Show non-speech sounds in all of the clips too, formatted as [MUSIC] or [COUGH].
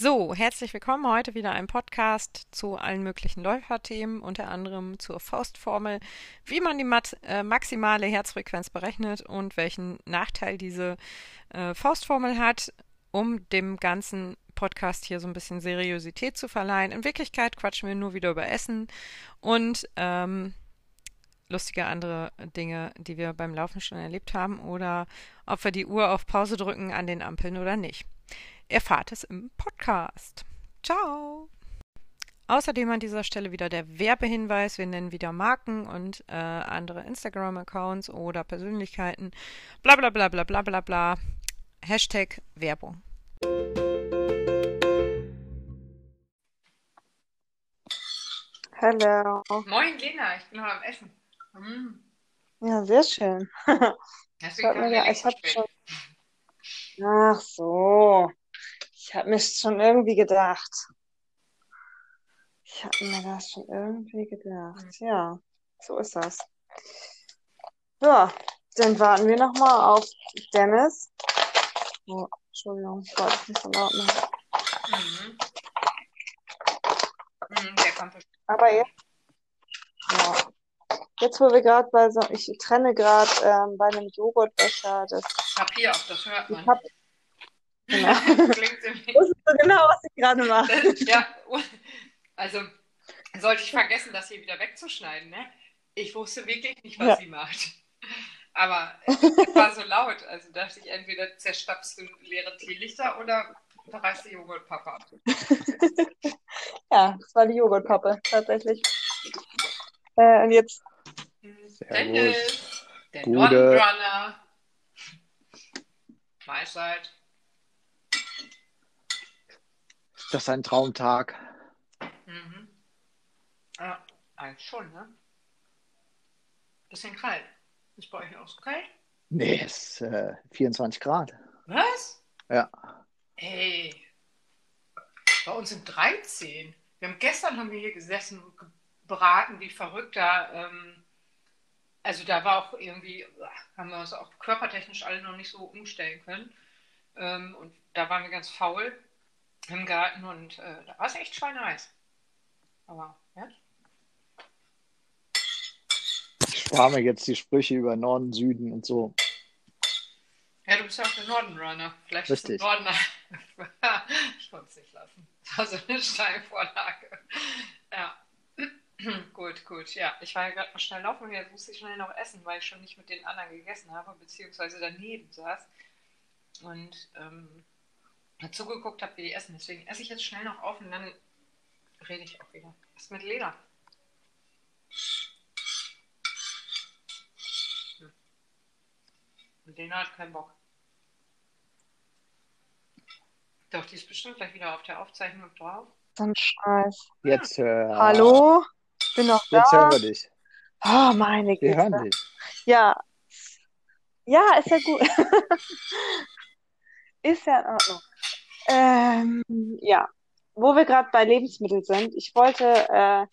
So, herzlich willkommen heute wieder ein Podcast zu allen möglichen Läuferthemen, unter anderem zur Faustformel, wie man die Mat äh, maximale Herzfrequenz berechnet und welchen Nachteil diese äh, Faustformel hat, um dem ganzen Podcast hier so ein bisschen Seriosität zu verleihen. In Wirklichkeit quatschen wir nur wieder über Essen und ähm, lustige andere Dinge, die wir beim Laufen schon erlebt haben oder ob wir die Uhr auf Pause drücken an den Ampeln oder nicht erfahrt es im Podcast. Ciao! Außerdem an dieser Stelle wieder der Werbehinweis. Wir nennen wieder Marken und äh, andere Instagram-Accounts oder Persönlichkeiten. Bla bla bla bla bla bla bla. Hashtag Werbung. Hallo. Moin Lena, ich bin noch am Essen. Mm. Ja, sehr schön. Deswegen ich so habe schon. Ach so. Ich habe mir schon irgendwie gedacht. Ich habe mir das schon irgendwie gedacht. Ja, so ist das. Ja, dann warten wir nochmal auf Dennis. Oh, Entschuldigung, ich wollte es nicht so laut machen. Mhm. Mhm, der kommt. Aber jetzt, ja. Jetzt, wo wir gerade bei so, ich trenne gerade ähm, bei einem Joghurtbecher das Papier auf, das hört man. Papp genau. [LAUGHS] Klingt irgendwie. [LAUGHS] Wusstest du genau, was ich gerade mache? [LAUGHS] ja, also sollte ich vergessen, das hier wieder wegzuschneiden, ne? Ich wusste wirklich nicht, was Ja. sie macht. Aber es war so laut, also dachte ich, entweder zerstapfst du leere Teelichter oder reißt die Joghurtpappe ab. Ja, das war die Joghurtpappe, tatsächlich. Äh, und jetzt, Dennis, der Gute. Nordrunner. Weisheit. Ist das ein Traumtag? Mhm. Ja, eigentlich schon, ne? Bisschen kalt. Ist bei euch auch so kalt? Nee, es ist äh, 24 Grad. Was? Ja. Ey. Bei uns sind 13. Wir haben gestern haben wir hier gesessen und beraten, wie verrückt da. Ähm, also da war auch irgendwie, haben wir uns auch körpertechnisch alle noch nicht so umstellen können. Ähm, und da waren wir ganz faul im Garten und äh, da war es echt schweineheiß. Aber, ja. Ich spare mir jetzt die Sprüche über Norden, Süden und so. Ja, du bist ja auch der Nordenrunner. Vielleicht Richtig. ist Norden. [LAUGHS] ich konnte es nicht lassen. Das war so eine Steilvorlage. Ja. [CLEARS THROAT] gut, gut. Ja, ich war ja gerade noch schnell laufen und jetzt musste ich schnell noch essen, weil ich schon nicht mit den anderen gegessen habe, beziehungsweise daneben saß und ähm, zugeguckt habe, wie die essen. Deswegen esse ich jetzt schnell noch auf und dann rede ich auch wieder. Was ist mit Lena? Hm. Und Lena hat keinen Bock. Doch, die ist bestimmt gleich wieder auf der Aufzeichnung drauf. so ein Scheiß. Jetzt, äh, Hallo? Bin noch Jetzt da? hören wir dich. Oh, meine Wir hören Güte. dich. Ja. Ja, ist ja gut. [LAUGHS] Ist ja in Ordnung. Ähm, ja. Wo wir gerade bei Lebensmitteln sind, ich wollte äh,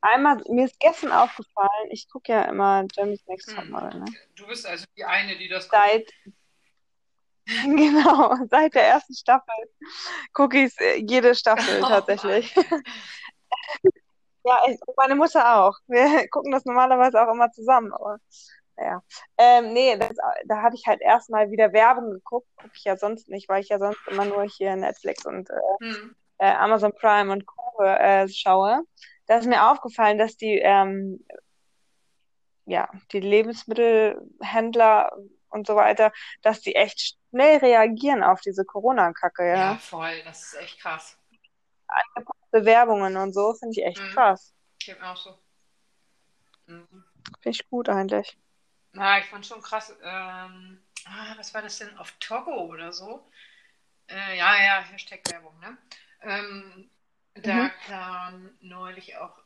einmal, mir ist gestern aufgefallen, ich gucke ja immer Jeremy's Next Hm. Topmodel, ne? Du bist also die eine, die das Seit, [LAUGHS] genau, seit der ersten Staffel gucke ich jede Staffel [LAUGHS] Oh tatsächlich. [LAUGHS] Ja, ich, meine Mutter auch. Wir gucken das normalerweise auch immer zusammen, aber naja. Ähm, nee, das, da habe ich halt erstmal wieder Werbung geguckt. Gucke ich ja sonst nicht, weil ich ja sonst immer nur hier Netflix und äh, Hm. äh, Amazon Prime und Co. Äh, schaue. Da ist mir aufgefallen, dass die, ähm, ja, die Lebensmittelhändler und so weiter, dass die echt schnell reagieren auf diese Corona-Kacke, Ja, ja. voll. Das ist echt krass. Bewerbungen und so, finde ich echt Mhm. krass. Geht mir auch so. Mhm. Finde ich gut eigentlich. Na, ich fand schon krass. Ähm, ah, was war das denn? Auf Togo oder so? Äh, ja, ja, Hashtag Werbung, ne? Ähm, da Mhm. kam neulich auch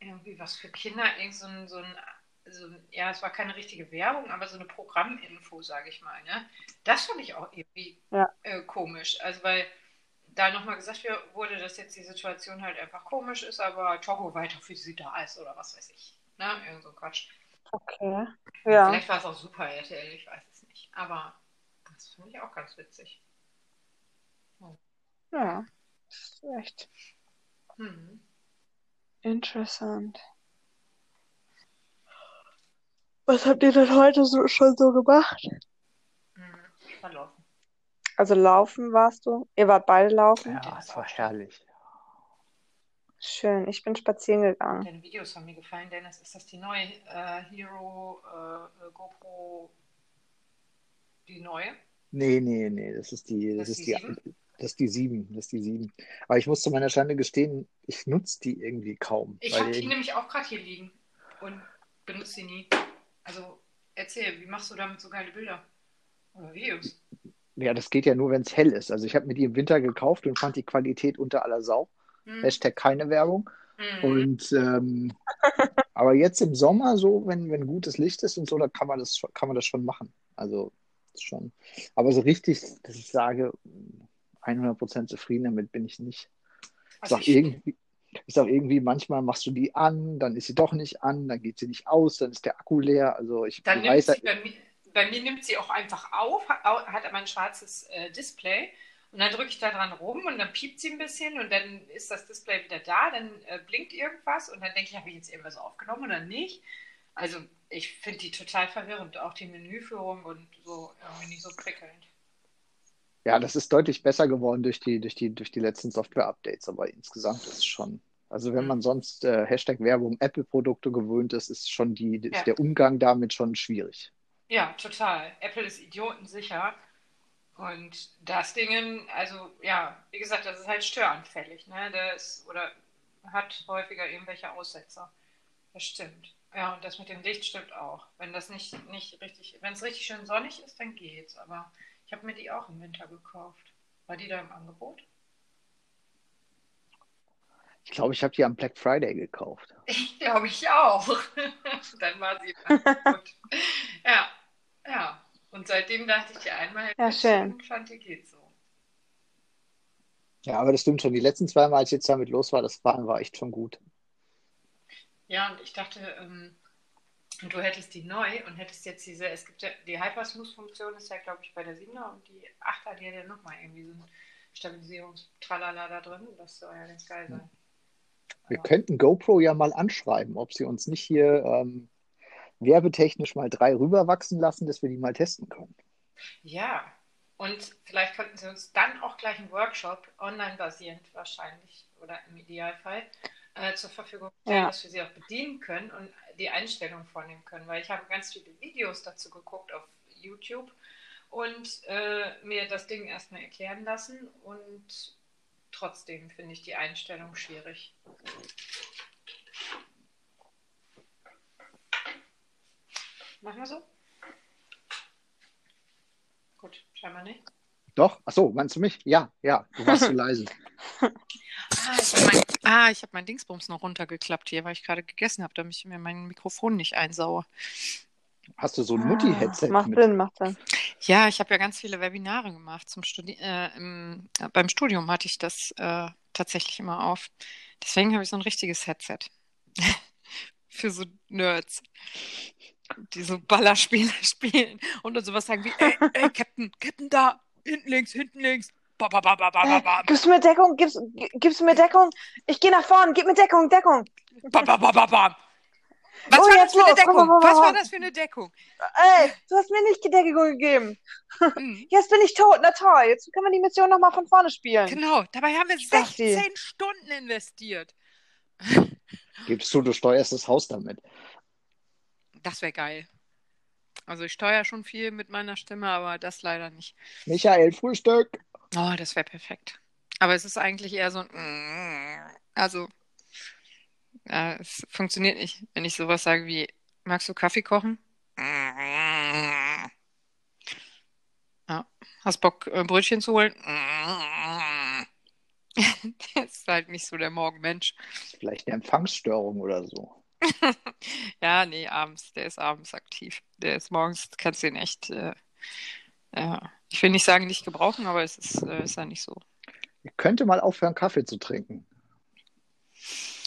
irgendwie was für Kinder, irgend so ein, so ein, so ein, ja, es war keine richtige Werbung, aber so eine Programminfo, sage ich mal, ne? Das fand ich auch irgendwie Ja. äh, komisch. Also, weil da nochmal gesagt wurde, dass jetzt die Situation halt einfach komisch ist, aber Togo weiter für sie da ist oder was weiß ich. Ne? Irgend so ein Quatsch. Okay. Ja. Vielleicht war es auch super RTL, ich weiß es nicht. Aber das finde ich auch ganz witzig. Ja. Das ist echt Hm. interessant. Was habt ihr denn heute so, schon so gemacht? Hm. Ich war laufen. Also laufen warst du? Ihr wart beide laufen? Ja, es war herrlich. Schön. Ich bin spazieren gegangen. Deine Videos haben mir gefallen, Dennis. Ist das die neue äh, Hero äh, GoPro? Die neue? Nee, nee, nee, das ist die, das Das ist die, die sieben? das ist die sieben, das ist die sieben. Aber ich muss zu meiner Schande gestehen, ich nutze die irgendwie kaum. Ich habe die irgendwie- nämlich auch gerade hier liegen und benutze sie nie. Also erzähl, wie machst du damit so geile Bilder? Oder Videos? ja, das geht ja nur, wenn es hell ist. Also ich habe mir die im Winter gekauft und fand die Qualität unter aller Sau. Hm. Hashtag keine Werbung. Hm. Und ähm, [LAUGHS] aber jetzt im Sommer, so, wenn, wenn gutes Licht ist und so, da kann man das schon, kann man das schon machen. Also schon. Aber so richtig, dass ich sage, 100% zufrieden damit bin ich nicht. Ist Also auch ich, irgendwie, ist auch irgendwie, manchmal machst du die an, dann ist sie doch nicht an, dann geht sie nicht aus, dann ist der Akku leer. Also ich dann nimmt weiß, sie, bei, mir, bei mir nimmt sie auch einfach auf, hat, hat aber ein schwarzes äh, Display. Und dann drücke ich da dran rum und dann piept sie ein bisschen und dann ist das Display wieder da, dann äh, blinkt irgendwas und dann denke ich, habe ich jetzt irgendwas aufgenommen oder nicht? Also ich finde die total verwirrend, auch die Menüführung und so irgendwie nicht so prickelnd. ja, das ist deutlich besser geworden durch die, durch die, durch die letzten Software-Updates, aber insgesamt ist es schon. Also wenn Mhm. man sonst äh, Hashtag Werbung Apple-Produkte gewöhnt ist, ist schon die, ist Ja. der Umgang damit schon schwierig. Ja, total. Apple ist idiotensicher. Und das Ding, also ja, wie gesagt, das ist halt störanfällig, ne? Das oder hat häufiger irgendwelche Aussetzer. Das stimmt. Ja, und das mit dem Licht stimmt auch. Wenn das nicht, nicht richtig, wenn es richtig schön sonnig ist, dann geht's. Aber ich habe mir die auch im Winter gekauft. War die da im Angebot? Ich glaube, ich habe die am Black Friday gekauft. [LAUGHS] Ich glaube ich auch. [LAUGHS] dann war sie im Angebot. [LAUGHS] Ja, ja. Und seitdem dachte ich dir einmal, Ja, schön. fand die geht so. Ja, aber das stimmt schon. Die letzten zwei Mal, als ich jetzt damit los war, das war, war echt schon gut. Ja, und ich dachte, ähm, du hättest die neu und hättest jetzt diese, es gibt ja, die Hypersmooth-Funktion ist ja, glaube ich, bei der 7er und die 8er, die hat ja nochmal irgendwie so ein Stabilisierungstralala da drin. Das soll ja ganz geil sein. Wir Aber- könnten GoPro ja mal anschreiben, ob sie uns nicht hier ähm, werbetechnisch mal drei rüberwachsen lassen, dass wir die mal testen können. Ja, und vielleicht könnten sie uns dann auch gleich einen Workshop, online basierend wahrscheinlich oder im Idealfall, äh, zur Verfügung stellen, Ja. dass wir sie auch bedienen können und die Einstellung vornehmen können. Weil ich habe ganz viele Videos dazu geguckt auf YouTube und äh, mir das Ding erstmal erklären lassen und trotzdem finde ich die Einstellung schwierig. Machen wir so? Gut, scheinbar nicht. Doch? Ach so, meinst du mich? Ja, ja, du warst zu [LAUGHS] leise. Ah, ich habe mein, ah, hab mein Dingsbums noch runtergeklappt hier, weil ich gerade gegessen habe, damit ich mir mein Mikrofon nicht einsaue. Hast du so ein Ah, Mutti-Headset macht mit? Sinn, macht Sinn. Ja, ich habe ja ganz viele Webinare gemacht zum Studi äh, im, äh, beim Studium hatte ich das äh, tatsächlich immer auf. Deswegen habe ich so ein richtiges Headset. [LAUGHS] Für so Nerds, die so Ballerspiele [LAUGHS] spielen und dann sowas sagen wie, ey, ey, Captain, Captain da, hinten links, hinten links. Ba, ba, ba, ba, ba, ba, Äh, gibst du mir Deckung? Gibst, gi- gibst du mir Deckung? Ich gehe nach vorne, gib mir Deckung, Deckung. ba, ba, ba, ba, ba. Was Oh, war das jetzt für eine los. Deckung? komm, komm, Was war das für eine Deckung? Ey, du hast mir nicht die Deckung gegeben. Hm. [LAUGHS] Jetzt bin ich tot, na toll. Jetzt können wir die Mission nochmal von vorne spielen. Genau, dabei haben wir Spasti. 16 Stunden investiert. Gibst du, du steuerst das Haus damit. Das wäre geil. Also ich steuere schon viel mit meiner Stimme, aber das leider nicht. Michael, Frühstück. Oh, das wäre perfekt. Aber es ist eigentlich eher so ein also ja, es funktioniert nicht, wenn ich sowas sage wie, magst du Kaffee kochen? Ja. Hast Bock, äh, Brötchen zu holen? [LAUGHS] Der ist halt nicht so der Morgenmensch. Vielleicht eine Empfangsstörung oder so. [LAUGHS] Ja, nee, abends. Der ist abends aktiv. Der ist morgens, kannst du ihn echt, äh, ja, ich will nicht sagen, nicht gebrauchen, aber es ist, äh, ist ja nicht so. Ich könnte mal aufhören, Kaffee zu trinken.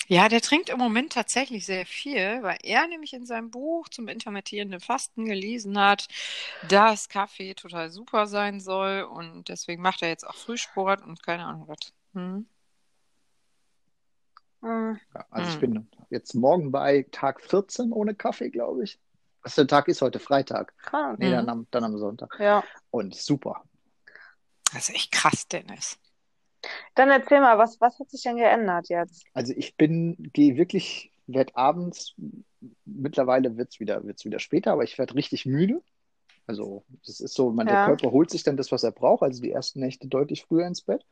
Ja, der trinkt im Moment tatsächlich sehr viel, weil er nämlich in seinem Buch zum intermittierenden Fasten gelesen hat, dass Kaffee total super sein soll und deswegen macht er jetzt auch Frühsport und keine Ahnung was. Hm. Hm. Ja, also ich Hm. bin jetzt morgen bei Tag 14 ohne Kaffee, glaube ich. Was ein Tag ist heute? Freitag. Krank. Nee, Mhm. dann, am, dann am Sonntag. Ja. Und super. Das ist echt krass, Dennis. Dann erzähl mal, was, was hat sich denn geändert jetzt? Also ich bin, gehe wirklich, werde abends, mittlerweile wird es wieder, wird's wieder später, aber ich werde richtig müde. Also das ist so, man, der Ja. Körper holt sich dann das, was er braucht, also die ersten Nächte deutlich früher ins Bett.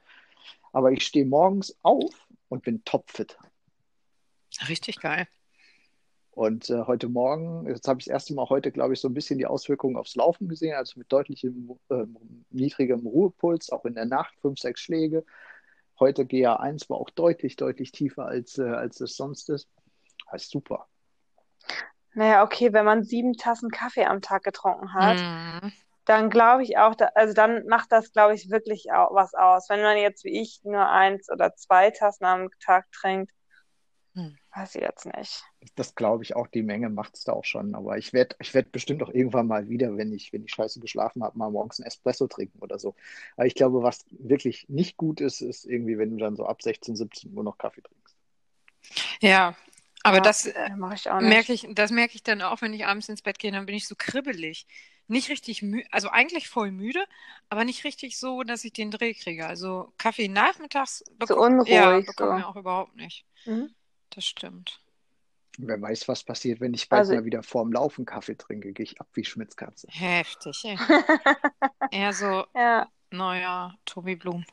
Aber ich stehe morgens auf und bin topfit. Richtig geil. Und äh, heute Morgen, jetzt habe ich das erste Mal heute, glaube ich, so ein bisschen die Auswirkungen aufs Laufen gesehen, also mit deutlichem ähm, niedrigem Ruhepuls, auch in der Nacht, fünf, sechs Schläge. Heute GA1 war auch deutlich, deutlich tiefer, als, äh, als es sonst ist. Das ist super. Naja, okay, wenn man sieben Tassen Kaffee am Tag getrunken hat, Mhm. dann glaube ich auch, da, also dann macht das, glaube ich, wirklich auch was aus. Wenn man jetzt wie ich nur eins oder zwei Tassen am Tag trinkt, Hm. weiß ich jetzt nicht. Das glaube ich auch, die Menge macht es da auch schon. Aber ich werde ich werd bestimmt auch irgendwann mal wieder, wenn ich, wenn ich scheiße geschlafen habe, mal morgens einen Espresso trinken oder so. Aber ich glaube, was wirklich nicht gut ist, ist irgendwie, wenn du dann so ab 16, 17 Uhr noch Kaffee trinkst. Ja, aber Ja, das äh, ich merke ich, das merke ich dann auch, wenn ich abends ins Bett gehe, dann bin ich so kribbelig. Nicht richtig müde, also eigentlich voll müde, aber nicht richtig so, dass ich den Dreh kriege. Also Kaffee nachmittags So bekomm, ja, unruhig, bekommen so. wir auch überhaupt nicht. Mhm. Das stimmt. Wer weiß, was passiert, wenn ich bald Also- mal wieder vorm Laufen Kaffee trinke, gehe ich ab wie Schmitzkatze. Heftig, ey. [LAUGHS] Eher so, Ja, naja, Tobi Blum.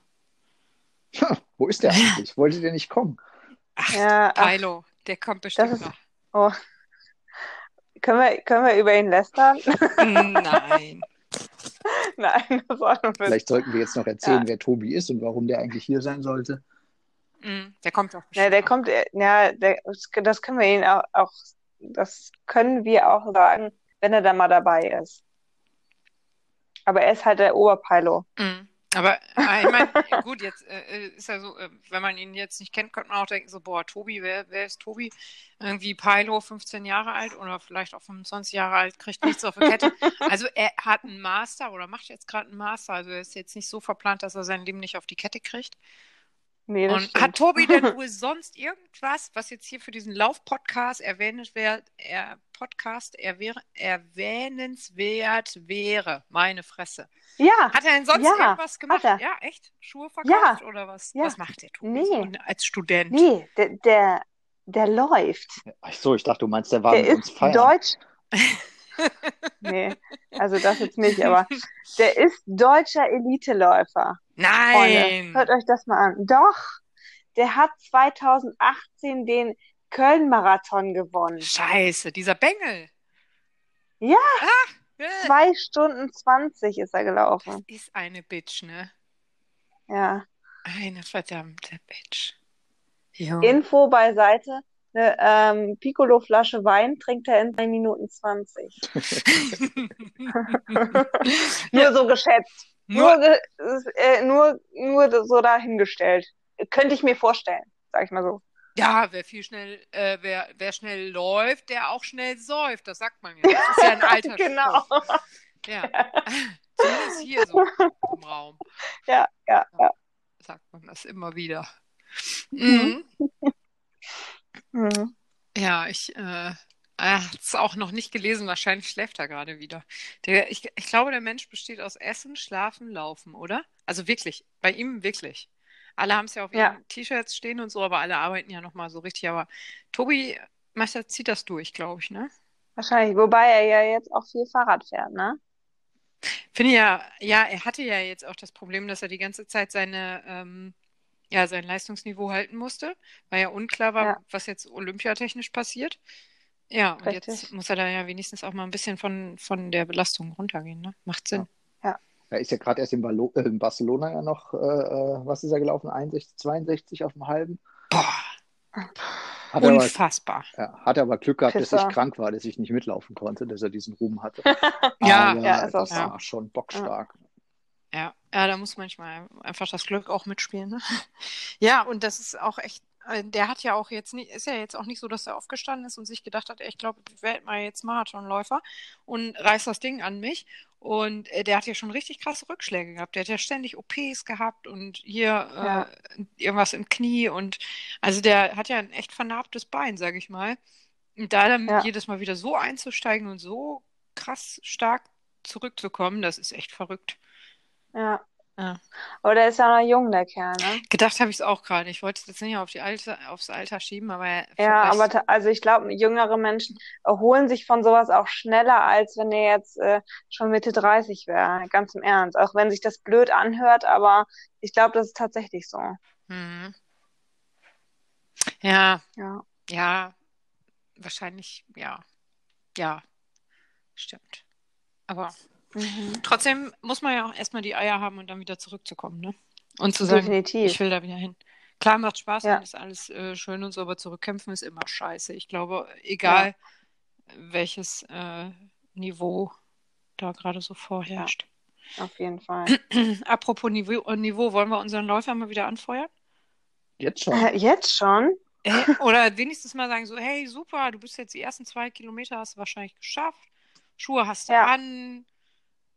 Ha, wo ist der eigentlich? Wollte der nicht kommen? Ach, ja, ach, Pilo, der kommt bestimmt ist- noch. oh. Können wir, können wir über ihn lästern? [LAUGHS] Nein. Nein, das war nur Witz. Vielleicht sollten wir jetzt noch erzählen, Ja. wer Tobi ist und warum der eigentlich hier sein sollte. Mm, Der kommt doch Ja, bestimmt der kommt, äh, ja, der, das können wir ihn auch, auch, das können wir auch sagen, wenn er dann mal dabei ist. Aber er ist halt der Oberpilo. Mm. Aber äh, ich meine, [LAUGHS] gut, jetzt äh, ist ja so, äh, wenn man ihn jetzt nicht kennt, könnte man auch denken, so, boah, Tobi, wer, wer ist Tobi? Irgendwie Pilo, 15 Jahre alt oder vielleicht auch 25 Jahre alt, kriegt nichts auf die Kette. [LAUGHS] Also er hat einen Master oder macht jetzt gerade einen Master, also er ist jetzt nicht so verplant, dass er sein Leben nicht auf die Kette kriegt. Nee, das Und stimmt. hat Tobi denn [LAUGHS] wohl sonst irgendwas, was jetzt hier für diesen Lauf-Podcast erwähnenswert, er, Podcast erwähr, erwähnenswert wäre? Meine Fresse. Ja, Hat er denn sonst Ja, irgendwas gemacht? Ja, echt? Schuhe verkauft oder was? Ja. Was macht der Tobi Nee. so als Student? nee, der, der, der läuft. Ach so, ich dachte, du meinst, der war Der mit uns ist feiern. Deutsch. [LAUGHS] Nee, also das jetzt nicht, aber [LAUGHS] der ist deutscher Eliteläufer. Freunde, Nein! hört euch das mal an. Doch, der hat 2018 den Köln-Marathon gewonnen. Scheiße, dieser Bengel. Ja. Ah, Zwei Stunden 20 ist er gelaufen. ist eine Bitch, ne? Ja. Eine verdammte Bitch. Jo. Info beiseite. Eine ähm, Piccolo-Flasche Wein trinkt er in 3 Minuten 20. [LAUGHS] Nur so geschätzt. Nur, Nur, äh, nur, nur so dahingestellt. Könnte ich mir vorstellen, sag ich mal so. ja, wer viel schnell, äh, wer, wer schnell läuft, der auch schnell säuft. Das sagt man ja. Das ist ja ein [LAUGHS] alter Genau. [LAUGHS] Ja. Zumindest hier so im Raum Ja, ja, ja. sagt man das immer wieder. Mhm. Mhm. Ja, ich äh, habe es auch noch nicht gelesen. Wahrscheinlich schläft er gerade wieder. Der, ich, ich glaube, der Mensch besteht aus Essen, Schlafen, Laufen, oder? Also wirklich, bei ihm wirklich. Alle haben es ja auf Ja. ihren T-Shirts stehen und so, aber alle arbeiten ja nochmal so richtig. Aber Tobi das, zieht das durch, glaube ich, ne? Wahrscheinlich. Wobei er ja jetzt auch viel Fahrrad fährt, ne? Finde ja, ja, er hatte ja jetzt auch das Problem, dass er die ganze Zeit seine, ähm, ja, sein Leistungsniveau halten musste, weil ja unklar war, Ja. was jetzt olympiatechnisch passiert. Ja, und jetzt muss er da ja wenigstens auch mal ein bisschen von, von der Belastung runtergehen, ne? Macht Sinn. Er ist ja gerade erst in, Ballo äh, in Barcelona ja noch, äh, äh, was ist er gelaufen? 61, 62 auf dem halben. Boah, Hat er, aber, unfassbar. ja, hat er aber Glück gehabt, dass Pisser. ich krank war, dass ich nicht mitlaufen konnte, dass er diesen Ruhm hatte. [LAUGHS] Ja, aber ja, ist auch das so. war schon bockstark. Ja, ja, da muss manchmal einfach das Glück auch mitspielen, ne? [LAUGHS] Ja, und das ist auch echt äh, der hat ja auch jetzt nicht, ist ja jetzt auch nicht so, dass er aufgestanden ist und sich gedacht hat, ey, ich glaube, ich werde mal jetzt Marathonläufer und reiß das Ding an mich. Und äh, der hat ja schon richtig krasse Rückschläge gehabt. Der hat ja ständig OPs gehabt und hier Ja. äh, irgendwas im Knie und also der hat ja ein echt vernarbtes Bein, sag ich mal. Und da dann Ja. jedes Mal wieder so einzusteigen und so krass stark zurückzukommen, das ist echt verrückt. Ja. Ja. Aber der ist ja noch jung, der Kerl, ne? Gedacht habe ich es auch gerade. Ich wollte es jetzt nicht auf die Alter, aufs Alter schieben, aber Ja, aber also ich glaube, jüngere Menschen erholen sich von sowas auch schneller, als wenn er jetzt äh, schon Mitte 30 wäre. Ganz im Ernst. Auch wenn sich das blöd anhört, aber ich glaube, das ist tatsächlich so. Mhm. Ja, Ja. ja, wahrscheinlich, ja. Ja, stimmt. Aber Mhm. trotzdem muss man ja auch erstmal die Eier haben und dann wieder zurückzukommen, ne? Und zu sagen, Definitiv. ich will da wieder hin. Klar macht Spaß Ja. und ist alles äh, schön und so, aber zurückkämpfen ist immer scheiße. Ich glaube, egal welches äh, Niveau da gerade so vorherrscht. Auf jeden Fall. [CLEARS THROAT] Apropos Niveau, äh, Niveau, wollen wir unseren Läufer mal wieder anfeuern? Jetzt schon. Äh, jetzt schon? Äh, oder wenigstens mal sagen so, hey, super, du bist jetzt die ersten zwei Kilometer, hast du wahrscheinlich geschafft. Schuhe hast du Ja. an.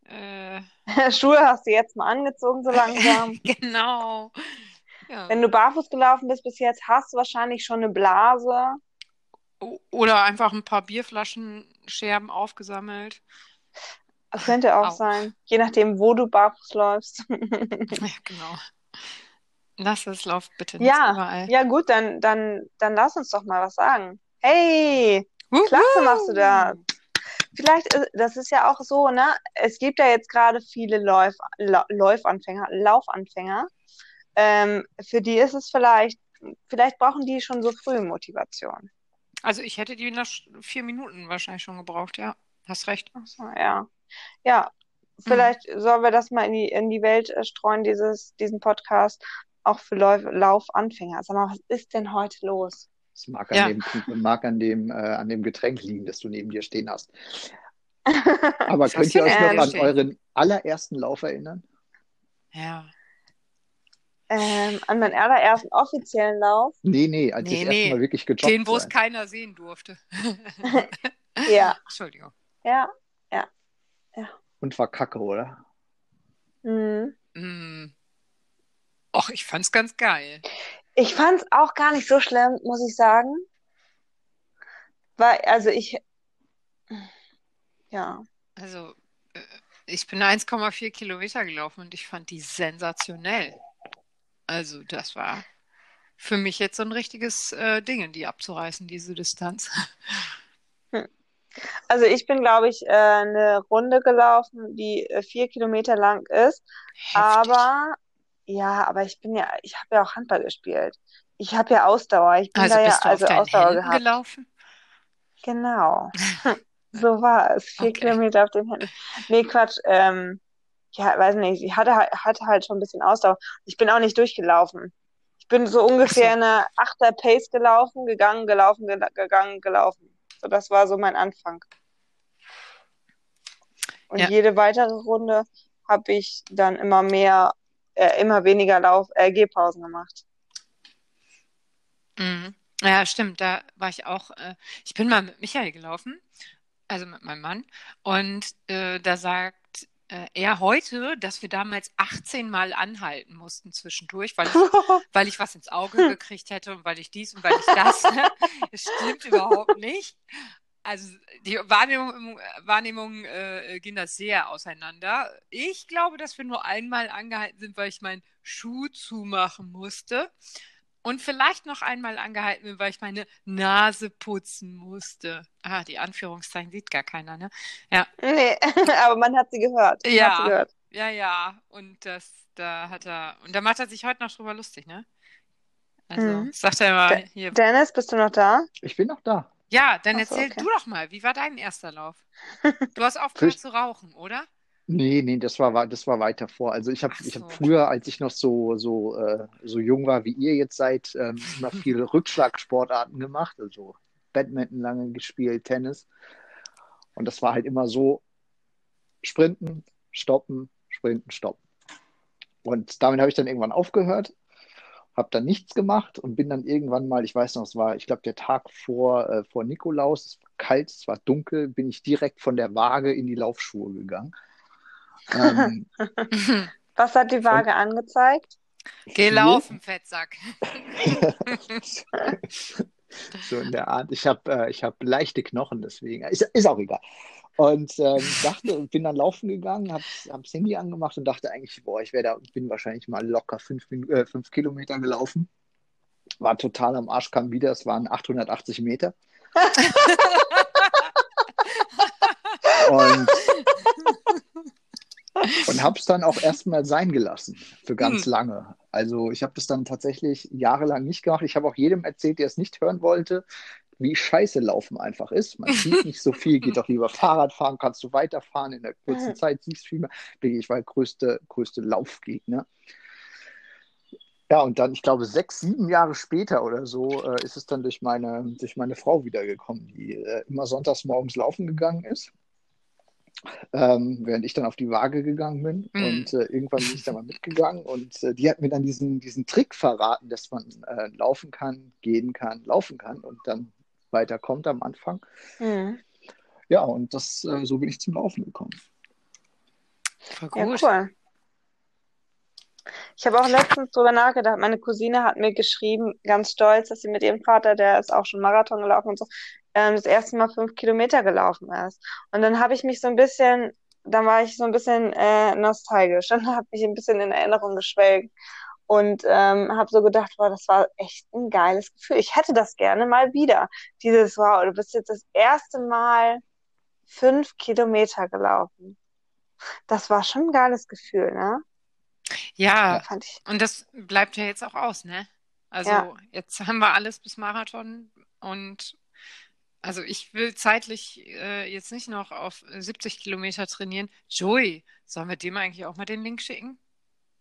Äh, [LAUGHS] Schuhe hast du jetzt mal angezogen, so langsam. [LAUGHS] genau. Ja. Wenn du barfuß gelaufen bist bis jetzt, hast du wahrscheinlich schon eine Blase. Oder einfach ein paar Bierflaschenscherben aufgesammelt. Das könnte auch Au. sein. Je nachdem, wo du barfuß läufst. [LAUGHS] Ja, genau. Lass es, lauf bitte nicht Ja, überall. Ja, gut, dann, dann, dann lass uns doch mal was sagen. Hey, Wuhu! klasse machst du das. Vielleicht, äh, das ist ja auch so, ne? Es gibt ja jetzt gerade viele Läuf, Läufanfänger, Laufanfänger. Ähm, für die ist es vielleicht, vielleicht brauchen die schon so früh Motivation. Also ich hätte die nach vier Minuten wahrscheinlich schon gebraucht, ja. Hast recht. Ach so, ja. Ja, vielleicht sollen wir das mal in die, in die Welt äh, streuen, dieses, diesen Podcast, auch für Lauf, Laufanfänger. Sag mal, was ist denn heute los? Das mag an Ja. dem, mag an dem, äh, an dem Getränk liegen, das du neben dir stehen hast. [LAUGHS] Aber könnt ihr euch noch an euren allerersten Lauf erinnern? Ja. Ähm, an meinen allerersten offiziellen Lauf. Nee, nee, als Nee, ich das erste nee. Mal wirklich gejoggt Den, wo es keiner sehen durfte. [LAUGHS] Ja, [LAUGHS] Entschuldigung. ja. Und war kacke, oder? Mhm. Mm. Och, ich fand's ganz geil. Ich fand's auch gar nicht so schlimm, muss ich sagen. Weil, also ich, ja, Also, äh, ich bin 1,4 Kilometer gelaufen und ich fand die sensationell. Also, das war für mich jetzt so ein richtiges äh, Ding, die abzureißen, diese Distanz. also ich bin, glaube ich, äh, eine Runde gelaufen, die äh, vier Kilometer lang ist. Heftig. Aber, ja, aber ich bin ja, ich habe ja auch Handball gespielt. Ich habe ja Ausdauer. Ich bin also da ja, bist du auf also deinen Ausdauer Händen gehabt. gelaufen? Genau. [LAUGHS] So war es. Vier Okay. Kilometer auf den Händen. Nee, Quatsch. Ähm, ja, weiß nicht. Ich hatte, halt- hatte halt schon ein bisschen Ausdauer. Ich bin auch nicht durchgelaufen. Ich bin so ungefähr so. eine Achter Pace gelaufen, gegangen, gelaufen, ge gegangen, gelaufen. So, das war so mein Anfang. Und Ja. jede weitere Runde habe ich dann immer mehr, äh, immer weniger Lauf, äh, Gehpausen gemacht. Mhm. Ja, stimmt, da war ich auch, äh, ich bin mal mit Michael gelaufen, also mit meinem Mann, und äh, da sagt äh, er heute, dass wir damals 18 Mal anhalten mussten zwischendurch, weil ich, [LAUGHS] weil ich was ins Auge gekriegt hätte und weil ich dies und weil ich das. [LAUGHS] Das stimmt überhaupt nicht. Also die Wahrnehmung, Wahrnehmungen äh, gehen da sehr auseinander. Ich glaube, dass wir nur einmal angehalten sind, weil ich meinen Schuh zumachen musste. Und vielleicht noch einmal angehalten bin, weil ich meine Nase putzen musste. Ah, die Anführungszeichen sieht gar keiner, ne? Ja, Nee, [LAUGHS] aber man hat sie gehört. Man Ja. hat sie gehört. ja, ja. Und das, da hat er, und da macht er sich heute noch drüber lustig, ne? Also, Mhm. sagt er mal De- hier. Dennis, bist du noch da? Ich bin noch da. Ja, dann so, erzähl okay. du doch mal, wie war dein erster Lauf? Du hast [LAUGHS] aufgehört zu rauchen, oder? Nee, nee, das war, das war weiter vor. Also ich habe ich hab so. früher, als ich noch so, so, äh, so jung war, wie ihr jetzt seid, ähm, immer viel [LAUGHS] Rückschlagsportarten gemacht. Also Badminton lange gespielt, Tennis. Und das war halt immer so sprinten, stoppen, sprinten, stoppen. Und damit habe ich dann irgendwann aufgehört. Habe dann nichts gemacht und bin dann irgendwann mal, ich weiß noch, es war, ich glaube, der Tag vor, äh, vor Nikolaus, es war kalt, es war dunkel, bin ich direkt von der Waage in die Laufschuhe gegangen. Ähm, [LAUGHS] Was hat die Waage angezeigt? Geh laufen, Fettsack. [LAUGHS] [LAUGHS] so in der Art. Ich habe äh, ich hab leichte Knochen, deswegen. Ist, ist auch egal. Und ähm, dachte, bin dann laufen gegangen, habe das Handy angemacht und dachte eigentlich, boah, ich da, bin wahrscheinlich mal locker fünf, äh, fünf Kilometer gelaufen. War total am Arsch, kam wieder, es waren 880 Meter. [LAUGHS] und und habe es dann auch erstmal sein gelassen für ganz hm. lange. Also ich habe das dann tatsächlich jahrelang nicht gemacht. Ich habe auch jedem erzählt, der es nicht hören wollte, wie scheiße Laufen einfach ist. Man [LAUGHS] sieht nicht so viel, geht doch lieber Fahrrad fahren, kannst du weiterfahren, in der kurzen Zeit siehst du viel mehr. Ich war der größte, größte Laufgegner. Ja, und dann, ich glaube, sechs, sieben Jahre später oder so, äh, ist es dann durch meine, durch meine Frau wiedergekommen, die äh, immer sonntags morgens laufen gegangen ist ähm, während ich dann auf die Waage gegangen bin. Mhm. Und äh, irgendwann bin ich da mal mitgegangen und äh, die hat mir dann diesen, diesen Trick verraten, dass man äh, laufen kann, gehen kann, laufen kann und dann weiterkommt am Anfang. Mhm. Ja, und das, äh, so bin ich zum Laufen gekommen. Ja, cool. Ich habe auch letztens drüber nachgedacht. Meine Cousine hat mir geschrieben, ganz stolz, dass sie mit ihrem Vater, der ist auch schon Marathon gelaufen und so, ähm, das erste Mal fünf Kilometer gelaufen ist. Und dann habe ich mich so ein bisschen, dann war ich so ein bisschen äh, nostalgisch [LAUGHS] und habe mich ein bisschen in Erinnerung geschwelgt und ähm, habe so gedacht, wow, das war echt ein geiles Gefühl. Ich hätte das gerne mal wieder. Dieses, wow, du bist jetzt das erste Mal fünf Kilometer gelaufen. Das war schon ein geiles Gefühl, ne? Ja, und das bleibt ja jetzt auch aus, ne? Also ja. jetzt haben wir alles bis Marathon und also ich will zeitlich äh, jetzt nicht noch auf 70 Kilometer trainieren. Joey, sollen wir dem eigentlich auch mal den Link schicken?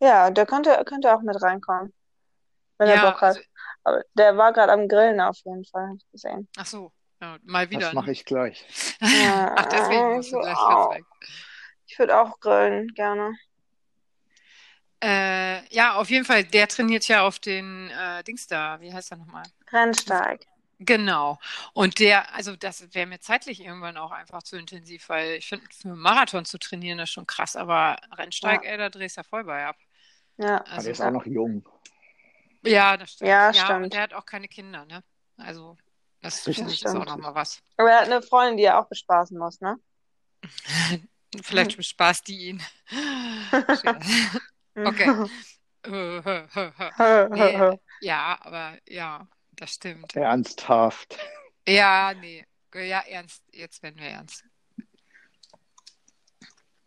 Ja, der könnte, könnte auch mit reinkommen, wenn er Bock hat. Also, Aber der war gerade am Grillen auf jeden Fall, habe ich gesehen. Ach so, ja, mal wieder. Das mache ich gleich. [LAUGHS] Ach, deswegen musst du gleich ganz weg. Ich würde auch grillen, gerne. Äh, ja, auf jeden Fall, der trainiert ja auf den äh, Dings da, wie heißt er nochmal? Rennsteig. Genau. Und der, also das wäre mir zeitlich irgendwann auch einfach zu intensiv, weil ich finde, für einen Marathon zu trainieren ist schon krass, aber Rennsteig, ja. ey, da drehst du ja voll bei ab. Ja. Also, aber der ist auch noch jung. Ja, das stimmt. Ja, stimmt. und der hat auch keine Kinder, ne? Also, das, das finde ich ist auch nochmal was. Aber er hat eine Freundin, die er auch bespaßen muss, ne? [LAUGHS] Vielleicht bespaßt die ihn. okay. nee, ja, aber ja. Das stimmt. Ernsthaft. Ja, nee. Ja, ernst. Jetzt werden wir ernst.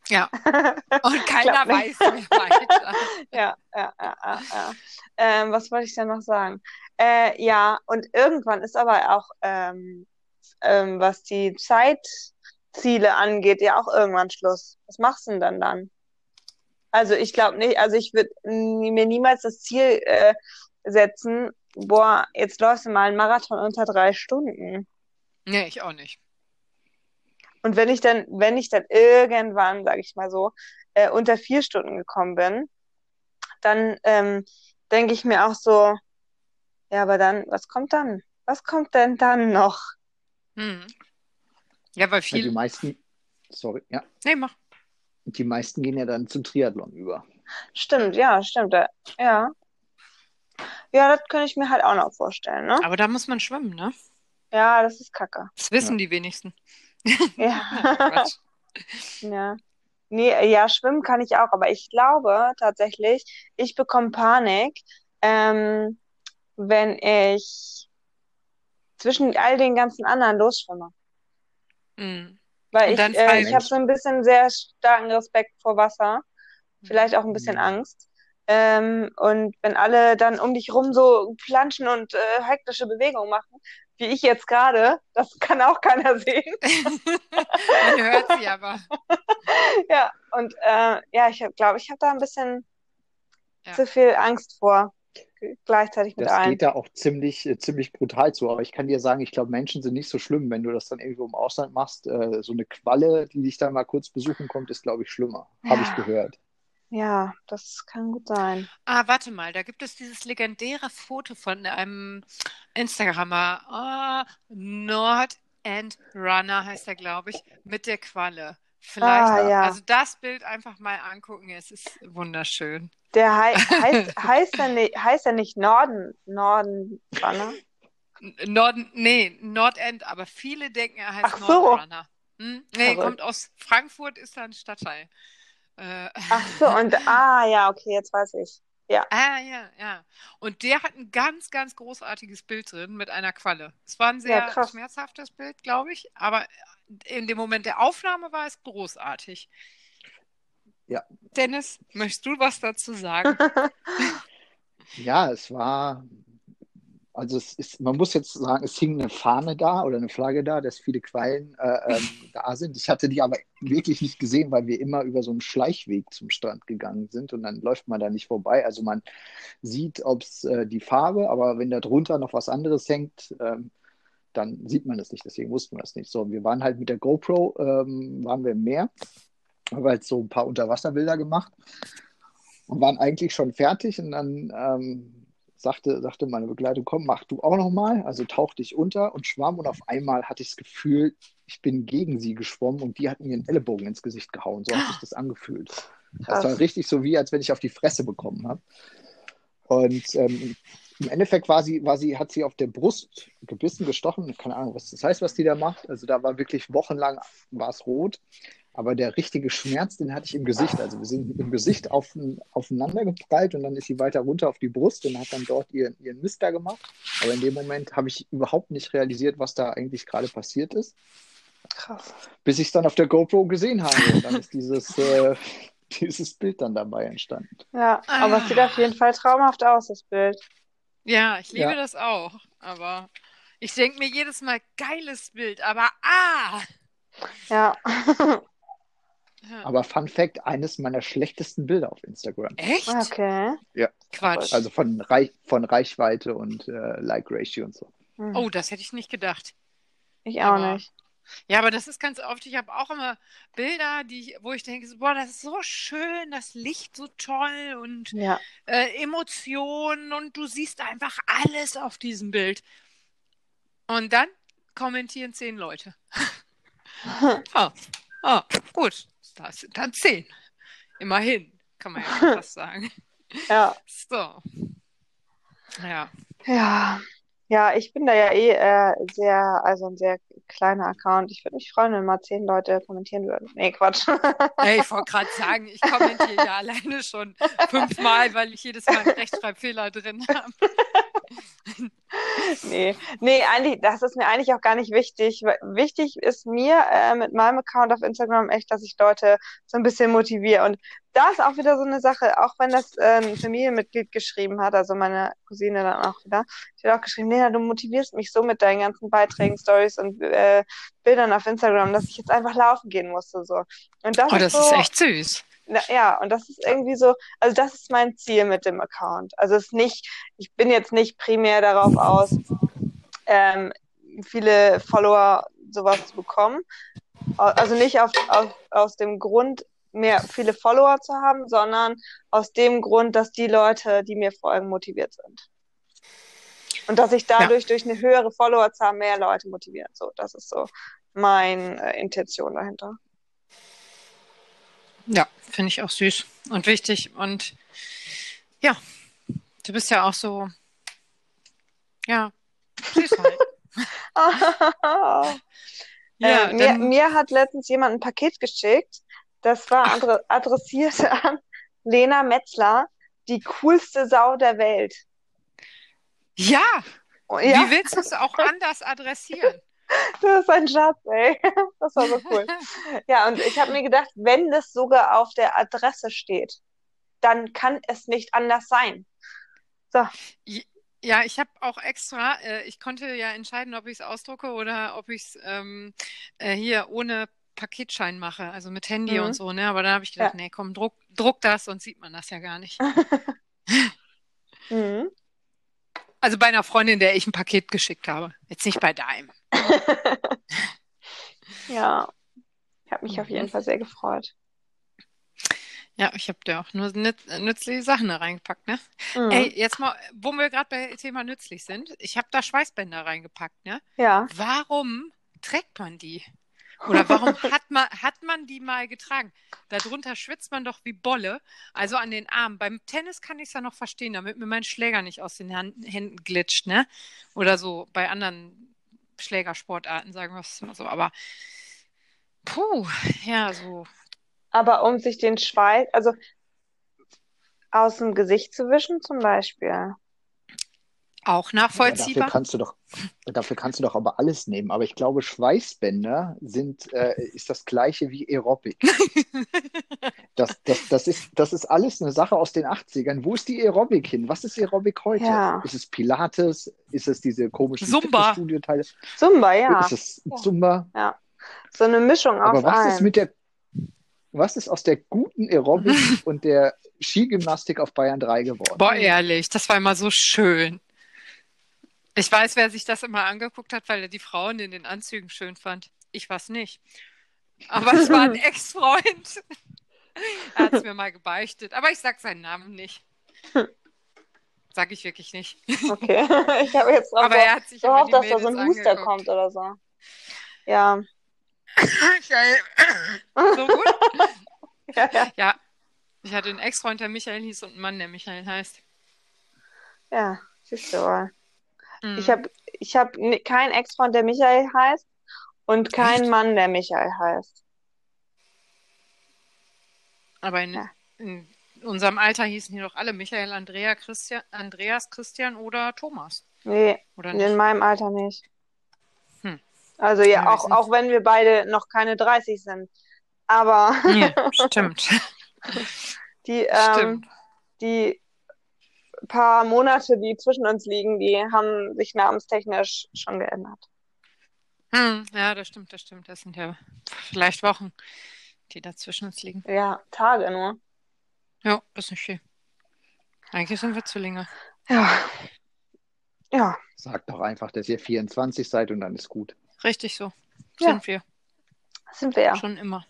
Ja. [LAUGHS] Und keiner weiß mehr weiter. [LAUGHS] ja, ja, ja, ja. ja. Ähm, was wollte ich denn noch sagen? Äh, ja, und irgendwann ist aber auch, ähm, ähm, was die Zeitziele angeht, ja auch irgendwann Schluss. Was machst du denn dann dann? Also ich glaube nicht, also ich würde mir niemals das Ziel äh, setzen, boah, jetzt läufst du mal einen Marathon unter drei Stunden. Nee, ich auch nicht. Und wenn ich dann, wenn ich dann irgendwann, sage ich mal so, äh, unter vier Stunden gekommen bin, dann ähm, denke ich mir auch so, ja, aber dann, was kommt dann? Was kommt denn dann noch? Hm. Ja, weil viel. Ja, die meisten, sorry, ja. Nee, mach. Die meisten gehen ja dann zum Triathlon über. Stimmt, ja, stimmt. Ja. Ja, das könnte ich mir halt auch noch vorstellen, ne? Aber da muss man schwimmen, ne? Ja, das ist kacke. Das wissen ja. die wenigsten. Ja. [LAUGHS] ja. Nee, ja, schwimmen kann ich auch, aber ich glaube tatsächlich, ich bekomme Panik, ähm, wenn ich zwischen all den ganzen anderen losschwimme. Mhm. Weil ich, äh, ich habe so ein bisschen sehr starken Respekt vor Wasser, vielleicht auch ein bisschen mhm. Angst. Ähm, und wenn alle dann um dich rum so planschen und äh, hektische Bewegungen machen, wie ich jetzt gerade, das kann auch [LAUGHS] keiner sehen. [LAUGHS] Man hört sie aber. [LAUGHS] ja, und äh, ja, ich glaube, ich habe da ein bisschen ja. zu viel Angst vor gleichzeitig mit das allen. Das geht da auch ziemlich, äh, ziemlich brutal zu. Aber ich kann dir sagen, ich glaube, Menschen sind nicht so schlimm, wenn du das dann irgendwo im Ausland machst. Äh, so eine Qualle, die dich dann mal kurz besuchen kommt, ist, glaube ich, schlimmer. Ja. Habe ich gehört. Ja, das kann gut sein. Ah, warte mal, da gibt es dieses legendäre Foto von einem Instagrammer. Ah, Nord End Runner heißt er, glaube ich, mit der Qualle. Vielleicht, Ah, ja. also das Bild einfach mal angucken, es ist wunderschön. Der hei [LAUGHS] heißt, heißt, er nicht, heißt er nicht Norden, Norden, Banner? N- Norden, nee, Nordend, aber viele denken, er heißt Ach so. Nordrunner. Hm? Nee, Verrückt. kommt aus Frankfurt, ist da ein Stadtteil. Äh, Ach so, und [LAUGHS] ah, ja, okay, jetzt weiß ich. Ah, ja, ja. Und der hat ein ganz, ganz großartiges Bild drin mit einer Qualle. Es war ein sehr Ja, schmerzhaftes Bild, glaube ich, aber in dem Moment der Aufnahme war es großartig. Ja. Dennis, möchtest du was dazu sagen? [LAUGHS] Ja, es war, also es ist, man muss jetzt sagen, es hing eine Fahne da oder eine Flagge da, dass viele Quallen äh, ähm, [LAUGHS] da sind. Ich hatte die aber wirklich nicht gesehen, weil wir immer über so einen Schleichweg zum Strand gegangen sind und dann läuft man da nicht vorbei. Also man sieht, ob es äh, die Farbe, aber wenn da drunter noch was anderes hängt, ähm, dann sieht man das nicht. Deswegen wussten wir das nicht. So, wir waren halt mit der GoPro, ähm, waren wir im Meer, haben halt so ein paar Unterwasserbilder gemacht und waren eigentlich schon fertig und dann ähm, sagte, sagte meine Begleitung, komm, mach du auch noch mal. Also tauch dich unter und schwamm und auf einmal hatte ich das Gefühl, ich bin gegen sie geschwommen und die hat mir den Ellenbogen ins Gesicht gehauen. So hat sich das angefühlt. Das war richtig so, wie als wenn ich auf die Fresse bekommen habe. Und ähm, im Endeffekt war sie, war sie, hat sie auf der Brust gebissen, gestochen. Keine Ahnung, was das heißt, was die da macht. Also da war wirklich wochenlang war es rot. Aber der richtige Schmerz, den hatte ich im Gesicht. Also wir sind im Gesicht auf, aufeinander geprallt und dann ist sie weiter runter auf die Brust und hat dann dort ihren, ihren Mist da gemacht. Aber in dem Moment habe ich überhaupt nicht realisiert, was da eigentlich gerade passiert ist, Krass. bis ich es dann auf der GoPro gesehen habe. Und dann ist dieses, äh, [LAUGHS] dieses Bild dann dabei entstanden. Ja, aber es sieht auf jeden Fall traumhaft aus, das Bild. Ja, ich liebe Ja. das auch. Aber ich denke mir jedes Mal, geiles Bild, aber ah! Ja. [LAUGHS] Ja. Aber Fun Fact, eines meiner schlechtesten Bilder auf Instagram. Echt? Okay. Quatsch. Also von, Reich, von Reichweite und äh, Like-Ratio und so. Hm. Oh, das hätte ich nicht gedacht. Ich auch aber- nicht. Ja, aber das ist ganz oft, ich habe auch immer Bilder, die wo ich denke, so, boah, das ist so schön, das Licht so toll und Ja. äh, Emotionen und du siehst einfach alles auf diesem Bild. Und dann kommentieren zehn Leute. Ah, [LAUGHS] [LAUGHS] ah, gut, das sind dann zehn. Immerhin, kann man ja fast sagen. [LAUGHS] Ja. So. Ja. Ja. Ja, ich bin da ja eh äh, sehr, also ein sehr kleiner Account. Ich würde mich freuen, wenn mal zehn Leute kommentieren würden. Nee, Quatsch. [LAUGHS] Ey, ich wollte gerade sagen, ich kommentiere ja [LAUGHS] alleine schon fünfmal, weil ich jedes Mal einen Rechtschreibfehler drin habe. [LAUGHS] Nee, nee, eigentlich, das ist mir eigentlich auch gar nicht wichtig. Wichtig ist mir äh, mit meinem Account auf Instagram echt, dass ich Leute so ein bisschen motiviere. Und da ist auch wieder so eine Sache, auch wenn das äh, ein Familienmitglied geschrieben hat, also meine Cousine dann auch wieder, die hat auch geschrieben, Lena, du motivierst mich so mit deinen ganzen Beiträgen, Stories und äh, Bildern auf Instagram, dass ich jetzt einfach laufen gehen musste. So. Und das Oh, ist das so, ist echt süß. Na, ja, und das ist irgendwie so, also das ist mein Ziel mit dem Account. Also es ist nicht, ich bin jetzt nicht primär darauf aus, ähm, viele Follower sowas zu bekommen. Also nicht auf, auf, aus dem Grund, mehr viele Follower zu haben, sondern aus dem Grund, dass die Leute, die mir folgen, motiviert sind. Und dass ich dadurch durch eine höhere Followerzahl mehr Leute motivieren. So, das ist so meine äh, Intention dahinter. Ja, finde ich auch süß und wichtig. Und ja, du bist ja auch so, ja, süß halt. [LAUGHS] [LAUGHS] Ja, äh, mir, mir hat letztens jemand ein Paket geschickt. Das war adre adressiert [LAUGHS] an Lena Metzler, die coolste Sau der Welt. ja, Und wie ja, willst du es auch anders adressieren? Das ist ein Schatz, ey. Das war so cool. Ja, und ich habe mir gedacht, wenn das sogar auf der Adresse steht, dann kann es nicht anders sein. So, Ja, ich habe auch extra, äh, ich konnte ja entscheiden, ob ich es ausdrucke oder ob ich es ähm, äh, hier ohne Paketschein mache, also mit Handy Mhm. und so, ne? Aber dann habe ich gedacht, Ja. nee, komm, druck, druck das, sonst sieht man das ja gar nicht. [LAUGHS] mhm. Also bei einer Freundin, der ich ein Paket geschickt habe. Jetzt nicht bei deinem. [LAUGHS] Ja, ich habe mich auf jeden. Fall sehr gefreut. Ja, ich habe dir auch nur nütz nützliche Sachen da reingepackt, ne? Mhm. Ey, jetzt mal, wo wir gerade bei Thema nützlich sind, ich habe da Schweißbänder reingepackt, ne? Ja. Warum trägt man die? Oder warum [LAUGHS] hat man, hat man die mal getragen? Darunter schwitzt man doch wie Bolle, also an den Armen. Beim Tennis kann ich es ja noch verstehen, damit mir mein Schläger nicht aus den Händen glitscht, ne? Oder so bei anderen Schlägersportarten, sagen wir es mal so. Aber puh, ja, so. Aber um sich den Schweiß, also aus dem Gesicht zu wischen zum Beispiel. Auch Ja, dafür nachvollziehbar. kannst du doch, dafür kannst du doch aber alles nehmen. Aber ich glaube, Schweißbänder sind, äh, ist das gleiche wie Aerobic. [LAUGHS] Das, das, das ist, das ist alles eine Sache aus den 80ern. Wo ist die Aerobic hin? Was ist Aerobic heute? Ja. Ist es Pilates? Ist es diese komischen Zumba. Fitnessstudio-Teile? Zumba, ja. Ist es Ja. Zumba? So eine Mischung Aber aus was ist allem. mit der, was ist aus der guten Aerobic [LAUGHS] und der Skigymnastik auf Bayern 3 geworden? Boah, ehrlich, das war immer so schön. Ich weiß, wer sich das immer angeguckt hat, weil er die Frauen in den Anzügen schön fand. Ich war's nicht. Aber es war ein [LAUGHS] Ex-Freund. Er hat es mir mal gebeichtet. Aber ich sag seinen Namen nicht. Sag ich wirklich nicht. Okay. [LAUGHS] Ich habe jetzt drauf Aber er hat sich immer gehofft, dass da so ein Huster angeguckt. kommt oder so. Ja. Geil. So gut? [LAUGHS] Ja, ja. Ja. Ich hatte einen Ex-Freund, der Michael hieß und einen Mann, der Michael heißt. Ja, siehst du mal. Mhm. Ich habe ich hab keinen Ex-Freund, der Michael heißt und keinen Echt? Mann, der Michael heißt. Aber in, Ja. in unserem Alter hießen die doch alle Michael, Andrea, Christian, Andreas, Christian oder Thomas. Nee, Oder in meinem Alter nicht. Hm. Also ja, auch, auch wenn wir beide noch keine 30 sind. Aber Ja, [LAUGHS] stimmt. die, ähm, Stimmt. die paar Monate, die zwischen uns liegen, die haben sich namenstechnisch schon geändert. Hm, ja, das stimmt, das stimmt. Das sind ja vielleicht Wochen, die dazwischen uns liegen. Ja, Tage nur. Ja, ist nicht viel. Eigentlich sind wir Zwillinge. Ja. Ja, Sagt doch einfach, dass ihr 24 seid und dann ist gut. Richtig so. Ja. Sind wir. sind wir ja. Schon immer.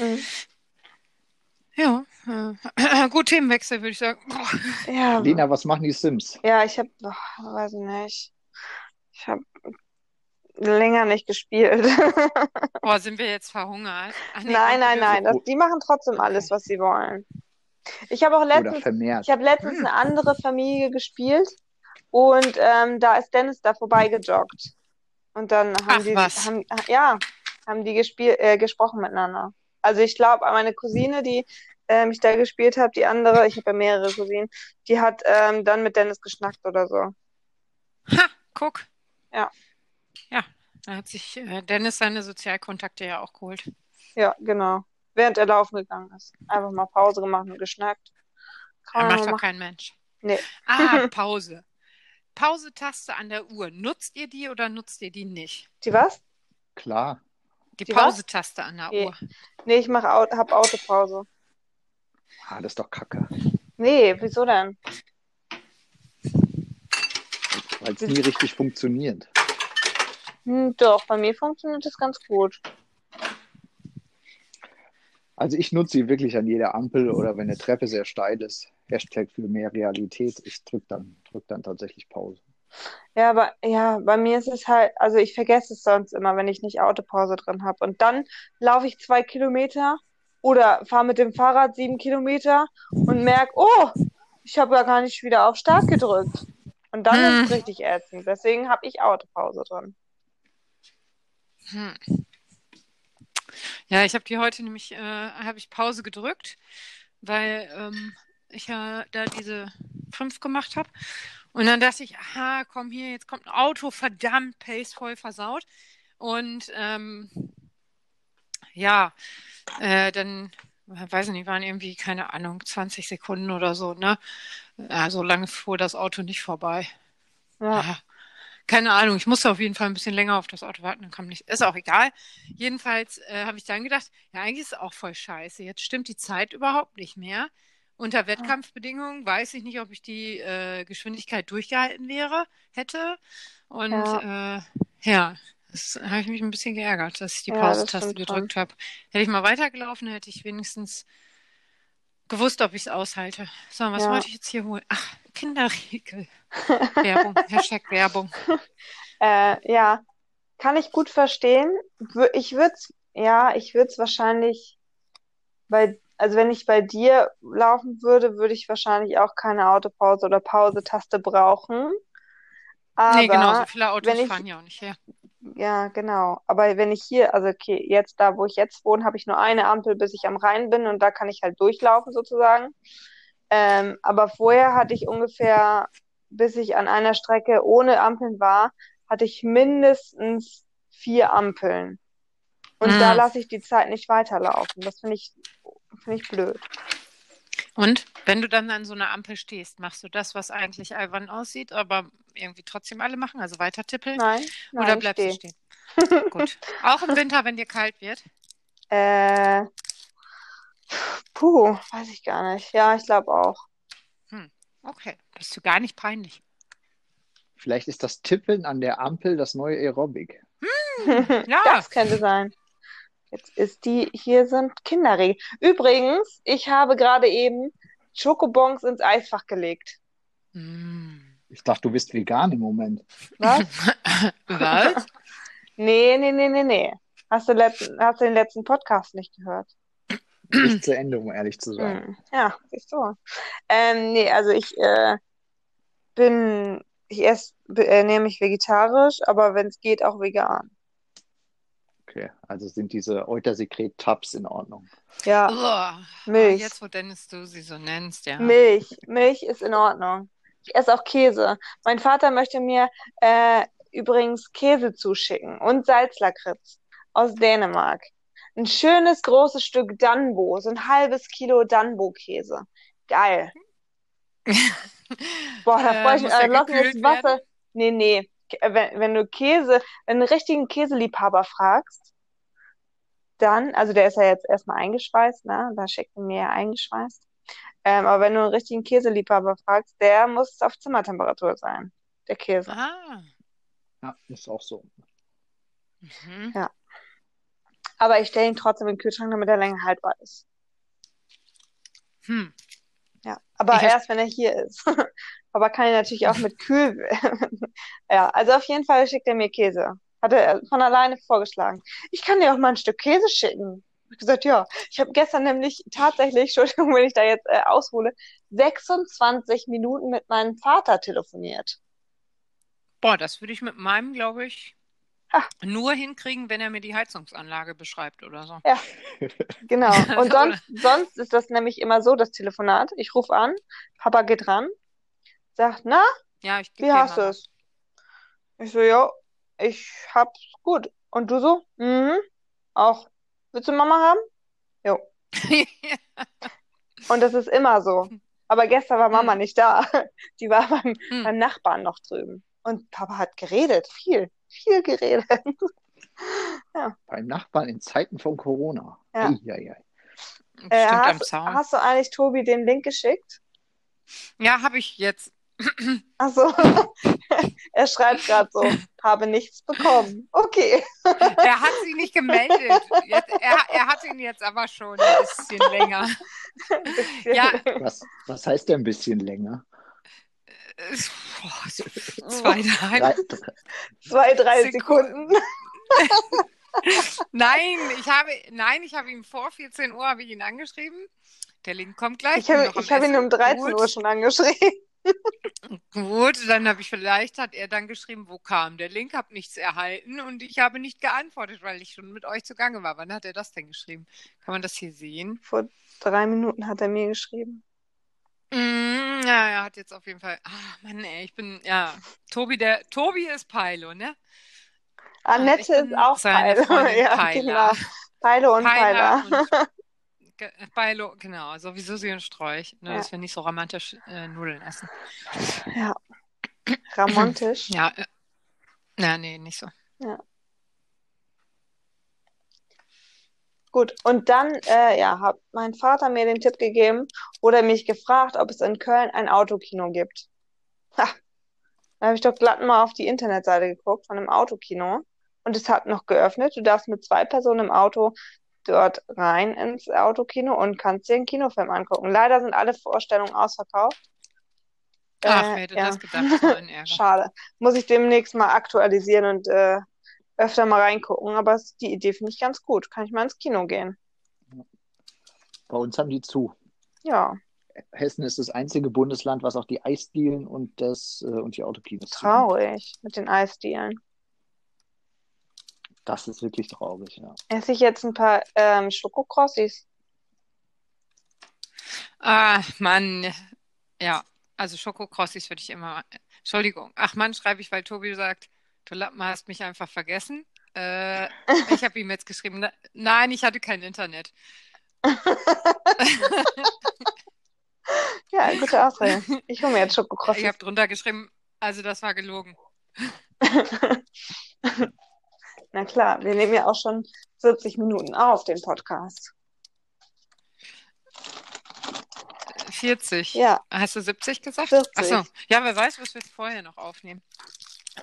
Mhm. Ja. Äh, [CLEARS THROAT] gut, Themenwechsel, würde ich sagen. Ja, Lena, was machen die Sims? ja, ich habe, weiß ich nicht. Ich habe länger nicht gespielt. [LAUGHS] Boah, sind wir jetzt verhungert? Ach, nee, Nein, nein, nein. Das, die machen trotzdem alles, was sie wollen. Ich habe auch Oder letztens, vermehrt? ich habe letztens eine andere Familie gespielt und ähm, da ist Dennis da vorbeigejoggt. Und dann haben Ach, die, was? haben, ja, haben die gespielt, äh, gesprochen miteinander. Also ich glaube, meine Cousine, die äh, mich da gespielt hat, die andere, ich habe ja mehrere Cousinen, die hat ähm, dann mit Dennis geschnackt oder so. Ha, guck. Ja. Ja, da hat sich äh, Dennis seine Sozialkontakte ja auch geholt. Ja, genau. Während er laufen gegangen ist. Einfach mal Pause gemacht und geschnackt. Kann Er macht doch kein Mensch. Nee. Ah, [LAUGHS] Pause. Pause-Taste an der Uhr. Nutzt ihr die oder nutzt ihr die nicht? Die was? Klar. Die, Die? Pause-Taste an der Nee. Uhr. Nee, ich mach Au hab Autopause. Ah, das ist doch kacke. Nee, wieso denn? Weil es nie richtig funktioniert. Hm, doch, bei mir funktioniert das ganz gut. Also ich nutze sie wirklich an jeder Ampel oder wenn eine Treppe sehr steil ist. Hashtag für mehr Realität. Ich drücke dann, drück dann tatsächlich Pause. Ja, aber ja, bei mir ist es halt, also ich vergesse es sonst immer, wenn ich nicht Autopause drin habe. Und dann laufe ich zwei Kilometer oder fahre mit dem Fahrrad sieben Kilometer und merke, oh, ich habe ja gar nicht wieder auf Start gedrückt. Und dann ist es Hm. richtig ätzend. Deswegen habe ich Autopause drin. Hm. Ja, ich habe die heute nämlich, äh, habe ich Pause gedrückt, weil ähm, ich ja da diese fünf gemacht habe. Und dann dachte ich, aha, komm hier, jetzt kommt ein Auto, verdammt, Pace voll versaut. Und ähm, ja, äh, dann, weiß ich nicht, waren irgendwie, keine Ahnung, 20 Sekunden oder so, ne? Ja, so lange fuhr das Auto nicht vorbei. Ja. Ja, keine Ahnung, ich musste auf jeden Fall ein bisschen länger auf das Auto warten, dann kam nicht. Ist auch egal. Jedenfalls äh, habe ich dann gedacht, ja, eigentlich ist es auch voll scheiße. Jetzt stimmt die Zeit überhaupt nicht mehr. Unter Wettkampfbedingungen weiß ich nicht, ob ich die äh, Geschwindigkeit durchgehalten wäre, hätte. Und ja, äh, ja das habe ich mich ein bisschen geärgert, dass ich die Ja, Pause-Taste gedrückt habe. Hätte ich mal weitergelaufen, hätte ich wenigstens gewusst, ob ich es aushalte. So, was Ja. wollte ich jetzt hier holen? Ach, Kinderriegel. [LAUGHS] Werbung, Hashtag Werbung. [LAUGHS] Äh, ja, kann ich gut verstehen. Ich würde es, ja, ich würde es wahrscheinlich bei, also wenn ich bei dir laufen würde, würde ich wahrscheinlich auch keine Autopause oder Pause-Taste brauchen. nee, genau, Aber so viele Autos wenn ich- fahren ja auch nicht her. Ja, genau. Aber wenn ich hier, also okay, jetzt da, wo ich jetzt wohne, habe ich nur eine Ampel, bis ich am Rhein bin und da kann ich halt durchlaufen sozusagen. Ähm, aber vorher hatte ich ungefähr, bis ich an einer Strecke ohne Ampeln war, hatte ich mindestens vier Ampeln. Und da Hm. lasse ich die Zeit nicht weiterlaufen. Das finde ich, finde ich blöd. Und wenn du dann an so einer Ampel stehst, machst du das, was eigentlich albern aussieht, aber irgendwie trotzdem alle machen, also weiter tippeln? Nein, nein, Oder ich bleibst du stehe. stehen? Gut. Auch im Winter, wenn dir kalt wird? [LAUGHS] Äh, puh, weiß ich gar nicht. Ja, ich glaube auch. Okay, bist du gar nicht peinlich. Vielleicht ist das Tippeln an der Ampel das neue Aerobic. Ja. [LAUGHS] Das könnte sein. Jetzt ist die, hier sind Kinderriegel. Übrigens, ich habe gerade eben Schokobons ins Eisfach gelegt. Ich dachte, du bist vegan im Moment. Was? [LAUGHS] Was? Nee, nee, nee, nee, nee. Hast du, hast du den letzten Podcast nicht gehört? Nicht zu Ende, um ehrlich zu sein. Hm. Ja, siehst du. Ähm, nee, also ich äh, bin, ich esse, ernähre mich vegetarisch, aber wenn es geht, auch vegan. Okay, also sind diese Eutersekret-Tabs in Ordnung. Ja, Oh, Milch. Jetzt, wo Dennis du sie so nennst, ja. Milch. Milch ist in Ordnung. Ich esse auch Käse. Mein Vater möchte mir äh, übrigens Käse zuschicken und Salzlakritz aus Dänemark. Ein schönes großes Stück Danbo, so ein halbes Kilo Danbo-Käse. Geil. [LAUGHS] Boah, da Äh, freue ich mich. Äh, lass mir das gekühlt Wasser. werden? Nee, nee. Äh, Wenn, wenn du Käse, wenn du einen richtigen Käseliebhaber fragst, dann, also der ist ja jetzt erstmal eingeschweißt, ne? Da schickt er mir ja eingeschweißt. Ähm, aber wenn du einen richtigen Käseliebhaber fragst, der muss auf Zimmertemperatur sein, der Käse. Ah. Ja, ist auch so. Mhm. Aber ich stelle ihn trotzdem in den Kühlschrank, damit er länger haltbar ist. Hm. Ja, aber Ich- erst, wenn er hier ist. [LAUGHS] Aber kann er natürlich auch mit kühl. [LAUGHS] Ja, also auf jeden Fall schickt er mir Käse. Hat er von alleine vorgeschlagen. Ich kann dir auch mal ein Stück Käse schicken. Ich gesagt, ja. Ich habe gestern nämlich tatsächlich, [LAUGHS] Entschuldigung, wenn ich da jetzt äh, aushole, 26 Minuten mit meinem Vater telefoniert. Boah, das würde ich mit meinem, glaube ich, Ha. nur hinkriegen, wenn er mir die Heizungsanlage beschreibt oder so. Genau. [LAUGHS] Und sonst, sonst ist das nämlich immer so, das Telefonat. Ich rufe an, Papa geht ran, sagt, na, Ja, ich Wie hast du es? Ich so, ja, ich hab's gut. Und du so? Mhm. Auch. Willst du Mama haben? Jo. [LAUGHS] Und das ist immer so. Aber gestern war Mama Hm. nicht da. Die war beim, Hm. beim Nachbarn noch drüben. Und Papa hat geredet. Viel. Viel geredet. [LAUGHS] Beim Nachbarn in Zeiten von Corona. Ja. Eieiei. Bestimmt Äh, am hast, hast du eigentlich Tobi den Link geschickt? Ja, habe ich jetzt. Ach so. [LAUGHS] Er schreibt gerade so, habe nichts bekommen. Okay. [LAUGHS] Er hat sich nicht gemeldet. Jetzt, er, er hat ihn jetzt aber schon ein bisschen länger. Ja, Was, was heißt denn ein bisschen länger? boah, so zwei, drei. Drei, [LAUGHS] Zwei, drei Sekunden. Sekunden. Nein, ich habe, nein, ich habe ihn vor 14 Uhr habe ich ihn angeschrieben. Der Link kommt gleich. Ich habe hab ihn um 13 Gut. Uhr schon angeschrieben. Gut, dann habe ich vielleicht, hat er dann geschrieben, wo kam der Link, habe nichts erhalten und ich habe nicht geantwortet, weil ich schon mit euch zugange war. Wann hat er das denn geschrieben? Kann man das hier sehen? Vor drei Minuten hat er mir geschrieben. Mm, ja, er hat jetzt auf jeden Fall. Ah, Mann, ey, ich bin, ja, Tobi, der, Tobi ist Peilo, ne? Annette bin ist auch Peilo. [LAUGHS] Ja, Peiler. genau. Peilo und Peiler Peiler. und Ge- Peilo, genau, sowieso sie und Sträuch, ne, Ja. dass wir nicht so romantisch äh, Nudeln essen. Ja. Ramontisch. Ja, äh, ja, nee, nicht so. Gut, und dann äh, ja, hat mein Vater mir den Tipp gegeben oder mich gefragt, ob es in Köln ein Autokino gibt. Ha, da habe ich doch glatt mal auf die Internetseite geguckt von einem Autokino und es hat noch geöffnet. Du darfst mit zwei Personen im Auto dort rein ins Autokino und kannst dir einen Kinofilm angucken. Leider sind alle Vorstellungen ausverkauft. Ach, Äh, wer hätte ja. das gedacht? So. [LAUGHS] Schade. Muss ich demnächst mal aktualisieren und äh, öfter mal reingucken. Aber die Idee finde ich ganz gut. Kann ich mal ins Kino gehen? Bei uns haben die zu. Ja, Hessen ist das einzige Bundesland, was auch die Eisdielen und das äh, und die Autokinos traurig mit den Eisdielen. Das ist wirklich traurig, ja. Esse ich jetzt ein paar ähm, Schokokrossis? Ah, Mann. Ja, also Schokokrossis würde ich immer. Entschuldigung. Ach Mann, schreibe ich, weil Tobi sagt, du Lappen hast mich einfach vergessen. Äh, ich habe ihm jetzt geschrieben, "Ne- nein, ich hatte kein Internet. [LAUGHS] Ja, gute Ausrede. Ich hole mir jetzt Ich Schokokrossis. habe drunter geschrieben, also das war gelogen. [LAUGHS] Na klar, wir nehmen ja auch schon 40 Minuten auf, den Podcast. 40. Ja, Hast du 70 gesagt? 40. Ach so. Ja, wer weiß, was wir vorher noch aufnehmen.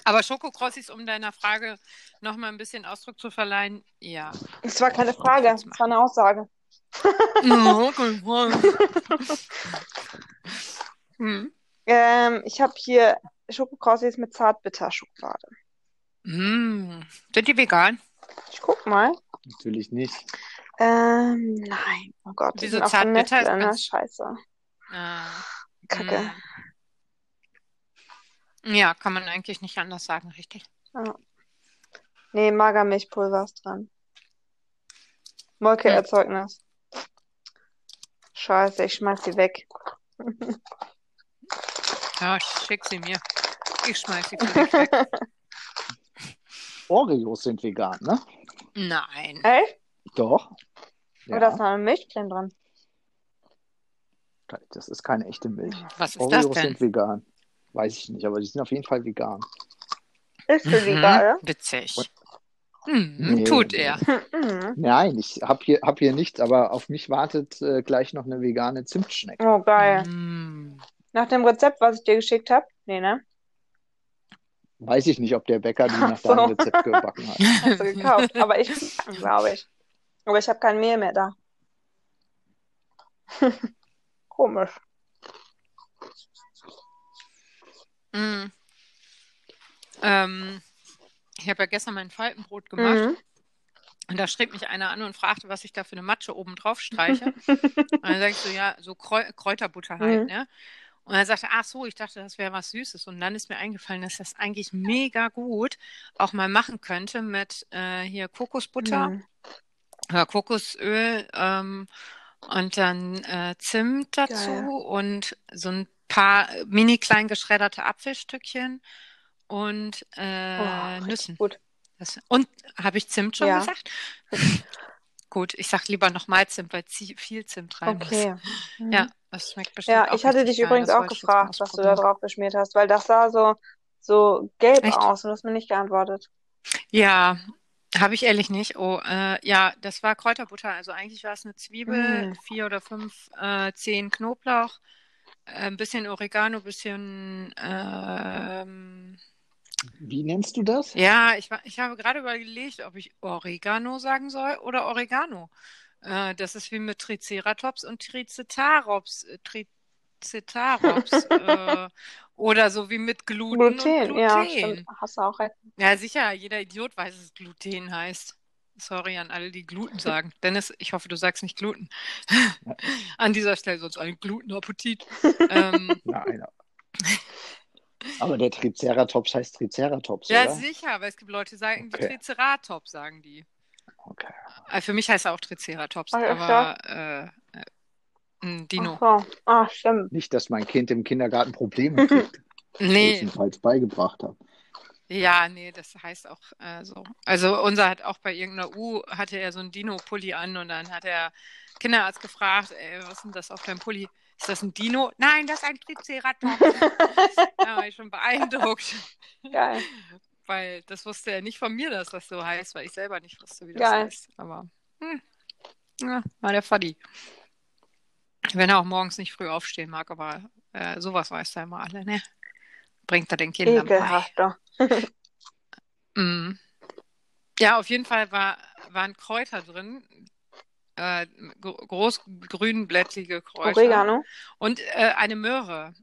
Aber Schokokrossis, um deiner Frage noch mal ein bisschen Ausdruck zu verleihen, ja. es war keine Frage, es war eine Aussage. [LAUGHS] [LAUGHS] hm. Ähm, ich habe hier Schokokrossis mit Zartbitterschokolade. Hm. Sind die vegan? Ich guck mal. Natürlich nicht. Ähm, nein, oh Gott, die Wieso sind auch Zartbitter ist ne? Scheiße. Ah. Kacke. Hm. Ja, kann man eigentlich nicht anders sagen, richtig? Nee, Magermilchpulver ist dran. Molkeerzeugnis. Scheiße, ich schmeiß die weg. Ja, schick sie mir. Ich schmeiß sie [LAUGHS] für dich weg. Oreos sind vegan, ne? Nein. Echt? Doch. Oder ist Ja, noch eine Milchcreme drin? das ist keine echte Milch. Was ist Oreos das denn? sind vegan. Weiß ich nicht, aber die sind auf jeden Fall vegan. Ist für die Mhm, gerade? Witzig. Und- Hm, Nee, tut nee. er. Mhm. Nein, ich habe hier, hab hier nichts, aber auf mich wartet äh, gleich noch eine vegane Zimtschnecke. Oh, geil. Hm. Nach dem Rezept, was ich dir geschickt habe? Nee, ne? Weiß ich nicht, ob der Bäcker die nach Ach so. deinem Rezept gebacken hat. [LAUGHS] Hast du gekauft. Aber ich glaube ich. Aber ich habe kein Mehl mehr da. [LAUGHS] Komisch. Hm. Ähm, ich habe ja gestern mein Faltenbrot gemacht Mhm. und da schrieb mich einer an und fragte, was ich da für eine Matsche oben drauf streiche. [LAUGHS] und dann sag ich so, ja, so Kräu Kräuterbutter halt, Mhm. ne? Und er sagte, ach so, ich dachte, das wäre was Süßes. Und dann ist mir eingefallen, dass das eigentlich mega gut auch mal machen könnte mit äh, hier Kokosbutter. Mhm. ja, Kokosöl ähm, und dann äh, Zimt dazu Geil. und so ein paar mini klein geschredderte Apfelstückchen und äh, Oh, Nüssen. gut. Das, und habe ich Zimt schon Ja. gesagt? [LAUGHS] Gut, ich sag lieber nochmal Zimt, weil viel Zimt rein Okay. muss. Mhm. Ja, das schmeckt bestimmt Ja, auch ich hatte dich geil. übrigens Das auch gefragt, was du da drauf geschmiert hast, weil das sah so, so gelb Echt? aus und du hast mir nicht geantwortet. Ja, habe ich ehrlich nicht. Oh, äh, ja, das war Kräuterbutter. Also eigentlich war es eine Zwiebel, Mm. vier oder fünf, äh, zehn Knoblauch, äh, ein bisschen Oregano, ein bisschen, ähm, Wie nennst du das? ja, ich, war, ich habe gerade überlegt, ob ich Oregano sagen soll oder Oregano. Äh, das ist wie mit Triceratops und Tricetarops. Äh, Tricetarops. [LAUGHS] äh, oder so wie mit Gluten und Gluten, ja, Gluten. stimmt. Hast du auch recht. Ja, sicher, jeder Idiot weiß, dass es Gluten heißt. Sorry an alle, die Gluten [LAUGHS] sagen. Dennis, ich hoffe, du sagst nicht Gluten. [LAUGHS] an dieser Stelle sonst einen Glutenappetit. ähm, Nein. Aber der Triceratops heißt Triceratops, ja, oder? sicher, aber es gibt Leute, die sagen, die Okay. Triceratops sagen die. Okay. Äh, für mich heißt er auch Triceratops, Ach, aber äh, äh, ein Dino. Ach so. Ah, stimmt. Nicht, dass mein Kind im Kindergarten Probleme [LAUGHS] kriegt, weil ich Nee, ihm falsch beigebracht habe. ja, nee, das heißt auch äh, so. Also unser hat auch bei irgendeiner U, hatte er so einen Dino-Pulli an und dann hat der Kinderarzt gefragt, ey, was ist denn das auf deinem Pulli? Ist das ein Dino? Nein, das ist ein Triceratops. [LAUGHS] da war ich schon beeindruckt, Geil. Weil das wusste er nicht von mir, dass das so heißt, weil ich selber nicht wusste, wie das Geil. heißt. Aber hm, ja, war der Faddy. Wenn er auch morgens nicht früh aufstehen mag, aber äh, sowas weiß er immer alle, ne? Bringt er den Kindern bei. Ekelhaft doch. [LAUGHS] Mm. Ja, auf jeden Fall war, waren Kräuter drin, äh, gro- groß grünblättrige Kräuter. Oregano. Und äh, eine Möhre.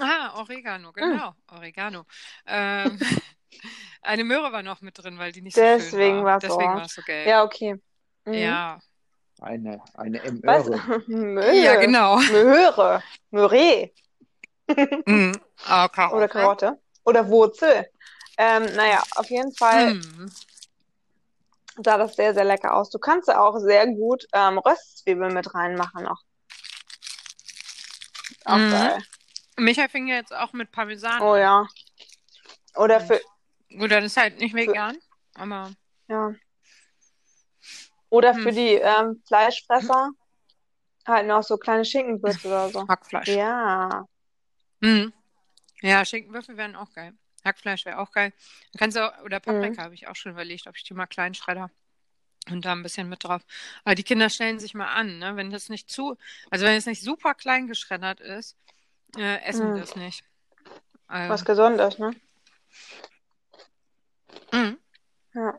Ah, Oregano, genau. Oregano. Ähm, [LAUGHS] eine Möhre war noch mit drin, weil die nicht so schön Deswegen war. war's Deswegen war es so gelb. Ja, okay. Mhm. Ja. Eine, eine Was? M-Öre. [LAUGHS] Möhre. Ja, genau. Möhre. Möhre. [LAUGHS] Mhm. Ah, Karotte. Oder Karotte. Oder Wurzel. Ähm, naja, auf jeden Fall Mhm. sah das sehr, sehr lecker aus. Du kannst da auch sehr gut ähm, Röstzwiebeln mit reinmachen noch. Auch Mhm. geil. Michael fing ja jetzt auch mit Parmesan Oh ja. Oder Und- für, Gut, dann ist halt nicht vegan, aber ja. Oder für Hm. die ähm, Fleischfresser halt noch so kleine Schinkenwürste oder so. Hackfleisch. Ja. Mhm. Ja, Schinkenwürfel wären auch geil. Hackfleisch wäre auch geil. Dann kannst du auch, oder Paprika habe ich auch schon überlegt, ob ich die mal klein schredder und da ein bisschen mit drauf. Aber die Kinder stellen sich mal an, ne? Wenn das nicht zu, also wenn es nicht super klein geschreddert ist, äh, essen Mhm. wir das nicht. Also, Was gesund ist, ne? Mhm. Ja.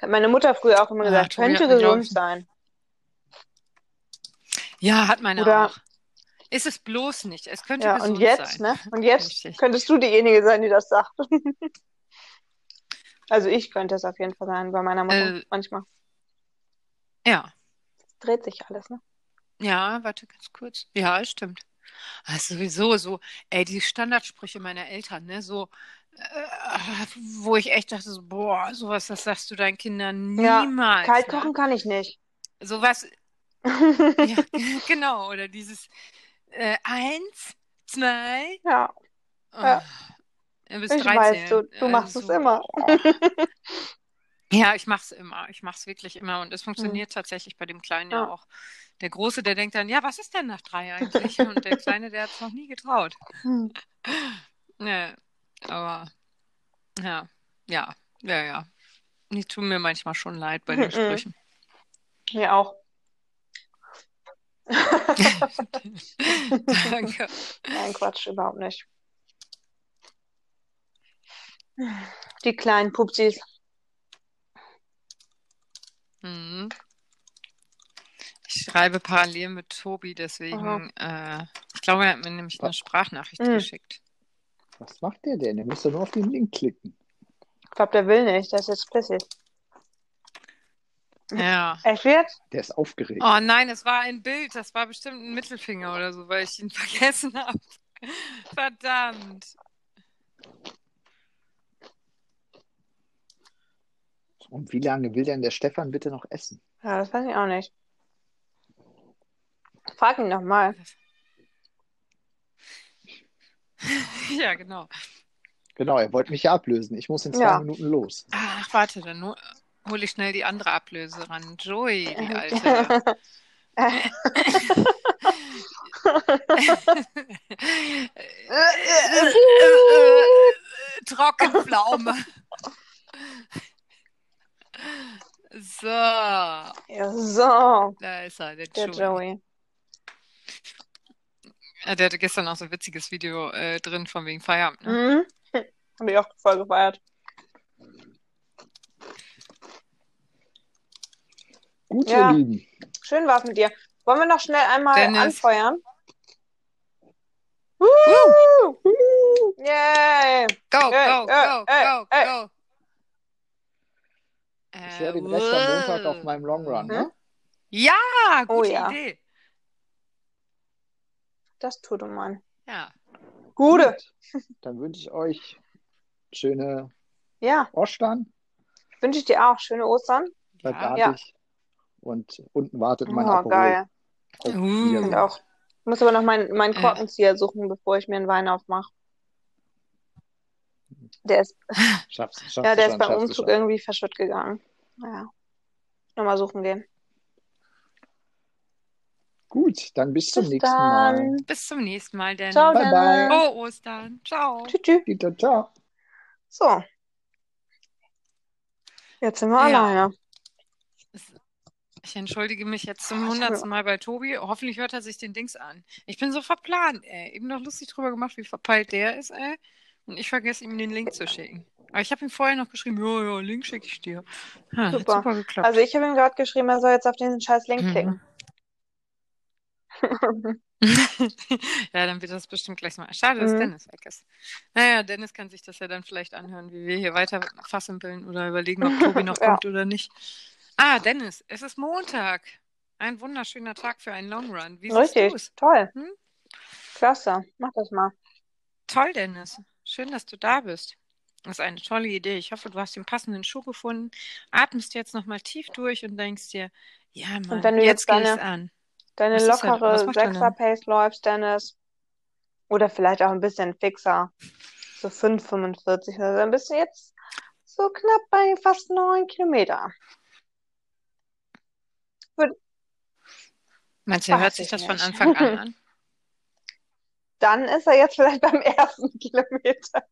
Hat meine Mutter früher auch immer gesagt, Tobi könnte gesund sein. Ja, hat meine Oder- auch. Ist es bloß nicht. Es könnte Ja, gesund und jetzt, sein. ne? [LAUGHS] Und jetzt Richtig. könntest du diejenige sein, die das sagt. [LAUGHS] Also ich könnte es auf jeden Fall sein bei meiner Mutter Äh, manchmal. Ja. Dreht sich alles, ne? Ja, warte ganz kurz. Ja, es stimmt. Ah, sowieso so, ey, die Standardsprüche meiner Eltern, ne, so, wo ich echt dachte, so, boah, sowas, das sagst du deinen Kindern Ja, niemals, Kalt ne? kochen kann ich nicht. Sowas, [LAUGHS] ja, [LAUGHS] genau, oder dieses äh, eins, zwei, Ja, oh, Ja. bis ich drei weiß, du, du machst Äh, es immer. [LAUGHS] Ja, ich mach's immer. Ich mach's wirklich immer. Und es funktioniert tatsächlich bei dem Kleinen ja Ja. auch. Der Große, der denkt dann, ja, was ist denn nach drei eigentlich? Und der Kleine, der hat's noch nie getraut. Hm. Ne, aber ja, ja, ja, ja. Die tun mir manchmal schon leid bei den Mhm. Sprüchen. Mir auch. [LAUGHS] Danke. Nein, Quatsch, überhaupt nicht. Die kleinen Pupsis. Mhm. Ich schreibe parallel mit Tobi, deswegen, äh, ich glaube, er hat mir nämlich eine Sprachnachricht Mhm. geschickt. Was macht der denn? Der muss doch nur auf den Link klicken. Ich glaube, der will nicht. Der ist jetzt explicit. Ja. Echt jetzt? Der ist aufgeregt. Oh nein, es war ein Bild. Das war bestimmt ein Mittelfinger oder so, weil ich ihn [LAUGHS] vergessen habe. Verdammt. Und wie lange will denn der Stefan bitte noch essen? Ja, das weiß ich auch nicht. Frag ihn doch mal. [LAUGHS] Ja, genau. Genau, er wollte mich ja ablösen. Ich muss in zwei Ja. Minuten los. Ach, warte, dann ho- hole ich schnell die andere Ablöse ran. Joey, [LAUGHS] die alte. [LAUGHS] Trockenpflaume. So, da Ja, so, ist er, der der Joey. Joey. Ja, der hatte gestern auch so ein witziges Video äh, drin von wegen Feierabend. Ne? Mhm. [LAUGHS] Hab ich auch voll gefeiert. Gut, Ja. ihr Lieben. Schön war's mit dir. Wollen wir noch schnell einmal Dennis. anfeuern? Woo! Yay! Go, Ey, go, ey, go, ey, go, ey. go. Ich höre den Äh, Rest am Montag auf meinem Long Run, ne? Ja, Oh gute ja. Idee. Das tut du Mann. Ja. Gute. Dann wünsche ich euch schöne Ja, Ostern. wünsche ich dir auch. Schöne Ostern. Bleibt Ja. artig. Und unten wartet mein Oh, Aperol. geil. Auf. Wiedersehen. Und auch. Ich muss aber noch meinen meinen Ja. Korkenzieher suchen, bevor ich mir einen Wein aufmache. Der ist, Schaffst, [LAUGHS] schaffst ja, der schon, ist beim Umzug irgendwie verschütt gegangen. Naja. Nochmal suchen gehen. Gut, dann bis zum Bis nächsten Mal. dann. Bis zum nächsten Mal, denn. Ciao, Bye, bye. dann. Oh, Ostern. Ciao. Tschüss, tschüss. Ciao. So. Jetzt sind wir Ja. alleine. Ich entschuldige mich jetzt zum hundertsten Mal bei Tobi. Hoffentlich hört er sich den Dings an. Ich bin so verplant, ey. Eben noch lustig drüber gemacht, wie verpeilt der ist, ey. Und ich vergesse ihm den Link zu schicken. Aber ich habe ihm vorher noch geschrieben, ja, ja, Link schicke ich dir. Hat Super. super geklappt. Also ich habe ihm gerade geschrieben, er soll jetzt auf diesen scheiß Link Mhm. [LAUGHS] [LAUGHS] Ja, dann wird das bestimmt gleich mal. Schade, dass Mhm. Dennis weg ist. Naja, Dennis kann sich das ja dann vielleicht anhören, wie wir hier weiter fassimpeln oder überlegen, ob Tobi noch [LAUGHS] Ja. kommt oder nicht. Ah, Dennis, es ist Montag. Ein wunderschöner Tag für einen Long Run. Wie Richtig, es? toll. Hm? Klasse, mach das mal. Toll, Dennis. Schön, dass du da bist. Das ist eine tolle Idee. Ich hoffe, du hast den passenden Schuh gefunden, atmest jetzt nochmal tief durch und denkst dir, ja, Mann, wenn du jetzt jetzt deine- an. Deine Was lockere er denn? Sechser-Pace läufst, Dennis. Oder vielleicht auch ein bisschen fixer. So 5,45 oder so. Dann bist du jetzt so knapp bei fast 9 Kilometer. Meinst du, hört sich ich das von nicht. Anfang an an? [LAUGHS] [LAUGHS] Dann ist er jetzt vielleicht beim ersten Kilometer.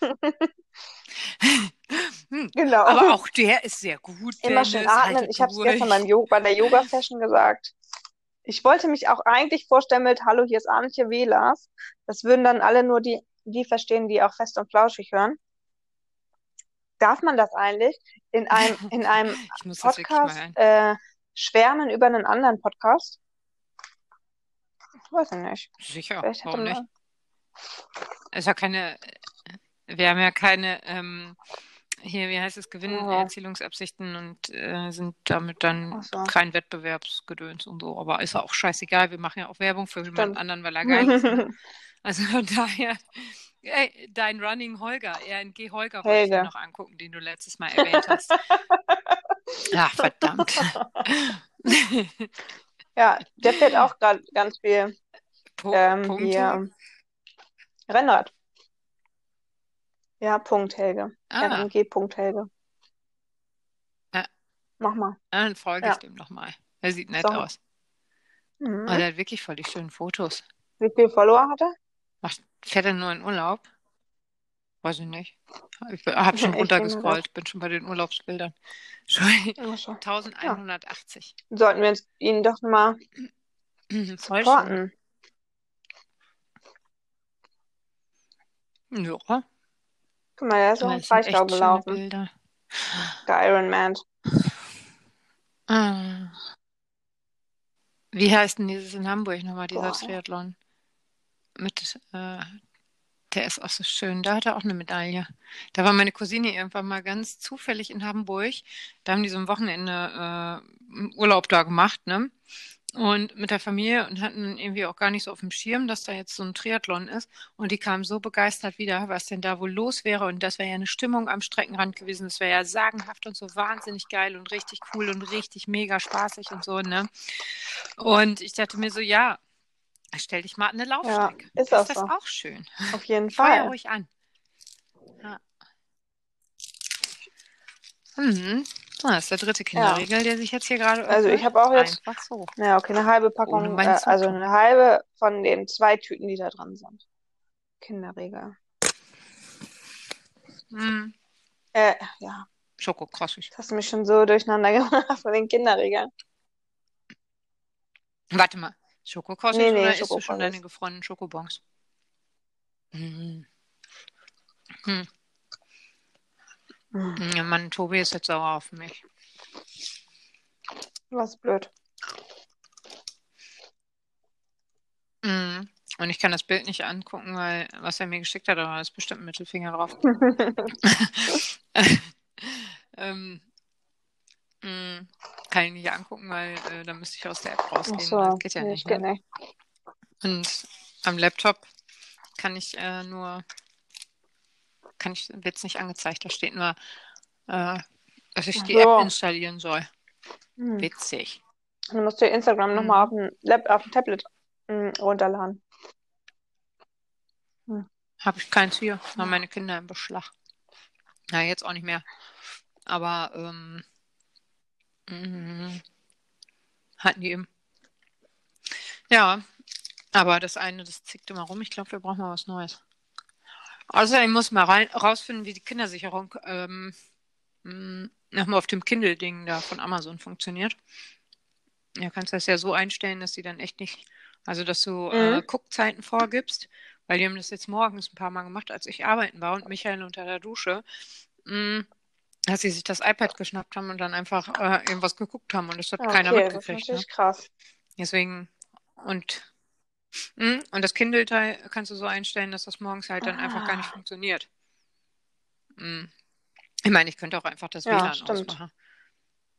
[LAUGHS] Hm. Genau. Aber [LAUGHS] auch der ist sehr gut, Immer schön atmen. Haltet Ich habe es gestern beim Yoga, bei der [LAUGHS] Yoga-Session gesagt. Ich wollte mich auch eigentlich vorstellen mit Hallo, hier ist Arnetje Wehlers. Das würden dann alle nur die, die verstehen, die auch fest und flauschig hören. Darf man das eigentlich in einem, [LAUGHS] in einem Podcast äh, schwärmen über einen anderen Podcast? Ich weiß ich nicht. Sicher, Vielleicht warum nicht? man. ist ja keine, wir haben ja keine, ähm, hier, wie heißt es, Gewinnerzielungsabsichten und äh, sind damit dann so. kein Wettbewerbsgedöns und so. Aber ist ja auch scheißegal, wir machen ja auch Werbung für jemand Stimmt. anderen, weil er [LAUGHS] geil ist. Also von daher, ey, dein Running Holger, RNG Holger wollte ich mir noch angucken, den du letztes Mal erwähnt hast. [LAUGHS] Ach, verdammt. [LAUGHS] Ja, der fährt auch gerade ganz viel Po ähm, Punkte? hier Rennrad. Ja, Punkt Helge. Ah, RMG Punkt Helge. Ja. Mach mal. dann folge Ja. ich dem nochmal. Er sieht nett So. aus. Mhm. Aber der hat wirklich voll die schönen Fotos. Wie viele Follower hat er? Macht, fährt er nur in Urlaub? Weiß ich nicht. Ich habe [LAUGHS] schon Ich runtergescrollt, bin schon bei den Urlaubsbildern. [LAUGHS] Ach so. 1180. Sollten wir uns ihn doch mal [CLEARS THROAT] supporten. Ja, Guck mal, der ist auch im schöne gelaufen. Bilder. Der Ironman. Ah. Wie heißt denn dieses in Hamburg nochmal, dieser Boah. Triathlon? Mit, äh, der ist auch so schön. Da hat er auch eine Medaille. Da war meine Cousine irgendwann mal ganz zufällig in Hamburg. Da haben die so ein Wochenende äh, Urlaub da gemacht, ne? Und mit der Familie und hatten irgendwie auch gar nicht so auf dem Schirm, dass da jetzt so ein Triathlon ist. Und die kamen so begeistert wieder, was denn da wohl los wäre. Und das wäre ja eine Stimmung am Streckenrand gewesen. Das wäre ja sagenhaft und so wahnsinnig geil und richtig cool und richtig mega spaßig und so, ne? Und ich dachte mir so, ja, stell dich mal an eine Laufstrecke. ist ist auch das so. auch schön. Auf jeden Feuer Fall. ruhig an. Ja. Mhm. So, das ist der dritte Kinderriegel, der sich jetzt hier gerade Also ich habe auch jetzt, Einfach so. ja, okay, eine halbe Ohne Packung, äh, also eine halbe von den zwei Tüten, die da drin sind. Kinderriegel. Mhm. Äh, ja, Schokokrossig. das hast du mich schon so durcheinander [LAUGHS] gemacht von den Kinderriegeln. Warte mal. Schokokrossig Nee, nee, oder isst du schon Schokokrossig. deine gefrorenen Schokobons? Hm. Hm, Ja, Mann, Tobi ist jetzt sauer auf mich. Was blöd. Mhm. Und ich kann das Bild nicht angucken, weil was er mir geschickt hat, da ist bestimmt ein Mittelfinger drauf. [LAUGHS] ähm, mh, kann ich nicht angucken, weil äh, dann müsste ich aus der App rausgehen. so, Das geht ja nee, nicht. Ne? nicht. Und am Laptop kann ich äh, nur, kann ich, wird es nicht angezeigt. Da steht nur, äh, dass ich die so. App installieren soll. Hm. Witzig. Dann musst du Instagram Mhm. nochmal auf dem Lab, auf dem Tablet hm, runterladen. Habe ich keins hier. Haben meine Kinder im Beschlag. Na, jetzt auch nicht mehr. Aber ähm, mh, hatten die eben. Ja, aber das eine, das zickt immer rum. Ich glaube, wir brauchen mal was Neues. Außerdem muss mal rein, rausfinden, wie die Kindersicherung ähm, mh, nochmal auf dem Kindle-Ding da von Amazon funktioniert. Ja, kannst das ja so einstellen, dass sie dann echt nicht, also dass du äh, Mhm. Guckzeiten vorgibst, weil die haben das jetzt morgens ein paar Mal gemacht, als ich arbeiten war und Michael unter der Dusche, mh, dass sie sich das iPad geschnappt haben und dann einfach äh, irgendwas geguckt haben und das hat Ja, keiner okay, das ist mitgekriegt. Ne? krass. Deswegen, und, und das Kindle-Teil kannst du so einstellen, dass das morgens halt dann einfach gar nicht Ah. funktioniert. Mh. Ich meine, ich könnte auch einfach das Ja, WLAN stimmt. ausmachen.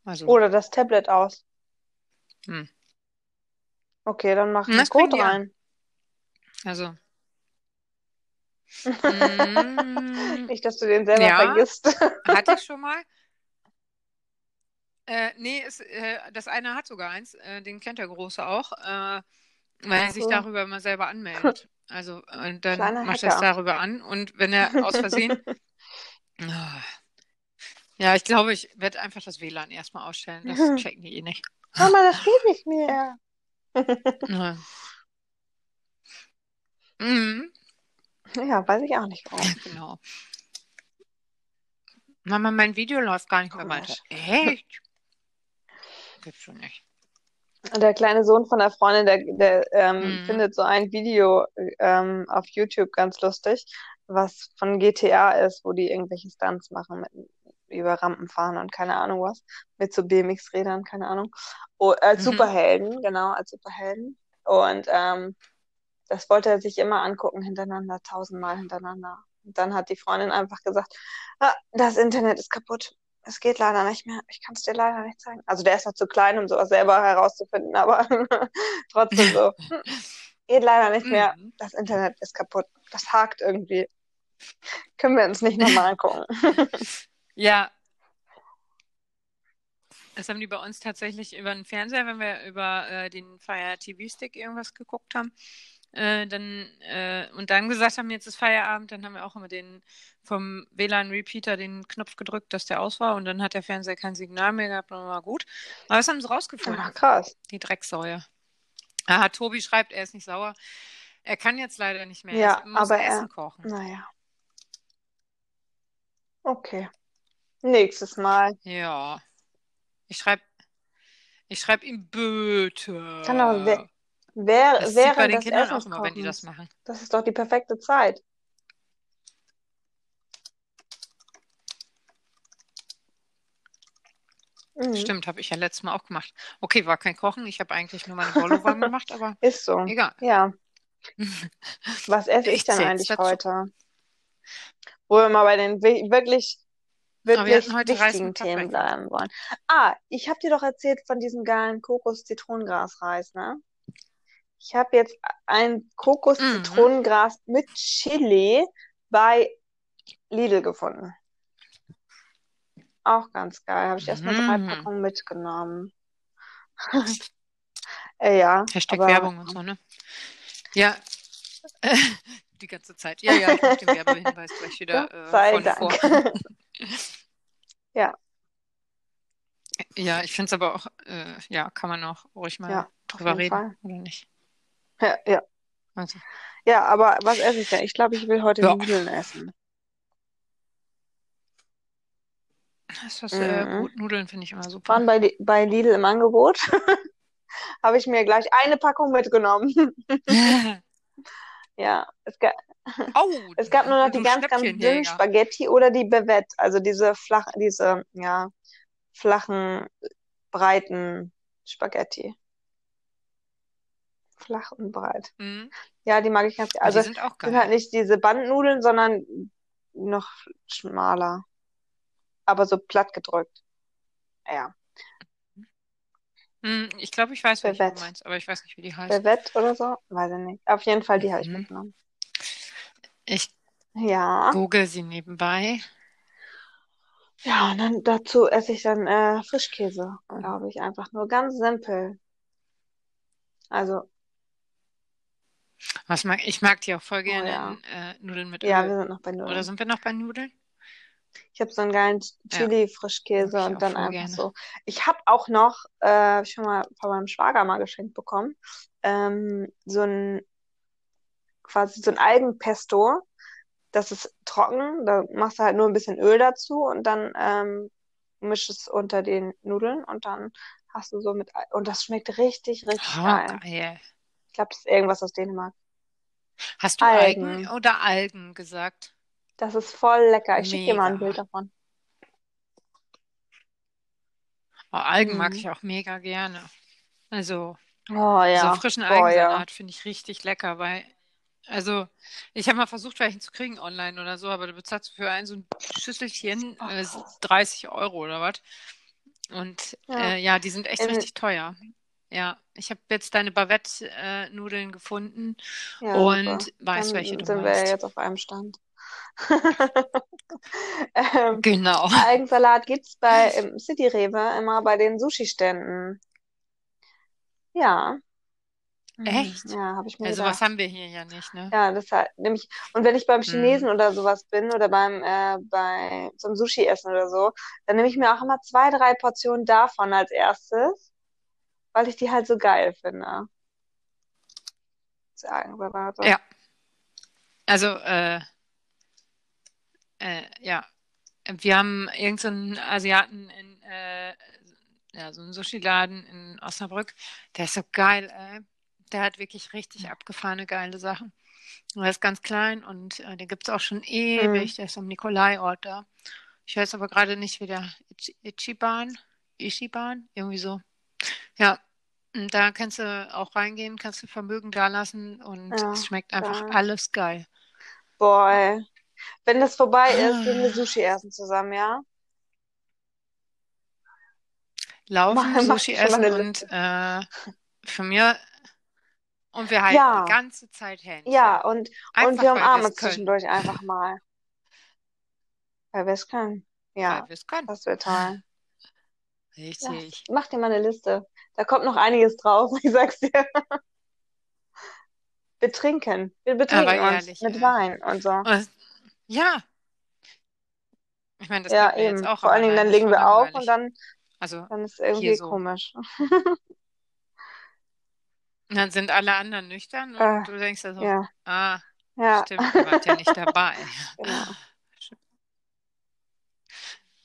Also, Oder das Tablet aus. Hm. Okay, dann mach Hm, das Code rein. also. [LAUGHS] Nicht, dass du den selber Ja. vergisst. hatte ich [LAUGHS] schon mal. Äh, nee, es, äh, das eine hat sogar eins, äh, den kennt der Große auch, äh, weil er sich darüber immer selber anmeldet. [LAUGHS] Also, und dann Kleiner macht er es darüber an und wenn er aus Versehen. [LAUGHS] Ah. Ja, ich glaube, ich werde einfach das WLAN erstmal ausstellen. Das [LAUGHS] checken die eh nicht. Mama, das geht nicht mehr. Ja. Mhm, Ja, weiß ich auch nicht warum. genau. Mama, mein Video läuft gar nicht mehr weiter. Echt? Gibt's schon nicht. Der kleine Sohn von der Freundin, der, der ähm, Mhm. findet so ein Video ähm, auf YouTube ganz lustig, was von GTA ist, wo die irgendwelche Stunts machen mit über Rampen fahren und keine Ahnung was, mit so BMX-Rädern, keine Ahnung. Oh, als Mhm. Superhelden, genau, als Superhelden. Und ähm, das wollte er sich immer angucken, hintereinander, tausendmal hintereinander. Und dann hat die Freundin einfach gesagt, ah, das Internet ist kaputt. Es geht leider nicht mehr. Ich kann es dir leider nicht zeigen. Also der ist noch zu klein, um sowas selber herauszufinden, aber [LAUGHS] trotzdem so. [LAUGHS] Geht leider nicht mehr. Mhm. Das Internet ist kaputt. Das hakt irgendwie. Können wir uns nicht nochmal angucken. [LAUGHS] Ja. Das haben die bei uns tatsächlich über den Fernseher, wenn wir über äh, den Fire TV Stick irgendwas geguckt haben, äh, dann äh, und dann gesagt haben, jetzt ist Feierabend, dann haben wir auch immer den vom WLAN Repeater den Knopf gedrückt, dass der aus war und dann hat der Fernseher kein Signal mehr gehabt und war gut. Aber das haben sie rausgefunden, Ach, krass. die Drecksäue. Ah, Tobi schreibt, er ist nicht sauer. Er kann jetzt leider nicht mehr. Ja, er muss aber er- Essen kochen. Naja. Okay. Nächstes Mal. Ja. Ich schreibe ich schreib ihm bitte. Kann aber Wer, Das sieht bei während den Kindern auch immer, wenn die das machen. Das ist doch die perfekte Zeit. Mhm. Stimmt, habe ich ja letztes Mal auch gemacht. Okay, war kein Kochen. Ich habe eigentlich nur meine Bolle warm gemacht, aber [LAUGHS] Ist so. egal. Ja. [LAUGHS] Was esse ich Ich denn eigentlich dazu. heute? Wo wir mal bei den wi- wirklich, wir wirklich Reis wichtigen Themen bleiben wollen. Ah, ich habe dir doch erzählt von diesem geilen Kokos-Zitronengras-Reis, ne? Ich habe jetzt ein Mhm. Kokos-Zitronengras mit Chili bei Lidl gefunden. Auch ganz geil. Habe ich erstmal drei Mhm. Packungen mitgenommen. [LAUGHS] äh, ja, Hashtag aber Werbung und so, ne? Ja. [LAUGHS] Die ganze Zeit. Ja, ja, ich mache den Werbehinweis gleich wieder äh, sei vorne Dank. vor. [LAUGHS] Ja. Ja, ich finde es aber auch, äh, ja, kann man auch ruhig mal Ja, drüber reden, Fall. oder nicht? Ja, ja. Also, Ja, aber was esse ich denn? Ich glaube, ich will heute Ja. Nudeln essen. das ist äh, Mhm. gut. Nudeln finde ich immer super. Waren bei, bei Lidl im Angebot. [LAUGHS] Habe ich mir gleich eine Packung mitgenommen. [LAUGHS] Ja, es gab, Oh, [LAUGHS] es gab nur noch die ganz, ganz dünnen. Spaghetti oder die Bavette, also diese flach, diese, ja, flachen, breiten Spaghetti. Flach und breit. Mhm. Ja, die mag ich ganz gerne. Aber die Also sind auch sind geil. halt nicht diese Bandnudeln, sondern noch schmaler. Aber so platt gedrückt. Ja. Hm, ich glaube, ich weiß, welche du Bavette. meinst, aber ich weiß nicht, wie die heißt. Bavette oder so? Weiß ich nicht. Auf jeden Fall, die habe ich Mhm. mitgenommen. Ich Ja. google sie nebenbei. Ja, und dann dazu esse ich dann äh, Frischkäse, glaube ich. Einfach nur ganz simpel. Also, Was mag, ich mag die auch voll oh gerne ja. in äh, Nudeln mit Ja, Öl. wir sind noch bei Oder Nudeln. sind wir noch bei Nudeln? Ich habe so einen geilen Ja, Chili-Frischkäse ich und dann einfach gerne. so. Ich habe auch noch äh, schon mal von meinem Schwager mal geschenkt bekommen, ähm, so ein quasi so ein Algenpesto. Das ist trocken, da machst du halt nur ein bisschen Öl dazu und dann ähm, mischst es unter den Nudeln und dann hast du so mit, und das schmeckt richtig, richtig Oh, geil. geil. Ich glaube, das ist irgendwas aus Dänemark. Hast du Algen. Algen oder Algen gesagt? Das ist voll lecker. Ich schicke dir mal ein. Bild davon. Oh, Algen mag Mhm. ich auch mega gerne. Also Oh so ja. frischen Boah, ja. Algensalat finde ich richtig lecker, weil also ich habe mal versucht, welchen zu kriegen online oder so, aber du bezahlst für ein so ein Schüsselchen äh, 30 Euro oder was. Und Ja. äh, ja, die sind echt In- richtig teuer. Ja, ich habe jetzt deine Bavette-Nudeln gefunden Ja, und super. weiß, Dann welche du sind wir ja meinst. jetzt auf einem Stand. [LAUGHS] ähm, Genau. Algensalat gibt's bei [LAUGHS] im City Rewe immer bei den Sushi-Ständen. Ja. Mhm. Echt? Ja, habe ich mir Also gedacht. was haben wir hier ja nicht, ne? Ja, das halt, nämlich, und wenn ich beim Chinesen Mhm. oder sowas bin oder beim, äh, bei, zum Sushi essen oder so, dann nehme ich mir auch immer zwei, drei Portionen davon als erstes, weil ich die halt so geil finde. Sagen wir mal so. Ja. Also, äh, äh, ja. Wir haben irgendeinen Asiaten in, äh, ja, so einen Sushi-Laden in Osnabrück. Der ist so geil, ey. Der hat wirklich richtig abgefahrene, geile Sachen. Und der ist ganz klein und äh, den gibt es auch schon ewig. Der ist am Nikolai-Ort da. Ich weiß aber gerade nicht, wie der Ichi- Ichiban, Ichiban, irgendwie so. Ja, da kannst du auch reingehen, kannst du Vermögen da lassen und Ja, es schmeckt einfach geil. alles geil. Boah. Wenn das vorbei ist, gehen wir Ah. Sushi essen zusammen, ja? Laufen, Mach- [LAUGHS] mach Sushi mal essen und äh, von mir und wir halten Ja. die ganze Zeit Händchen. Ja, und, und wir umarmen zwischendurch einfach mal. Weil wir es können. Ja, Weil wir es können. das wird toll. Ja, Richtig. mach dir mal eine Liste. Da kommt noch einiges drauf, [LAUGHS] ich sag's dir. Wir trinken. Wir betrinken Aber uns ehrlich, mit ey. Wein und so. Und, ja. Ich meine, das Ja, geht mir jetzt eben. auch Vor allen Dingen, dann legen wir auf und dann, Also, dann ist irgendwie so. komisch. [LAUGHS] und dann sind alle anderen nüchtern und Äh, du denkst also, Ja, ah, ja, stimmt, ihr wart ja nicht dabei. [LAUGHS] genau.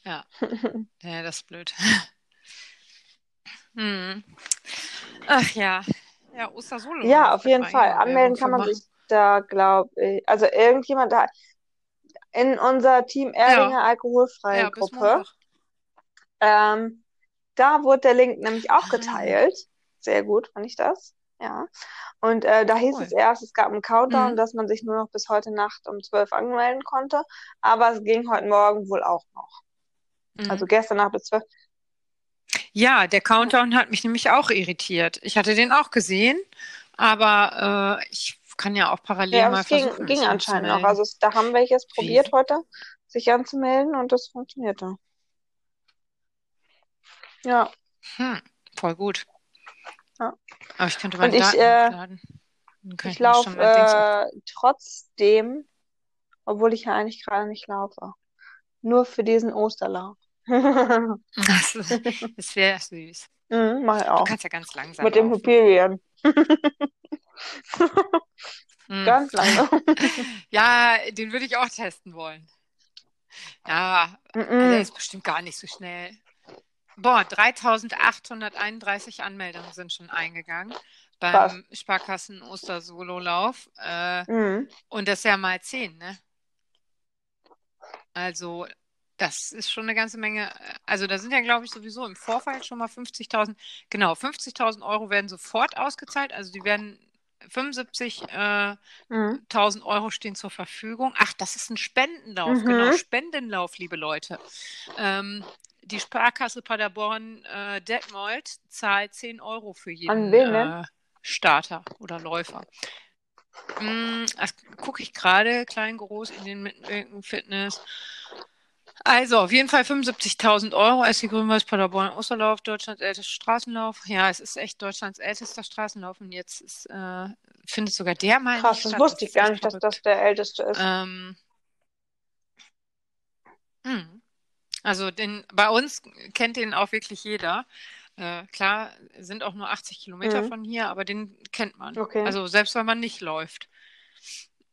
Ja, ja, das ist blöd. Hm. Ach ja. Ja, Ostersolo. Ja, auf jeden Fall. Anmelden kann man für sich da, glaube ich, also irgendjemand da in unser Team Erdinger alkoholfreie Ja, Gruppe. Ähm, da wurde der Link nämlich auch Ah. geteilt. Sehr gut, fand ich das. Ja. Und äh, da hieß Cool. es erst, es gab einen Countdown, Mhm. dass man sich nur noch bis heute Nacht um 12 anmelden konnte. Aber es ging heute Morgen wohl auch noch. Mhm. Also gestern Nacht bis 12. Ja, der Countdown hat mich nämlich auch irritiert. Ich hatte den auch gesehen, aber äh, ich kann ja auch parallel Ja, mal es ging, versuchen, ging anscheinend noch. Also da haben welche es probiert heute, sich anzumelden und das funktionierte. Ja. Hm, voll gut. Ja. Aber ich könnte Und meine ich, Daten äh, kann Ich ich laufe äh, trotzdem, obwohl ich ja eigentlich gerade nicht laufe. Nur für diesen Osterlauf. [LAUGHS] mhm, Das, das wäre süß. mach ich Du auch. kannst ja ganz langsam Mit dem laufen. Hyperion. Hm. Ganz langsam. [LAUGHS] Ja, den würde ich auch testen wollen. Ja, also Mhm. der ist bestimmt gar nicht so schnell. Boah, 3831 Anmeldungen sind schon eingegangen Krass. beim Sparkassen Oster-Solo-Lauf. Äh, Mhm. und das ist ja mal 10, ne? Also, das ist schon eine ganze Menge. Also, da sind ja, glaube ich, sowieso im Vorfall schon mal 50.000. Genau, 50.000 Euro werden sofort ausgezahlt. Also, die werden 75.000 Mhm. Euro stehen zur Verfügung. Ach, das ist ein Spendenlauf. Mhm. Genau, Spendenlauf, liebe Leute. Ähm, die Sparkasse Paderborn äh, Detmold zahlt 10 Euro für jeden wen denn? äh, Starter oder Läufer. Mm, das gucke ich gerade, klein, groß, in den Mitwirken, Fitness. Also, auf jeden Fall 75.000 Euro als die Grünweiß Paderborn Osterlauf, Deutschlands ältester Straßenlauf. Ja, es ist echt Deutschlands ältester Straßenlauf und jetzt ist, äh, findet sogar der mal Krass, das wusste ich gar nicht, dass verrückt. das der älteste ist. Ähm, hm. Also den, bei uns kennt den auch wirklich jeder. Äh, klar, sind auch nur 80 Kilometer Mhm. von hier, aber den kennt man. Okay. Also selbst wenn man nicht läuft.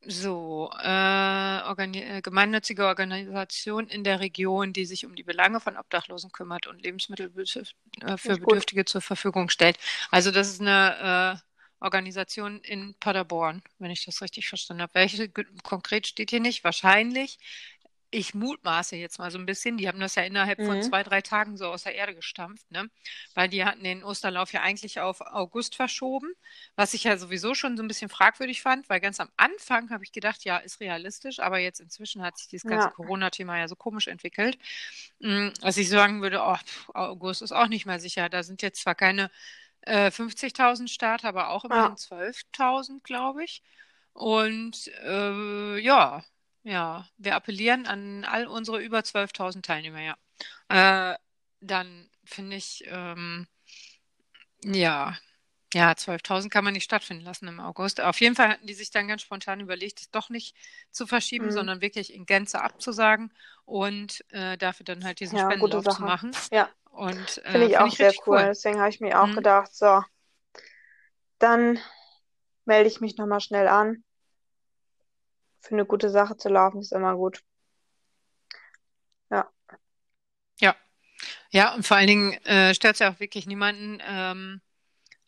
So, äh, organi äh, gemeinnützige Organisation in der Region, die sich um die Belange von Obdachlosen kümmert und Lebensmittel äh, für gut. Bedürftige zur Verfügung stellt. Also das ist eine äh, Organisation in Paderborn, wenn ich das richtig verstanden habe. Welche konkret steht hier nicht? Wahrscheinlich. Ich mutmaße jetzt mal so ein bisschen. Die haben das ja innerhalb von Mhm. zwei, drei Tagen so aus der Erde gestampft, ne? Weil die hatten den Osterlauf ja eigentlich auf August verschoben, was ich ja sowieso schon so ein bisschen fragwürdig fand, weil ganz am Anfang habe ich gedacht, ja, ist realistisch, aber jetzt inzwischen hat sich dieses ganze Ja. Corona-Thema ja so komisch entwickelt, dass ich sagen würde, oh, August ist auch nicht mehr sicher. Da sind jetzt zwar keine äh, 50.000 Starter, aber auch immerhin Ja. 12.000, glaube ich. Und äh, ja, ja, wir appellieren an all unsere über 12.000 Teilnehmer, ja. Äh, dann finde ich, ähm, ja, ja, 12.000 kann man nicht stattfinden lassen im August. Auf jeden Fall hatten die sich dann ganz spontan überlegt, es doch nicht zu verschieben, Mhm. sondern wirklich in Gänze abzusagen und äh, dafür dann halt diesen Ja, Spendenlauf zu machen. Ja. Und äh, Finde ich finde auch ich sehr cool. cool. Deswegen habe ich mir auch Mhm. gedacht, so, dann melde ich mich nochmal schnell an. Für eine gute Sache zu laufen ist immer gut. Ja. Ja. Ja, und vor allen Dingen äh, stört es ja auch wirklich niemanden. Ähm,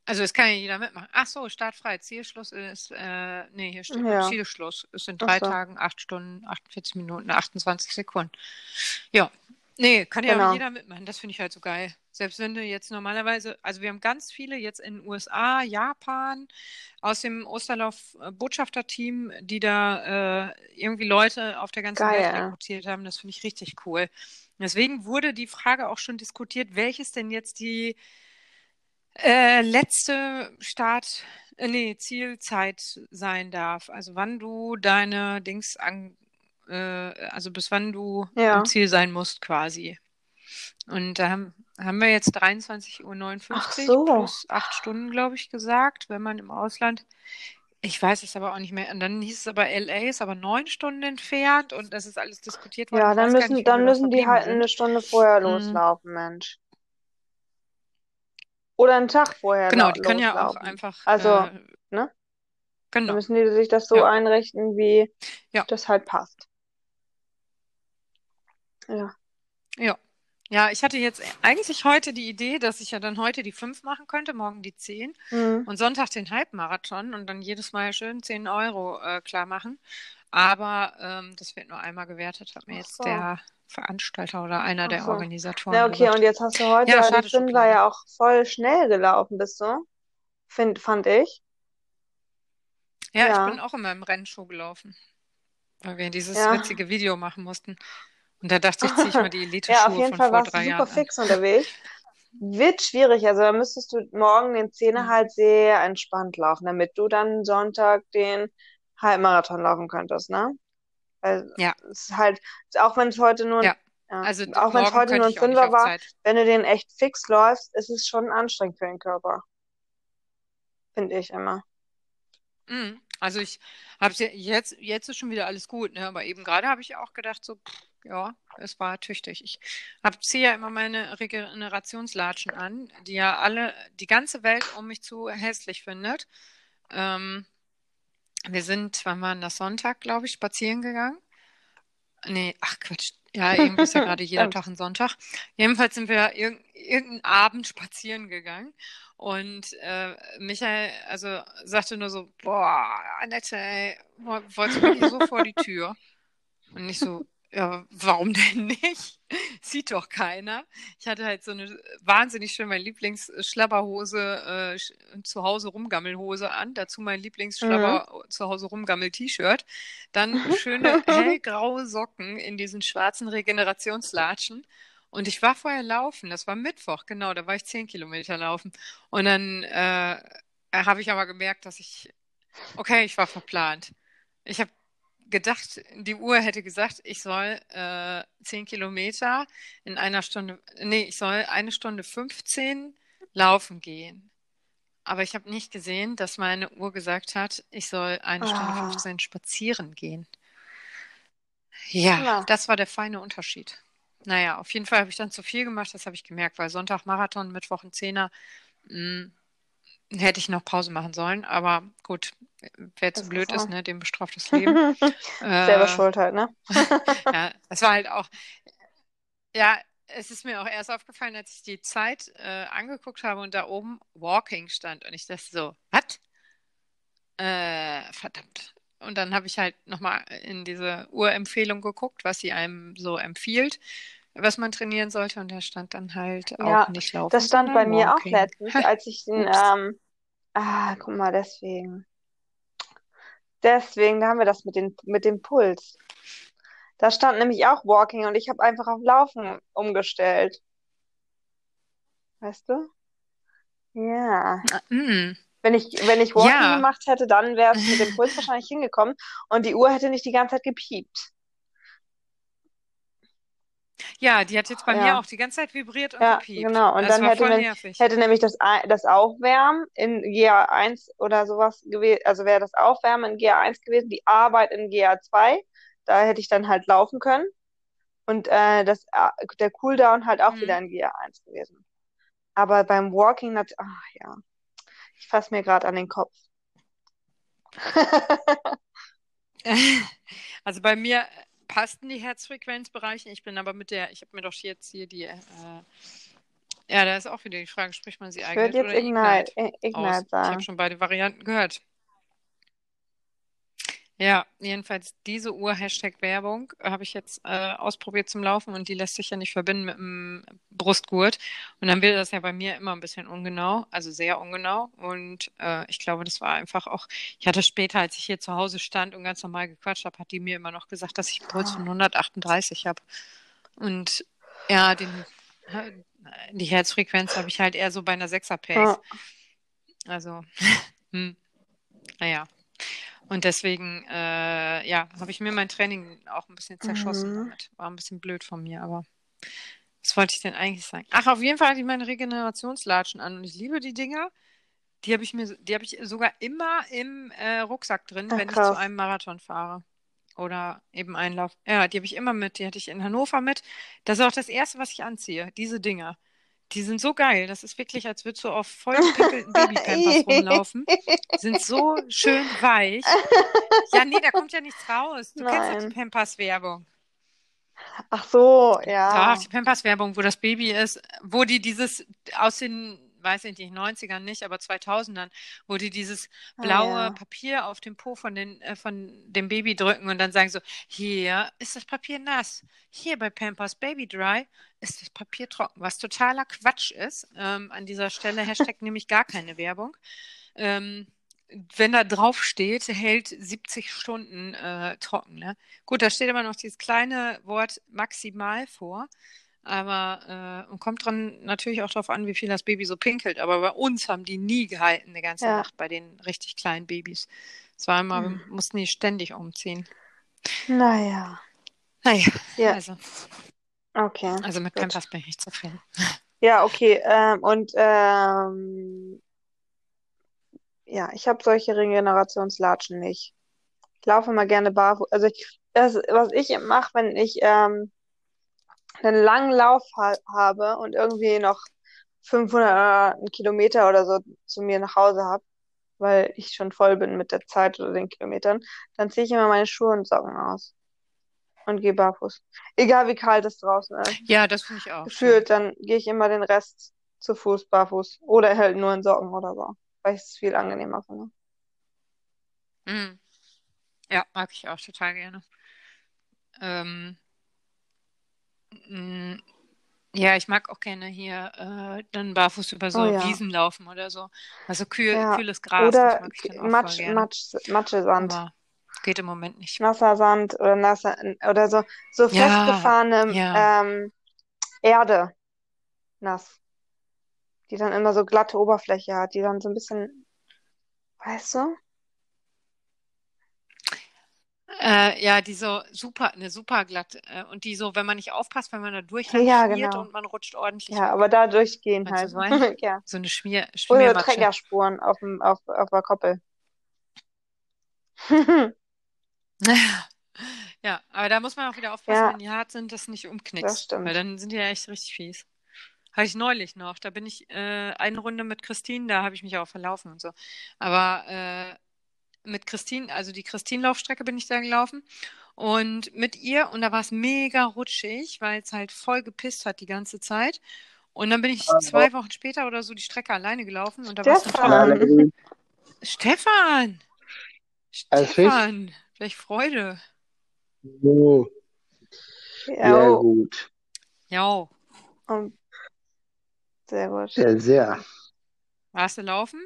also es kann ja jeder mitmachen. Ach so, startfrei. Zielschluss ist, äh, nee, hier steht Ja. Zielschluss. In Ach drei so. Tagen, acht Stunden, 48 Minuten, 28 Sekunden. Ja. Nee, kann ja Genau. jeder mitmachen. Das finde ich halt so geil. Selbst wenn du jetzt normalerweise, also wir haben ganz viele jetzt in den USA, Japan, aus dem Osterlauf-Botschafterteam, die da äh, irgendwie Leute auf der ganzen Welt Geil. rekrutiert haben. Das finde ich richtig cool. Deswegen wurde die Frage auch schon diskutiert, welches denn jetzt die äh, letzte Start, äh, nee, Zielzeit sein darf. Also wann du deine Dings an, äh, also bis wann du Ja. im Ziel sein musst quasi. Und da haben, haben wir jetzt 23.59 Ach Uhr so. plus acht Stunden, glaube ich, gesagt, wenn man im Ausland. Ich weiß es aber auch nicht mehr. Und dann hieß es aber, LA ist aber neun Stunden entfernt und das ist alles diskutiert worden. Ja, dann müssen, nicht, dann müssen die halt sind. eine Stunde vorher Mhm. loslaufen, Mensch. Oder einen Tag vorher Genau, die können ja auch loslaufen. einfach, Also, äh, ne? Dann genau, müssen die sich das so ja, einrichten, wie ja, das halt passt. Ja. ja. Ja, ich hatte jetzt eigentlich heute die Idee, dass ich ja dann heute die fünf machen könnte, morgen die zehn Mhm. und Sonntag den Halbmarathon und dann jedes Mal schön 10 Euro äh, klar machen. Aber ähm, das wird nur einmal gewertet, hat mir jetzt so. der Veranstalter oder einer Ach der so. Organisatoren Na, okay, und gesagt. jetzt hast du heute Ja, ja schade Fünfer Schokolade. ja auch voll schnell gelaufen, bist du? Find, fand ich. Ja, ich Ja. bin auch immer im Rennschuh gelaufen, weil wir dieses Ja. witzige Video machen mussten. Und da dachte ich, ziehe ich mal die [LAUGHS] Ja, auf Elite-Schuhe jeden von Fall vor warst du super Jahren an. fix unterwegs. Wird schwierig. Also da müsstest du morgen den Zehner Hm. halt sehr entspannt laufen, damit du dann Sonntag den Halbmarathon laufen könntest, ne? Weil Ja, es ist halt, auch wenn es heute nur, ein- ja. ja, Also auch wenn es heute nur ein Fünfer war, Zeit. wenn du den echt fix läufst, ist es schon anstrengend für den Körper, finde ich immer. Mhm. Also ich habe jetzt, jetzt ist schon wieder alles gut, ne? Aber eben gerade habe ich auch gedacht, so, pff, ja, es war tüchtig. Ich ziehe ja immer meine Regenerationslatschen an, die ja alle, die ganze Welt um mich zu hässlich findet. Ähm, wir sind, wann war das Sonntag, glaube ich, spazieren gegangen. Nee, ach Quatsch. Ja, irgendwie ist ja [LAUGHS] gerade jeder. Tag ein Sonntag. Jedenfalls sind wir irg irgendeinen Abend spazieren gegangen und äh, Michael also sagte nur so, boah, Annette, ey, wo- wolltest du so vor die Tür? Und ich so, ja, warum denn nicht? [LAUGHS] Sieht doch keiner. Ich hatte halt so eine wahnsinnig schön meine Lieblingsschlabberhose, äh, zu Hause Rumgammelhose an, dazu mein Mhm. Lieblingsschlabber zu Hause Rumgammel-T-Shirt, dann [LAUGHS] schöne hellgraue Socken in diesen schwarzen Regenerationslatschen. Und ich war vorher laufen, das war Mittwoch, genau, da war ich zehn Kilometer laufen. Und dann äh, habe ich aber gemerkt, dass ich, okay, ich war verplant. Ich habe gedacht, die Uhr hätte gesagt, ich soll äh, 10 Kilometer in einer Stunde, nee, ich soll eine Stunde 15 laufen gehen. Aber ich habe nicht gesehen, dass meine Uhr gesagt hat, ich soll eine Stunde Ah. 15 spazieren gehen. Ja, Ja. das war der feine Unterschied. Naja, auf jeden Fall habe ich dann zu viel gemacht, das habe ich gemerkt, weil Sonntag Marathon, Mittwoch ein Zehner, mh, hätte ich noch Pause machen sollen. Aber gut, wer zu blöd ist ne, dem bestraft das Leben. [LAUGHS] Selber Äh, schuld halt, ne? [LAUGHS] ja, es war halt auch, ja, es ist mir auch erst aufgefallen, als ich die Zeit äh, angeguckt habe und da oben Walking stand und ich dachte so, was? äh, verdammt. Und dann habe ich halt nochmal in diese Urempfehlung geguckt, was sie einem so empfiehlt, was man trainieren sollte. Und da stand dann halt auch Ja, nicht laufen, das stand bei mir auch walking. letztens, als ich [LAUGHS] den, ähm, ah, guck mal, deswegen. Deswegen, da haben wir das mit den, mit dem Puls. Da stand nämlich auch Walking und ich habe einfach auf Laufen umgestellt. Weißt du? Ja. Mm. Wenn ich, wenn ich Walking Ja. gemacht hätte, dann wäre es mit dem Puls wahrscheinlich hingekommen und die Uhr hätte nicht die ganze Zeit gepiept. Ja, die hat jetzt bei Ja. mir auch die ganze Zeit vibriert und Ja, gepiept. genau. Und Das dann hätte man-. Hätte nämlich das, das Aufwärmen in GA1 oder sowas gewesen, also wäre das Aufwärmen in GA1 gewesen, die Arbeit in GA2, da hätte ich dann halt laufen können. Und äh, das, äh, der Cooldown halt auch Mhm. wieder in GA1 gewesen. Aber beim Walking, ach ja, ich fasse mir gerade an den Kopf. [LAUGHS] [LAUGHS] Also bei mir passten die Herzfrequenzbereiche. Ich bin aber mit der, ich habe mir doch jetzt hier die, äh, ja, da ist auch wieder die Frage, spricht man sie Ich Ignite würde jetzt oder Ignite, Ignite I- aus? Ignite Ich habe schon beide Varianten gehört. Ja, jedenfalls diese Uhr, Hashtag Werbung, habe ich jetzt äh, ausprobiert zum Laufen und die lässt sich ja nicht verbinden mit dem Brustgurt. Und dann wird das ja bei mir immer ein bisschen ungenau, also sehr ungenau. Und äh, ich glaube, das war einfach auch, ich hatte später, als ich hier zu Hause stand und ganz normal gequatscht habe, hat die mir immer noch gesagt, dass ich einen Puls von 138 habe. Und ja, den, die Herzfrequenz habe ich halt eher so bei einer 6er Pace. Ja. Also, [LAUGHS] hm, naja. Und deswegen, äh, ja, habe ich mir mein Training auch ein bisschen zerschossen Mhm. damit. War ein bisschen blöd von mir, aber was wollte ich denn eigentlich sagen? Ach, auf jeden Fall hatte ich meine Regenerationslatschen an und ich liebe die Dinger. Die habe ich mir, die habe ich sogar immer im äh, Rucksack drin, Ach, wenn ich zu krass. einem Marathon fahre. Oder eben Einlauf. Ja, die habe ich immer mit. Die hatte ich in Hannover mit. Das ist auch das Erste, was ich anziehe. Diese Dinger. Die sind so geil. Das ist wirklich, als würdest du auf vollgepinkelten [LAUGHS] Babypampers rumlaufen. Die sind so schön weich. Ja, nee, da kommt ja nichts raus. Du kennst doch die Nein. Pampers-Werbung. Ach so, Ja, ja. die Pampers-Werbung, wo das Baby ist, wo die dieses aus den, weiß ich nicht, 90ern nicht, aber 2000ern, wo die dieses Ah, blaue ja. Papier auf dem Po von, den, äh, von dem Baby drücken und dann sagen so, hier ist das Papier nass. Hier bei Pampers Baby Dry ist das Papier trocken, was totaler Quatsch ist. Ähm, an dieser Stelle Hashtag nämlich gar keine Werbung. Ähm, wenn da drauf steht, hält 70 Stunden äh, trocken. Ne? Gut, da steht aber noch dieses kleine Wort maximal vor. Aber äh, und kommt dran natürlich auch darauf an, wie viel das Baby so pinkelt. Aber bei uns haben die nie gehalten, eine ganze Ja. Nacht bei den richtig kleinen Babys. Es war immer, Hm. mussten die ständig umziehen. Naja. Naja, Ja, also, okay. also mit. Pampers bin ich nicht zufrieden. Ja, okay. Ähm, und ähm, ja, ich habe solche Regenerationslatschen nicht. Ich laufe mal gerne barfuß. Also ich, das, was ich mache, wenn ich ähm, einen langen Lauf ha habe und irgendwie noch 500 oder einen Kilometer oder so zu mir nach Hause habe, weil ich schon voll bin mit der Zeit oder den Kilometern, dann ziehe ich immer meine Schuhe und Socken aus und gehe barfuß. Egal wie kalt es draußen ist. Ja, das finde ich auch. Gefühlt, dann gehe ich immer den Rest zu Fuß, barfuß. Oder halt nur in Socken oder so. Weil ich es viel angenehmer finde. Mhm. Ja, mag ich auch total gerne. Ähm, ja, ich mag auch gerne hier äh, dann barfuß über so Oh ja. Wiesen laufen oder so. Also kühl, Ja. kühles Gras, Oder mag ich dann auch voll Matsch, gerne. Matsch, Matschesand. Aber geht im Moment nicht. Nasser Sand oder nasser, oder so, so Ja, festgefahrene ähm, Erde. Nass. Die dann immer so glatte Oberfläche hat, die dann so ein bisschen, weißt du? Äh, ja, die so super, eine super glatt. Äh, und die so, wenn man nicht aufpasst, wenn man da durchschmiert Ja, genau. und man rutscht ordentlich Ja, aber da durchgehen halt. so? [LAUGHS] Ja. So eine Schmier, Oder Schmiermatsche. Trägerspuren auf dem, auf, auf der Koppel. [LAUGHS] Ja, aber da muss man auch wieder aufpassen, Ja. wenn die hart sind, dass du nicht Das umknickst. stimmt. Weil dann sind die ja echt richtig fies. Habe ich neulich noch. Da bin ich äh, eine Runde mit Christine, da habe ich mich auch verlaufen und so. Aber äh, mit Christine, also die Christine-Laufstrecke bin ich da gelaufen. Und mit ihr, und da war es mega rutschig, weil es halt voll gepisst hat die ganze Zeit. Und dann bin ich zwei Wochen später oder so die Strecke alleine gelaufen und da war es dann Stefan. Stefan! Stefan, welch Freude. So, Ja, sehr oh, gut. Ja. sehr gut. Sehr, sehr. Warst du laufen?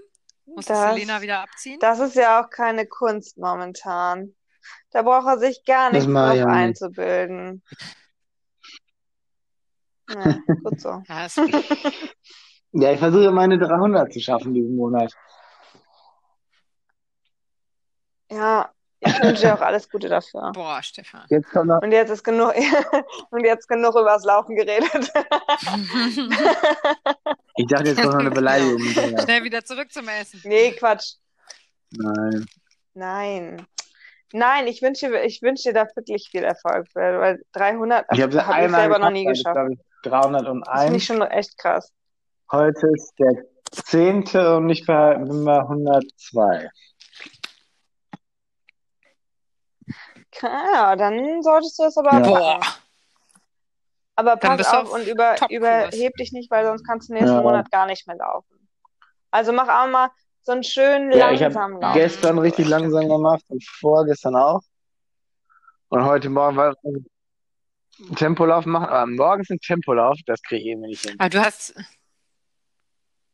Musstest Das, Selena wieder abziehen? das ist ja auch keine Kunst momentan. Da braucht er sich gar nicht drauf nicht. einzubilden. [LAUGHS] Nee, gut so. Ja, Ja, ich versuche meine 300 zu schaffen diesen Monat. Ja, ich wünsche dir auch alles Gute dafür. Boah, Stefan. Jetzt kommt noch, Und jetzt ist genug, [LAUGHS] und jetzt genug übers Laufen geredet. [LAUGHS] ich dachte, jetzt kommt noch eine Beleidigung. [LAUGHS] Schnell wieder zurück zum Essen. Nee, Quatsch. Nein. Nein. Nein, ich wünsche, dir- ich wünsche dir da wirklich viel Erfolg, weil weil 300 Ich habe habe ich selber noch nie geschafft, ich, Das finde ich 301. schon echt krass. Heute ist der zehnte und ich bin bei 102. Ja, dann solltest du es aber Ja. Boah. Aber pass auf auf und über, überheb dich nicht, weil sonst kannst du nächsten Ja. Monat gar nicht mehr laufen. Also mach auch mal so einen schönen Ja, ich habe langsamen Lauf. gestern richtig langsam gemacht und vorgestern auch. Und heute Morgen war ein Tempolauf machen, aber morgens ein Tempolauf, das kriege ich irgendwie nicht hin. Aber du hast,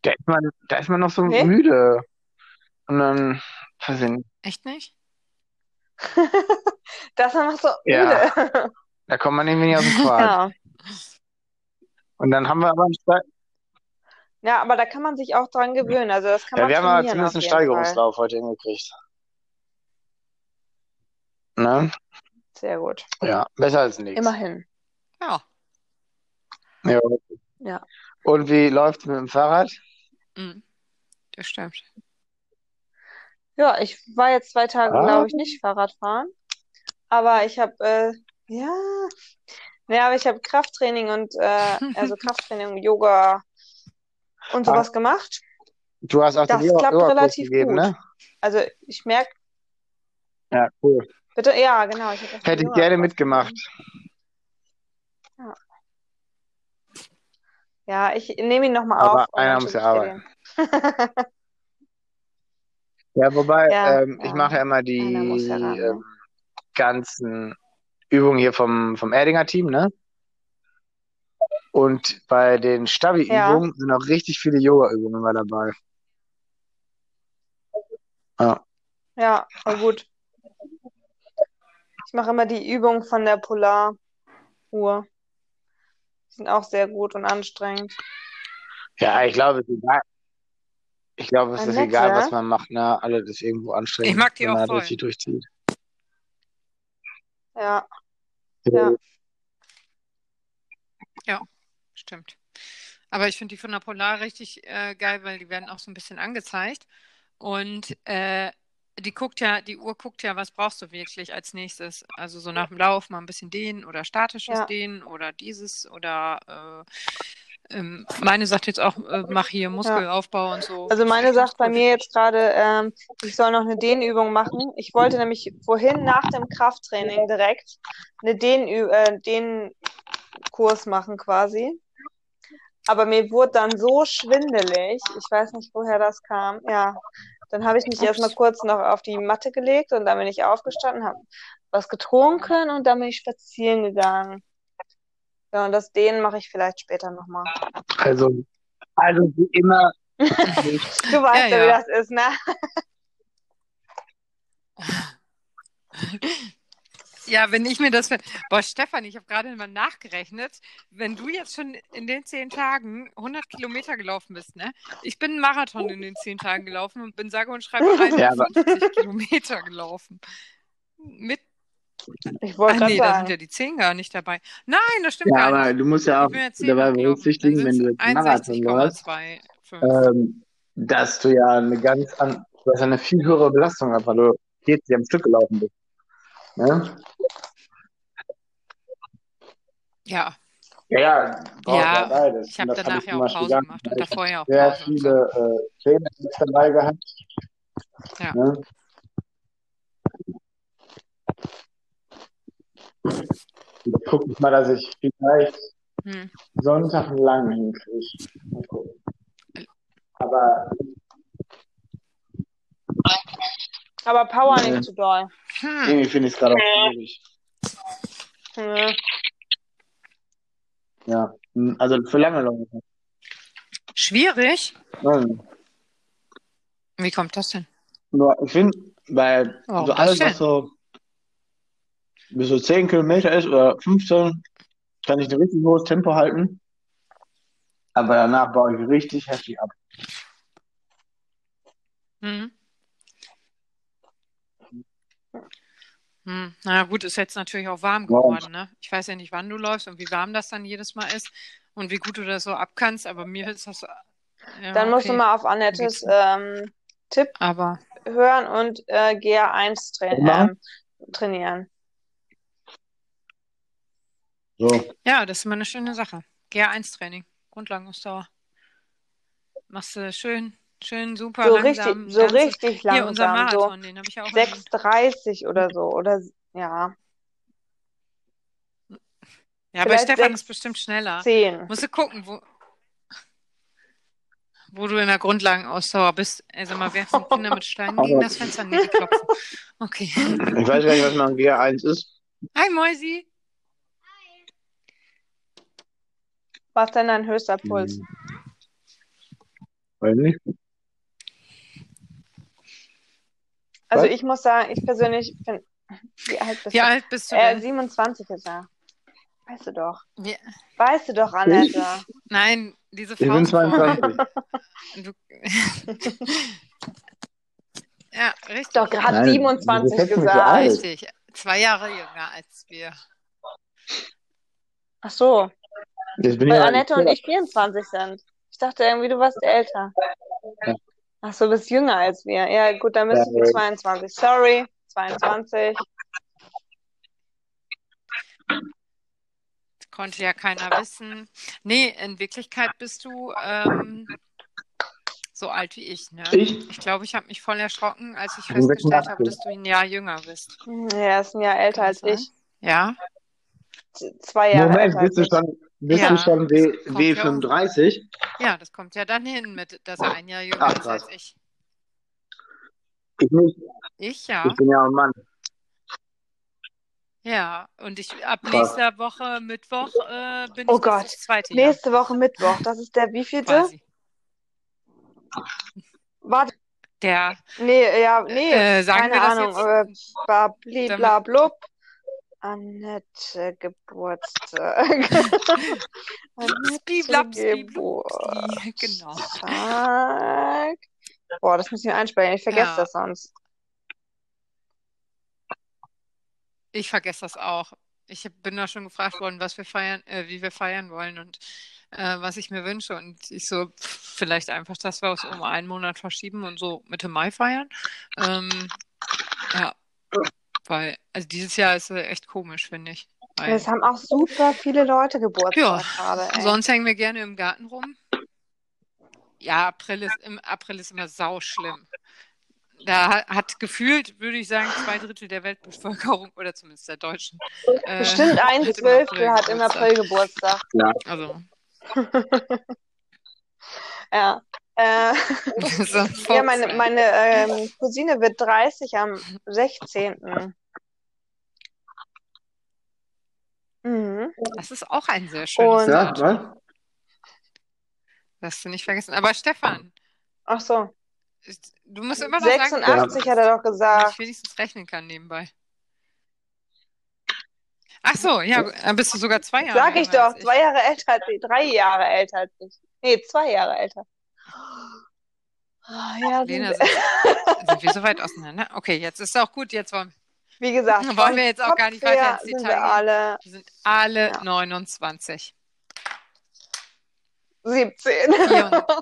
Da ist man, da ist man noch so Nee? müde. Und dann, weiß ich nicht, echt nicht? [LAUGHS] Das war noch so Ja. da kommt man irgendwie nicht aus dem [LAUGHS] Quark. Ja. Und dann haben wir aber Ja, aber da kann man sich auch dran gewöhnen. Also das kann ja, man wir haben aber zumindest einen jeden Fall. Steigerungslauf heute hingekriegt. Ne? Sehr gut. Ja, besser als nichts. Immerhin. Ja. Ja. Ja. Und wie läuft's mit dem Fahrrad? Mhm. Das stimmt. Ja, ich war jetzt zwei Tage, Ah. glaube ich, nicht Fahrrad fahren. Aber ich habe, äh, ja, ja, aber ich habe Krafttraining und, äh, [LAUGHS] also Krafttraining, Yoga und sowas gemacht. Du hast auch Das den Yoga- klappt Yoga-Kurs relativ gegeben, gut. ne? Also ich merke, Ja, cool. bitte, ja, genau, ich Hätte ich Yoga gerne mitgemacht. Ja. Ja, ich nehme ihn nochmal Aber auf und einer muss ja arbeiten. [LAUGHS] Ja, wobei, Ja, ähm, ich ja. mache ja immer die ne? ähm, ganzen Übungen hier vom, vom Erdinger Team, ne? Und bei den Stabi-Übungen sind auch richtig viele Yoga-Übungen immer dabei. Ja. Ja, voll gut. Ich mache immer die Übung von der Polaruhr. Die sind auch sehr gut und anstrengend. Ja, ich glaube, es ist egal. Ich glaube, es Ein ist egal, ja? was man macht, ne? Alle das irgendwo anstrengend, Ich mag die wenn auch man voll. richtig durchzieht. Ja, ja. Stimmt. Aber ich finde die von der Polar richtig äh, geil, weil die werden auch so ein bisschen angezeigt. Und äh, die guckt ja, die Uhr guckt ja, was brauchst du wirklich als nächstes. Also so nach dem Lauf mal ein bisschen dehnen oder statisches Ja. Dehnen oder dieses oder äh, ähm, meine sagt jetzt auch, äh, mach hier Muskelaufbau und so. Also meine sagt bei mir jetzt gerade, ähm, ich soll noch eine Dehnübung machen. Ich wollte nämlich vorhin nach dem Krafttraining direkt eine Dehnü äh, Dehnkurs machen quasi. Aber mir wurde dann so schwindelig. Ich weiß nicht, woher das kam. Ja, dann habe ich mich erstmal kurz noch auf die Matte gelegt und dann bin ich aufgestanden, habe was getrunken und dann bin ich spazieren gegangen. Ja, und das Dehnen mache ich vielleicht später nochmal. Also, also wie immer, [LAUGHS] Du weißt ja, Ja, wie ja. das ist, ne? [LAUGHS] Ja, wenn ich mir das. Boah, Stefan, ich habe gerade mal nachgerechnet. Wenn du jetzt schon in den zehn Tagen 100 Kilometer gelaufen bist, ne? Ich bin einen Marathon in den zehn Tagen gelaufen und bin sage und schreibe [LAUGHS] Ja, aber- 51 Kilometer gelaufen. Mit. Ich wollte gerade nee, da sind ja die 10 gar nicht dabei. Nein, das stimmt ja, gar aber nicht. du musst ja auch Ich bin ja 10 dabei berücksichtigen, wenn du jetzt Marathon läufst, 61,25. ähm, dass du ja eine ganz an, du hast eine viel höhere Belastung hast, weil du 40 am Stück gelaufen bist. Ne? Ja, Ja, ja, Ja, ja beides. ich habe danach ich ja auch Pause gemacht und davor ja auch sehr Pause. so. viele äh, Trainings dabei gehabt. Ja. Ne? Gucke ich mal, dass ich vielleicht Hm. Sonntag lang hinkriege. Mal gucken. Aber Aber Power Nee. nicht zu doll. Hm. Irgendwie finde ich es gerade auch schwierig. Hm. Ja. Also für lange Läufe. Schwierig? Ähm, Wie kommt das denn? Nur, ich finde, weil Warum so alles, was so bis so 10 Kilometer ist oder 15, kann ich ein richtig hohes Tempo halten. Aber danach baue ich richtig heftig ab. Hm. Hm. Na gut, ist jetzt natürlich auch warm geworden, ne? Ich weiß ja nicht, wann du läufst und wie warm das dann jedes Mal ist und wie gut du das so abkannst, aber mir ist das. Ja, Dann musst du okay. mal auf Annettes ähm, Tipp Aber hören und äh, GA1 tra ähm, trainieren. So. ja, das ist immer eine schöne Sache. GA1-Training, Grundlagenausdauer. Machst du schön, schön super So langsam. richtig, so ganze- richtig Hier, unser langsam. So Marathon, den habe ich ja auch. 6,30 oder so. Oder ja, Ja, bei Stefan sechs- ist bestimmt schneller. 10. Musst du gucken, wo, wo du in der Grundlagenausdauer bist. Also mal werfen die Kinder mit Steinen gegen das Fenster? Die klopfen. Okay. Ich weiß gar nicht, was mal ein GA1 ist. Hi Mäusi. Was denn dein höchster Puls? Hm. Weiß nicht. Also Was? ich muss sagen, ich persönlich bin. Wie alt bist Wie du? alt bist du Äh, denn? 27 ist er. Weißt du doch. Ja. Weißt du doch, Annette. Nein, diese Ich bin Faustform. 22. [LAUGHS] Du... [LAUGHS] ja, richtig. Doch gerade Nein, 27 du schätzt mich so gesagt. Richtig. Zwei Jahre jünger als wir. Ach so, weil Annette und ich 24 sind. Ich dachte irgendwie, du warst älter. Ja. Ach so, bist jünger als wir. Ja, gut, dann bist Ja, du 22. Sorry, 22. Konnte ja keiner wissen. Nee, in Wirklichkeit bist du ähm, so alt wie ich, ne? Ich? Ich glaube, ich habe mich voll erschrocken, als ich festgestellt habe, 86. dass du ein Jahr jünger bist. Ja, er ist ein Jahr älter als ich. Ja? Zwei Jahre Moment, bist du schon, bist Ja, du schon W, das kommt ja W35? Ja, das kommt ja dann hin, mit, dass er ein Jahr jünger Ach, ist als ich. Ich nicht. Ich ja. Ich bin ja ein Mann. Ja, und ich ab Krass. nächster Woche Mittwoch äh, bin Oh ich Gott. das zweite Jahr Nächste Woche Mittwoch. Das ist der wievielte? quasi. Warte, Der, nee, ja, nee, äh, sagen keine wir das Ahnung. jetzt? Äh, babli, Damit- bla, blub. Annette Geburtstag. [LAUGHS] Annette Spliblaps, Geburtstag. genau. Boah, das müssen wir einspeichern. Ich vergesse Ja. das sonst. Ich vergesse das auch. Ich bin da schon gefragt worden, was wir feiern, äh, wie wir feiern wollen und äh, was ich mir wünsche. Und ich so, vielleicht einfach, dass wir es um einen Monat verschieben und so Mitte Mai feiern. Ähm, ja, weil, also dieses Jahr ist echt komisch, finde ich. Weil, Es haben auch super viele Leute Geburtstag Ja, gerade, ey. sonst hängen wir gerne im Garten rum. Ja, April ist, im April ist immer sauschlimm. Da hat, gefühlt, würde ich sagen, zwei Drittel der Weltbevölkerung oder zumindest der Deutschen. äh, Bestimmt ein Zwölftel hat im Geburtstag. April Geburtstag. Also, [LAUGHS] Ja. Äh, [LAUGHS] ja, meine, meine ähm, Cousine wird 30 am 16. Mhm. Das ist auch ein sehr schönes Und- Ja, was? Das hast du nicht vergessen. Aber Stefan, Ach so. du musst immer noch sagen, 86 hat er doch gesagt. ich wenigstens rechnen kann nebenbei. Ach so, ja, dann bist du sogar zwei Jahre Sag ich doch, als zwei Jahre älter als ich, drei Jahre älter als ich. Nee, zwei Jahre älter. Ah, Ja, Lena, sind, sind, sind wir so weit auseinander? Okay, jetzt ist auch gut. Jetzt wollen, wie gesagt, [LAUGHS] Wollen wir jetzt auch Kopf gar nicht weiter ins sind Detail wir gehen? alle wir sind alle Ja. 29, 17,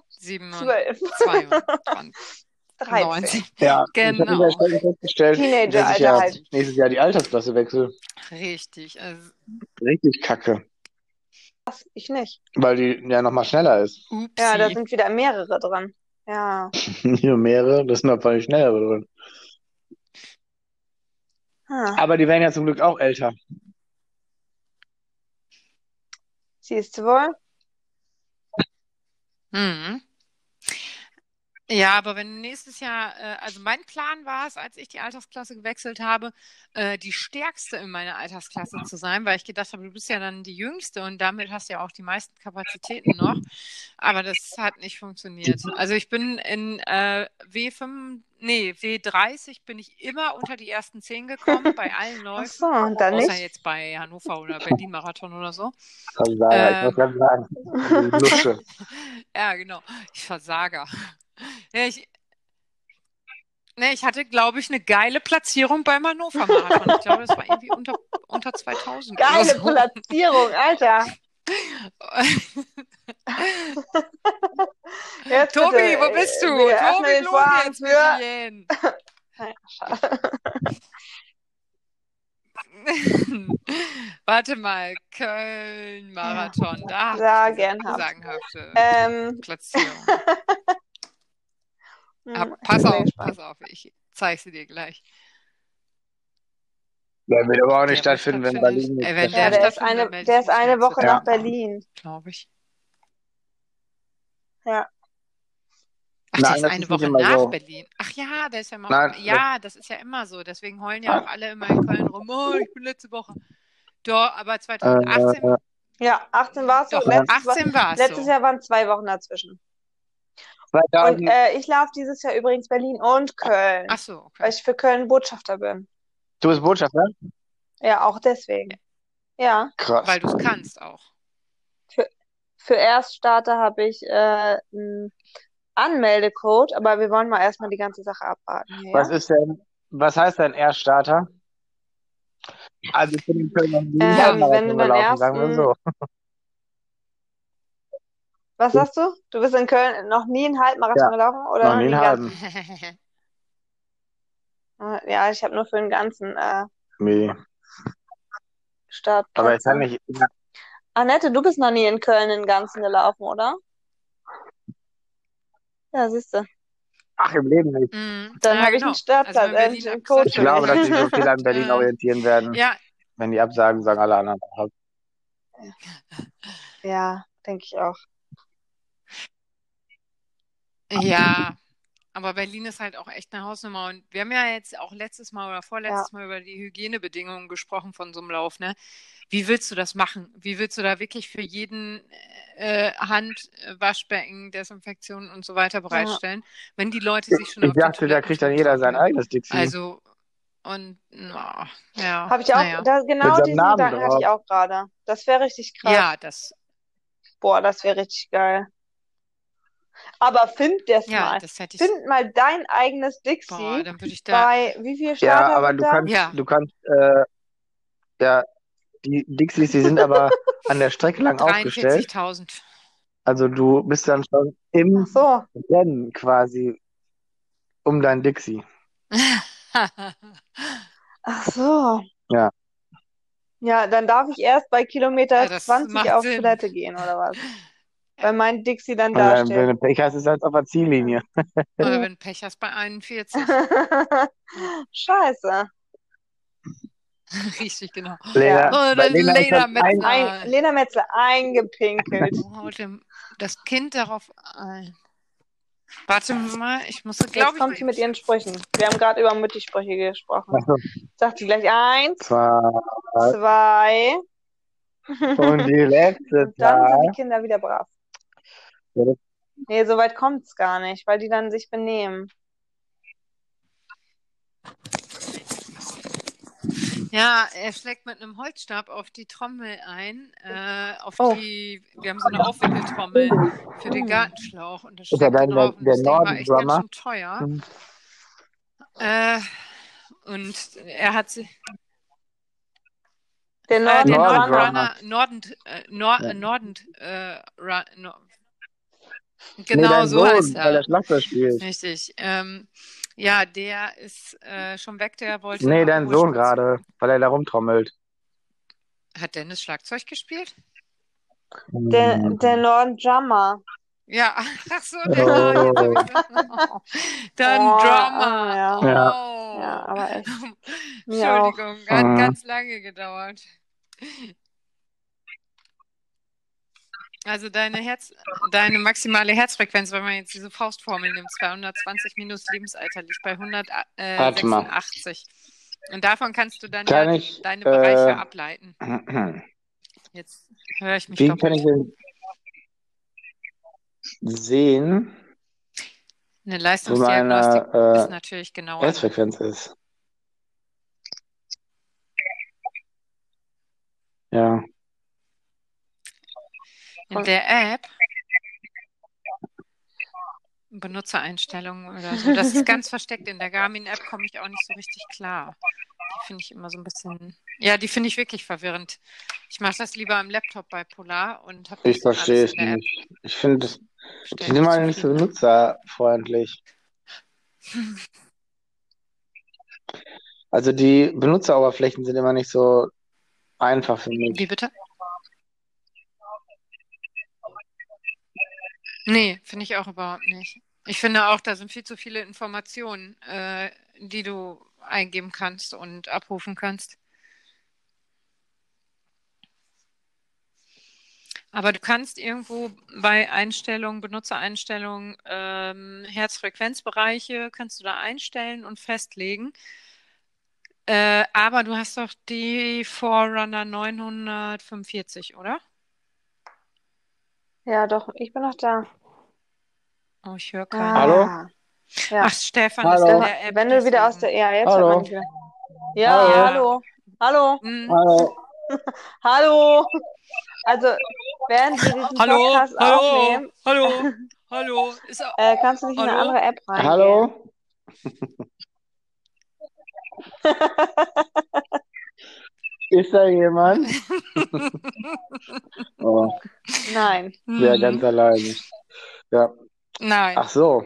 27, 12, 22, 13. 19. Ja, ich Genau. habe festgestellt, festgestellt, Teenager, dass ich Alter ja halt. nächstes Jahr die Altersklasse wechsle. Richtig. Also, Richtig kacke. Ich nicht. Weil die ja nochmal schneller ist. upsi. Ja, da sind wieder mehrere dran. Ja. [LAUGHS] Hier mehrere, das sind auf jeden schneller drin. Hm. Aber die werden ja zum Glück auch älter. Siehst du wohl? Mhm. Ja, aber wenn nächstes Jahr, äh, also mein Plan war es, als ich die Altersklasse gewechselt habe, äh, die stärkste in meiner Altersklasse zu sein, weil ich gedacht habe, du bist ja dann die Jüngste und damit hast du ja auch die meisten Kapazitäten noch. Aber das hat nicht funktioniert. Also ich bin in äh, W5, nee, W30 bin ich immer unter die ersten zehn gekommen bei allen Ach Läufen. so, und dann Außer nicht. jetzt bei Hannover oder Berlin-Marathon oder so. Versager, ich muss Ähm, gerade sagen. [LAUGHS] Ja, genau. Ich Versager. Ja, ich, ne, ich hatte, glaube ich, eine geile Platzierung beim Hannover Marathon. Ich glaube, das war irgendwie unter, unter 2000 oder Geile so. Platzierung, Alter. [LAUGHS] Jetzt Tobi, bitte, wo bist du? äh, wir öffnen Tobi Vorhang jetzt für... schade. Warte mal, Köln-Marathon, da diese gernhaft. sagenhafte Ähm, Platzierung. [LAUGHS] hm, Ah, ich pass auf, pass auf, ich zeige sie dir gleich. Der wird aber auch nicht Der stattfinden, wenn. Berlin nicht Äh, wenn Ja, der der ist stattfindet, eine, der ist eine Woche Ja. nach Berlin. glaube ich. Ja. Ach, der Nein, ist eine ist nicht Woche nach so. Berlin. Ach ja, der ist ja immer. Nein, das, Ja, das ist ja immer so. Deswegen heulen ja auch alle immer in Köln rum. Oh, ich bin letzte Woche. Doch, aber äh, 2018, Ja, 18 war es so. Letztes, war- 18 war es letztes so. Jahr waren zwei Wochen dazwischen. Und 2000, äh, ich laufe dieses Jahr übrigens Berlin und Köln, Ach so, weil okay. ich für Köln Botschafter bin. du bist Botschafter? Ja, auch deswegen. Ja, Krass. Weil du es kannst auch. für, für Erststarter habe ich äh, einen Anmeldecode, aber wir wollen mal erstmal die ganze Sache abwarten hier, Was ja? ist denn, was heißt denn Erststarter? Also ich bin in Köln noch nie Ähm, wenn du dann ersten, so. Was sagst du? Du bist in Köln noch nie einen Halbmarathon Ja, gelaufen oder noch noch nie einen halben. [LAUGHS] Ja, ich habe nur für den ganzen äh, Nee. Aber ich kann Startplätze. nicht. Annette, du bist noch nie in Köln den ganzen gelaufen, oder? Ja, siehst du. Ach, im Leben nicht. Mhm. Dann Ja, habe ich genau. einen Startplatz, Also wenn äh, Berlin einen abgesagt Ich glaube, dass sich so viele an Berlin [LAUGHS] orientieren werden. ja, Wenn die absagen, sagen alle anderen ab. Ja, denke ich auch. Ja. Aber Berlin ist halt auch echt eine Hausnummer. Und wir haben ja jetzt auch letztes Mal oder Ja. vorletztes Mal über die Hygienebedingungen gesprochen von so einem Lauf, ne? Wie willst du das machen? Wie willst du da wirklich für jeden äh, Hand, Waschbecken, Desinfektion und so weiter Ja. bereitstellen, wenn die Leute sich schon Ich auf dachte, da kriegt dann jeder sein eigenes Dixie. Also, und na, ja, Habe ich auch, naja. da, Mit genau diesen Namen Gedanken hatte ich auch gerade. Das wäre richtig krass. Ja, das, Boah, das wäre richtig geil. Aber find das ja, mal. das hätte ich. Find mal dein eigenes Boah, Dixie dann würde ich da. bei, wie viele Ja, Starter aber sind du da? kannst, Ja, du kannst, äh, ja, die Dixies, die sind aber [LAUGHS] an der Strecke lang aufgestellt. 43.000. Also du bist dann schon im so. Rennen quasi um dein Dixie. [LAUGHS] Ach so. Ja. Ja, dann darf ich erst bei Kilometer Ja, das 20 macht auf Sinn. Toilette gehen, oder was? Weil mein Dixie dann Und dann, wenn du Pech hast, ist es halt auf der Ziellinie. [LAUGHS] Oder wenn [LAUGHS] Pech hast bei 41. [LAUGHS] Scheiße. Richtig, genau. Lena, Oder Lena Lena mit ein, Ein, Lena Metzler eingepinkelt. Haut dem- das Kind darauf ein. Warte mal, ich muss, Jetzt glaube kommt ich, sie mit ihren Sprüchen. Wir haben gerade über Mutti-Sprüche gesprochen. Sagt sie gleich eins, zwei, zwei. und die letzte Und dann sind die Kinder wieder brav. Ja, das- Nee, so weit kommt's gar nicht, weil die dann sich benehmen. Ja, er schlägt mit einem Holzstab auf die Trommel ein, äh, auf Oh. die, wir haben so eine Aufwickeltrommel für den Gartenschlauch und das Ist ja schlägt er dann drauf der, und der das Ding war echt ganz Norden-Drummer. schön teuer. Hm. Äh, und er hat sie, Der äh, Norden der Norden Norden Runner. Runner, Norden, äh, Nor, Ja. Norden, äh, Run, Nor, [LAUGHS] genau dein so heißt Sohn, weil er er. Schlagzeug spielt. Richtig. Ähm, ja, der ist äh, schon weg, der wollte Nee, dein Sohn gerade, weil er da rumtrommelt. Hat Dennis Schlagzeug gespielt? Der, der Norden Drummer. Ja, [LAUGHS] ach so, der ich [LAUGHS] Dann Oh, Drummer. oh, ja. Ja. Oh. Ja, aber echt. Entschuldigung, hat Mhm. ganz lange gedauert. Also deine Herz, deine maximale Herzfrequenz, wenn man jetzt diese Faustformel nimmt, 220 minus Lebensalter liegt bei Warte mal. 186. Und davon kannst du dann ja ich, deine Bereiche äh, ableiten. [CLEARS THROAT] Jetzt höre ich mich Wie kann ich denn sehen, Eine Leistungsdiagnostik meine ist äh, natürlich genauer. Herzfrequenz ist? Ja. In der App Benutzereinstellungen oder so. Das ist ganz versteckt. In der Garmin-App komme ich auch nicht so richtig klar. Die finde ich immer so ein bisschen. Ja, die finde ich wirklich verwirrend. Ich mache das lieber am Laptop bei Polar und habe Ich verstehe es der App. nicht. Ich finde, mich immer nicht so zufrieden. benutzerfreundlich. [LAUGHS] Also die Benutzeroberflächen sind immer nicht so einfach für Wie mich. bitte? Nee, finde ich auch überhaupt nicht. Ich finde auch, da sind viel zu viele Informationen, äh, die du eingeben kannst und abrufen kannst. Aber du kannst irgendwo bei Einstellungen, Benutzereinstellungen, ähm, Herzfrequenzbereiche, kannst du da einstellen und festlegen. Äh, aber du hast doch die Forerunner 945, oder? Ja, doch, ich bin noch da. Oh, ich höre keinen. Hallo? Ah. Ja. Ach, Stefan ist Hallo? in der App. Wenn du wieder aus der. Ja, jetzt Hallo? hört man wieder. Ja, Hallo? hallo. Hallo. Hm. Hallo. [LAUGHS] Hallo. Also, während wir diesen Hallo, Podcast hallo, aufnehmen, hallo, [LAUGHS] hallo. Ist auch, äh, kannst du nicht in eine Hallo? andere App reingehen. Hallo? [LAUGHS] Ist da jemand? [LAUGHS] Oh, Nein. wer ganz Hm. alleine. Ja. Nein. Ach so.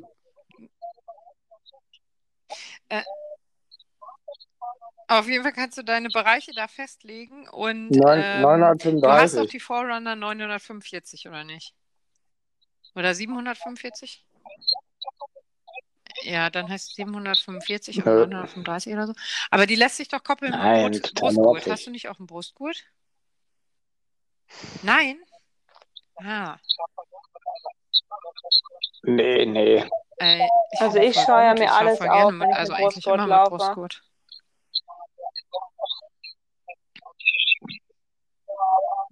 Auf jeden Fall kannst du deine Bereiche da festlegen und Neun- ähm, du hast doch 935. die Forerunner 945, oder nicht? Oder 745? Ja, dann heißt es 745 oder Nö. 935 oder so. Aber die lässt sich doch koppeln mit Nein, Brust, total Brustgurt. Hast du nicht auch einen Brustgurt? Nein? Ah, Nee, nee. ey, ich Also ich steuere mir alles auf, wenn mit, ich also mit eigentlich Brustgurt immer mit laufe. Brustgurt.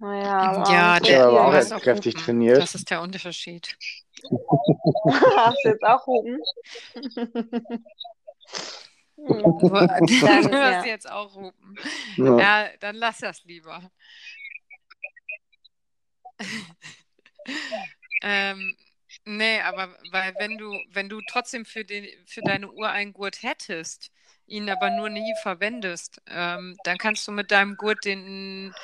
Naja, aber Ja, der, aber du auch auch kräftig trainiert. Das ist der Unterschied. [LAUGHS] Hast du jetzt auch Hupen? Hm. [LAUGHS] Du, du Dann, ja. jetzt auch Hupen. Ja. Ja, dann lass das lieber. [LAUGHS] Ähm, nee, aber weil wenn du, wenn du trotzdem für den, für deine Uhr einen Gurt hättest, ihn aber nur nie verwendest, ähm, dann kannst du mit deinem Gurt den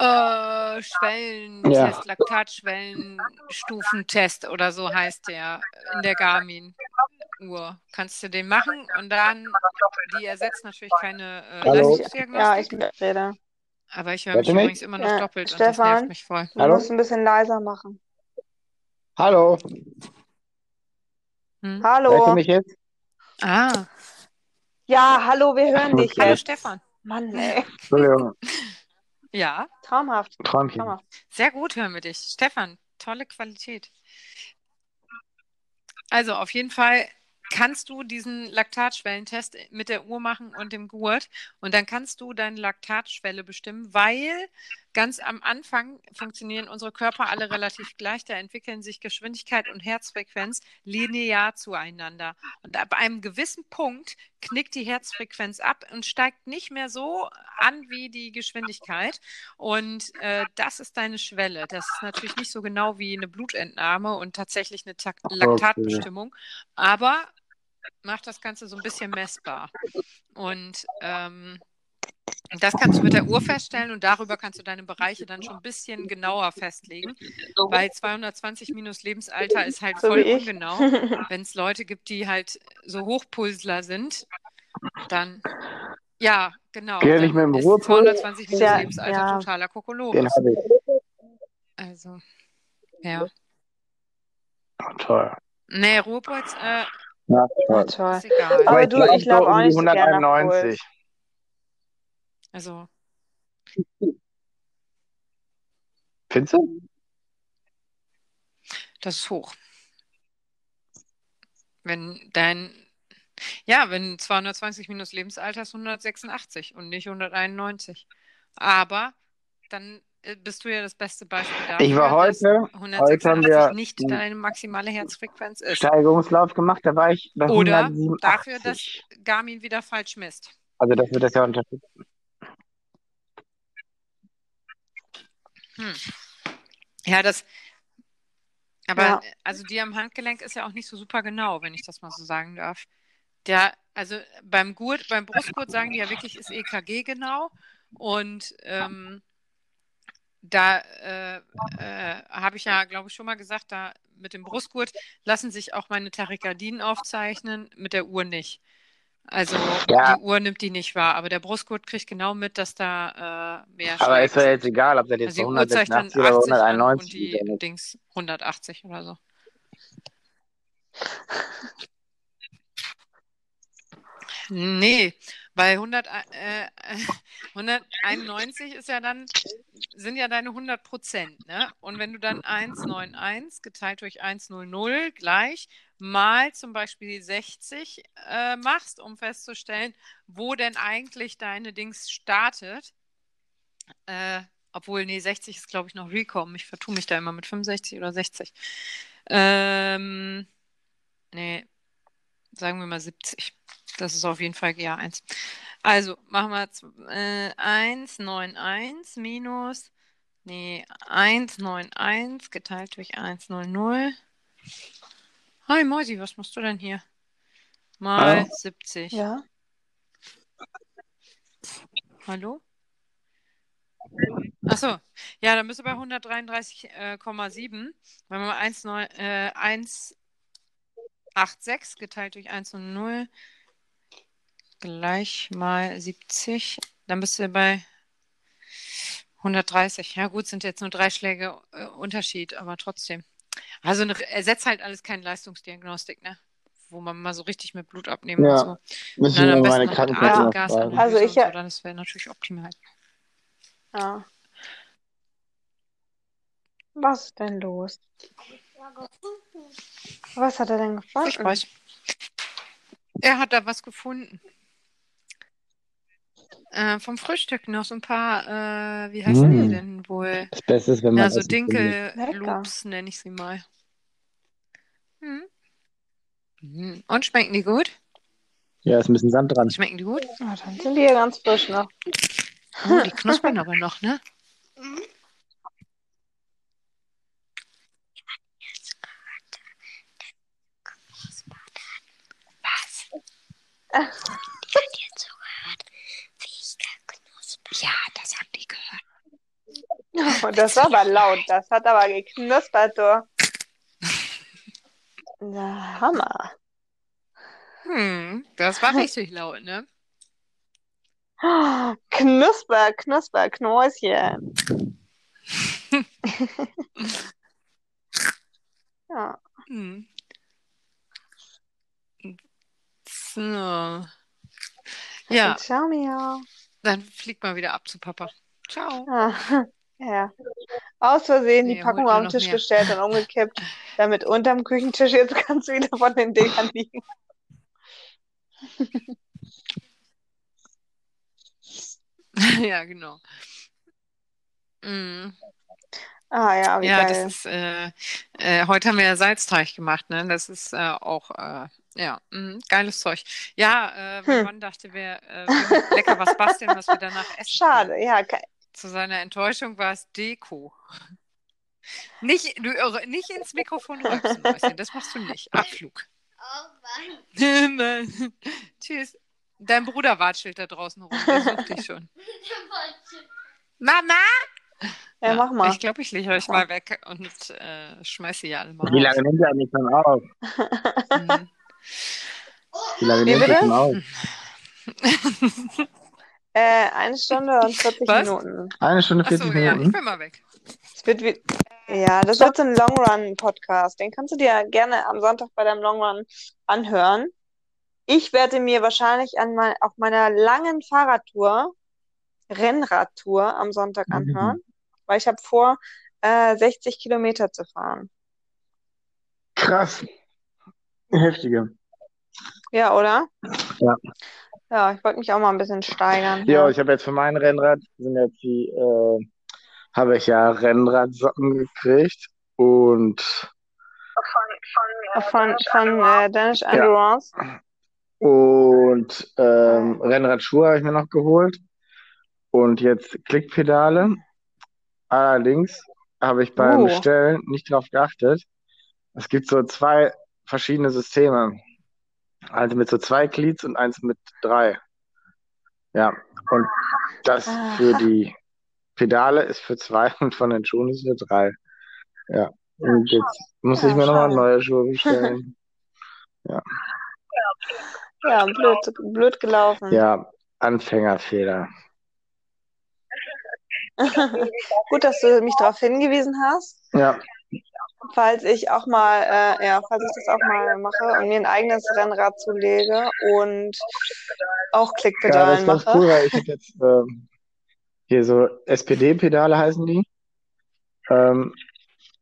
äh, Schwellentest, Laktatschwellenstufentest oder so heißt der in der Garmin-Uhr. Kannst du den machen und dann, die ersetzt natürlich keine äh, Hallo? Ja, Leistungsdiagnostik, ich rede. aber ich höre mich ihr mich? übrigens immer noch Ja, doppelt und das nervt Stefan, mich voll. du Hallo? musst ein bisschen leiser machen. Hallo? Hm? Hört ihr Hallo. mich jetzt? Ah, Ja, hallo, wir hören dich hallo jetzt. Stefan. Mann, ey. Entschuldigung. [LAUGHS] Ja, Traumhaft. Träumchen. Traumhaft. sehr gut hören wir dich. Stefan, tolle Qualität. Also auf jeden Fall kannst du diesen Laktatschwellentest mit der Uhr machen und dem Gurt und dann kannst du deine Laktatschwelle bestimmen, weil ganz am Anfang funktionieren unsere Körper alle relativ gleich, da entwickeln sich Geschwindigkeit und Herzfrequenz linear zueinander. Und ab einem gewissen Punkt knickt die Herzfrequenz ab und steigt nicht mehr so an wie die Geschwindigkeit. Und äh, das ist deine Schwelle. Das ist natürlich nicht so genau wie eine Blutentnahme und tatsächlich eine Tak Laktatbestimmung, aber macht das Ganze so ein bisschen messbar. Und ähm, das kannst du mit der Uhr feststellen und darüber kannst du deine Bereiche dann schon ein bisschen genauer festlegen, weil 220 minus Lebensalter ist halt So voll ungenau. [LAUGHS] Wenn es Leute gibt, die halt so Hochpulsler sind, dann ja, genau. Dann nicht mit dem ist Ruhepuls? 220 minus Ja, Lebensalter ja. totaler Den Kokolores. habe ich. Also, ja. Oh, toll. Nee, Ruhepuls äh, Ja, Na toll. toll. ist egal. Aber ich du, ich glaub so auch die nicht so gern nach 191. Also, Findest du? Das ist hoch. Wenn dein, ja, wenn 220 minus Lebensalter ist 186 und nicht 191. Aber dann äh, bist du ja das beste Beispiel dafür, Ich war dass heute, heute haben 186 wir nicht deine maximale Herzfrequenz ist. Steigerungslauf gemacht, da war ich bei Oder dafür, dass 187. Garmin wieder falsch misst. Also das wird das ja unterstützen. Hm. Ja, das, aber Ja. also die am Handgelenk ist ja auch nicht so super genau, wenn ich das mal so sagen darf. Der, also beim Gurt, beim Brustgurt sagen die ja wirklich, ist EKG genau. Und ähm, da äh, äh, habe ich ja, glaube ich, schon mal gesagt, da mit dem Brustgurt lassen sich auch meine Tachykardien aufzeichnen, mit der Uhr nicht. Also Ja. die Uhr nimmt die nicht wahr, aber der Brustgurt kriegt genau mit, dass da äh, mehr Aber ist ja jetzt egal, ob das jetzt Also die bei Uhr zeigt dann 186 oder 80 an und 191 die ist. Dings 180 oder so. Nee, bei 100, äh, 191 ist ja dann, sind ja deine 100 Prozent, ne? Und wenn du dann 191 geteilt durch 100 gleich mal zum Beispiel 60 äh, machst, um festzustellen, wo denn eigentlich deine Dings startet, äh, obwohl, nee, 60 ist, glaube ich, noch Recom. Ich vertue mich da immer mit 65 oder 60. Ähm, nee, sagen wir mal 70. Das ist auf jeden Fall GA1. Also machen wir z- äh, 191 minus, nee, 191 geteilt durch 100. Hi Moisi, was machst du denn hier? Mal Hallo? 70. Ja. Hallo? Achso, ja, dann bist du bei 133,7. Wenn man 1,9 äh, 1,86 geteilt durch 1,0 gleich mal 70, dann bist du bei 130. Ja, gut, sind jetzt nur drei Schläge äh, Unterschied, aber trotzdem. Also eine, ersetzt halt alles keine Leistungsdiagnostik, ne? Wo man mal so richtig mit Blut abnehmen und Ja. so. Und Müssen dann wir am mal besten meine noch mit Krankenkasse fragen. Also ich- und so, dann das wäre natürlich optimal. Ja. Was ist denn los? Was hat er denn Ich gefunden? weiß. Er hat da was gefunden. Äh, vom Frühstück noch so ein paar, äh, wie heißen die Mm. denn wohl? Das Beste ist, wenn man Ja, so Essen findet. Dinkel-Loops nenne ich sie mal. Hm. Mhm. Und schmecken die gut? Ja, ist ein bisschen Sand dran. Schmecken die gut? Ah, dann sind die ja ganz frisch noch. Oh, die knuspern aber noch, ne? [LAUGHS] Ja, das haben die gehört. [LAUGHS] Oh, das war aber laut. Das hat aber geknuspert, du. Na, Hammer. Hm, das war richtig laut, ne? [GASPS] Knusper, Knusper, Knäuschen. [LAUGHS] ja. Hm. So. Ja, Ciao, Miau. Dann fliegt mal wieder ab zu Papa. Ciao. Ah, [LAUGHS] ja. Aus Versehen die Nee, Packung holt nur auf den Tisch mehr. gestellt und umgekippt, [LAUGHS] damit unterm Küchentisch jetzt ganz wieder von den Dingern liegen. [LAUGHS] Ja, genau. Mm. Ah ja, wie Ja, das geil. ist, äh, äh, heute haben wir ja Salzteig gemacht, ne? Das ist äh, auch, äh, ja, mm, geiles Zeug. Ja, äh, mein Hm. Mann dachte, wir äh, würden lecker was basteln, was wir danach essen können. Schade, ja. ke- Zu seiner Enttäuschung war es Deko. Nicht, du, irre- nicht ins Mikrofon rülpsen, Mäuschen, das machst du nicht. Abflug. [LAUGHS] Tschüss. Dein Bruder watschelt da draußen rum, der sucht dich schon. Mama! Ja, mach mal. Ich glaube, ich lege euch mal weg und äh, schmeiße sie alle mal Wie lange nimmt ihr eigentlich schon auf? Mhm. Wie lange Wie bitte? schon auf? [LAUGHS] Äh, eine Stunde und 40 Was? Minuten. Eine Stunde, Achso, 40 ja, ich Minuten? bin mal weg. Es wird wie, ja, das wird so ein Long Run Podcast. Den kannst du dir gerne am Sonntag bei deinem Long Run anhören. Ich werde mir wahrscheinlich an mein, auf meiner langen Fahrradtour, Rennradtour am Sonntag Mhm. anhören, weil ich habe vor, äh, 60 Kilometer zu fahren. Krass. Heftige. Ja, oder? Ja. Ja, ich wollte mich auch mal ein bisschen steigern. Ja, ich habe jetzt für mein Rennrad, sind jetzt die, äh, habe ich ja Rennradsocken gekriegt und Von, von äh, Danish Endurance. Und ähm, Rennradschuhe habe ich mir noch geholt. Und jetzt Klickpedale. Allerdings habe ich beim Oh. Bestellen nicht darauf geachtet. Es gibt so zwei verschiedene Systeme. Also mit so zwei Glieds und eins mit drei. Ja, und das Ah. für die Pedale ist für zwei und von den Schuhen ist für drei. Ja, und jetzt muss Ja, ich mir nochmal neue Schuhe bestellen. [LAUGHS] Ja, blöd, blöd gelaufen. Ja, Anfängerfehler. [LAUGHS] Gut, dass du mich darauf hingewiesen hast. Ja, falls ich auch mal, äh, ja, falls ich das auch mal mache und mir ein eigenes Rennrad zulege und auch ja, das ist ganz mache. cool, weil ich jetzt ähm, hier so SPD-Pedale heißen die. Ähm,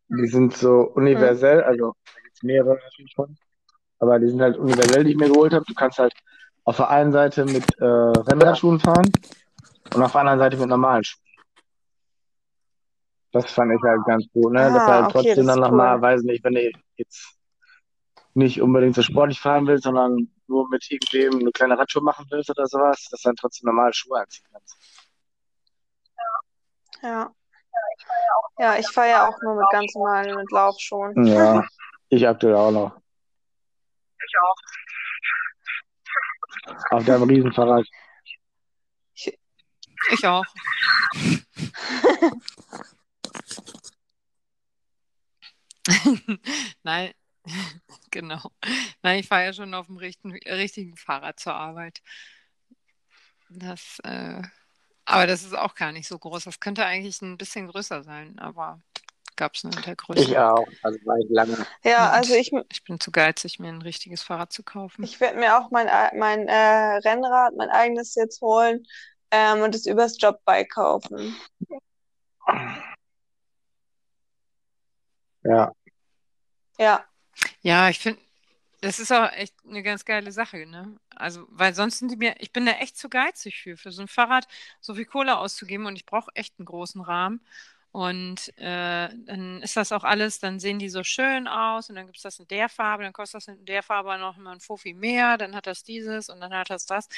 die sind so universell, also da gibt es mehrere natürlich von, aber die sind halt universell, die ich mir geholt habe. Du kannst halt auf der einen Seite mit äh, Rennradschuhen fahren und auf der anderen Seite mit normalen Schuhen. Das fand ich halt ganz gut, ne? Dass Ah, du halt okay, trotzdem das dann nochmal, cool. weiß nicht, wenn du jetzt nicht unbedingt so sportlich fahren willst, sondern nur mit irgendwem eine kleine Radshow machen willst oder sowas, dass du dann trotzdem normale Schuhe anziehen kannst. Ja. Ja, ich fahre ja auch nur mit ganz normalen, mit Laufschuhen. Ja, [LAUGHS] ich aktuell auch noch. Auf deinem Riesenfahrrad. Ich auch. [LAUGHS] [LAUGHS] Nein, [LAUGHS] genau. Nein, ich fahre ja schon auf dem richten, richtigen Fahrrad zur Arbeit. Das, äh, aber das ist auch gar nicht so groß. Das könnte eigentlich ein bisschen größer sein, aber gab es nur in der Größe. Ich auch. Also war ich lange. Ja, Und also ich, ich bin zu geizig, mir ein richtiges Fahrrad zu kaufen. ich werde mir auch mein, ei- mein äh, Rennrad, mein eigenes jetzt holen ähm, und es übers Jobbike kaufen. Ja. Ja, Ja, ich finde, das ist auch echt eine ganz geile Sache, ne? Also, weil sonst sind die mir, ich bin da echt zu geizig für, für so ein Fahrrad so viel Kohle auszugeben und ich brauche echt einen großen Rahmen. Und äh, dann ist das auch alles, dann sehen die so schön aus und dann gibt es das in der Farbe, dann kostet das in der Farbe noch mal ein Fuffi mehr, dann hat das dieses und dann hat das das.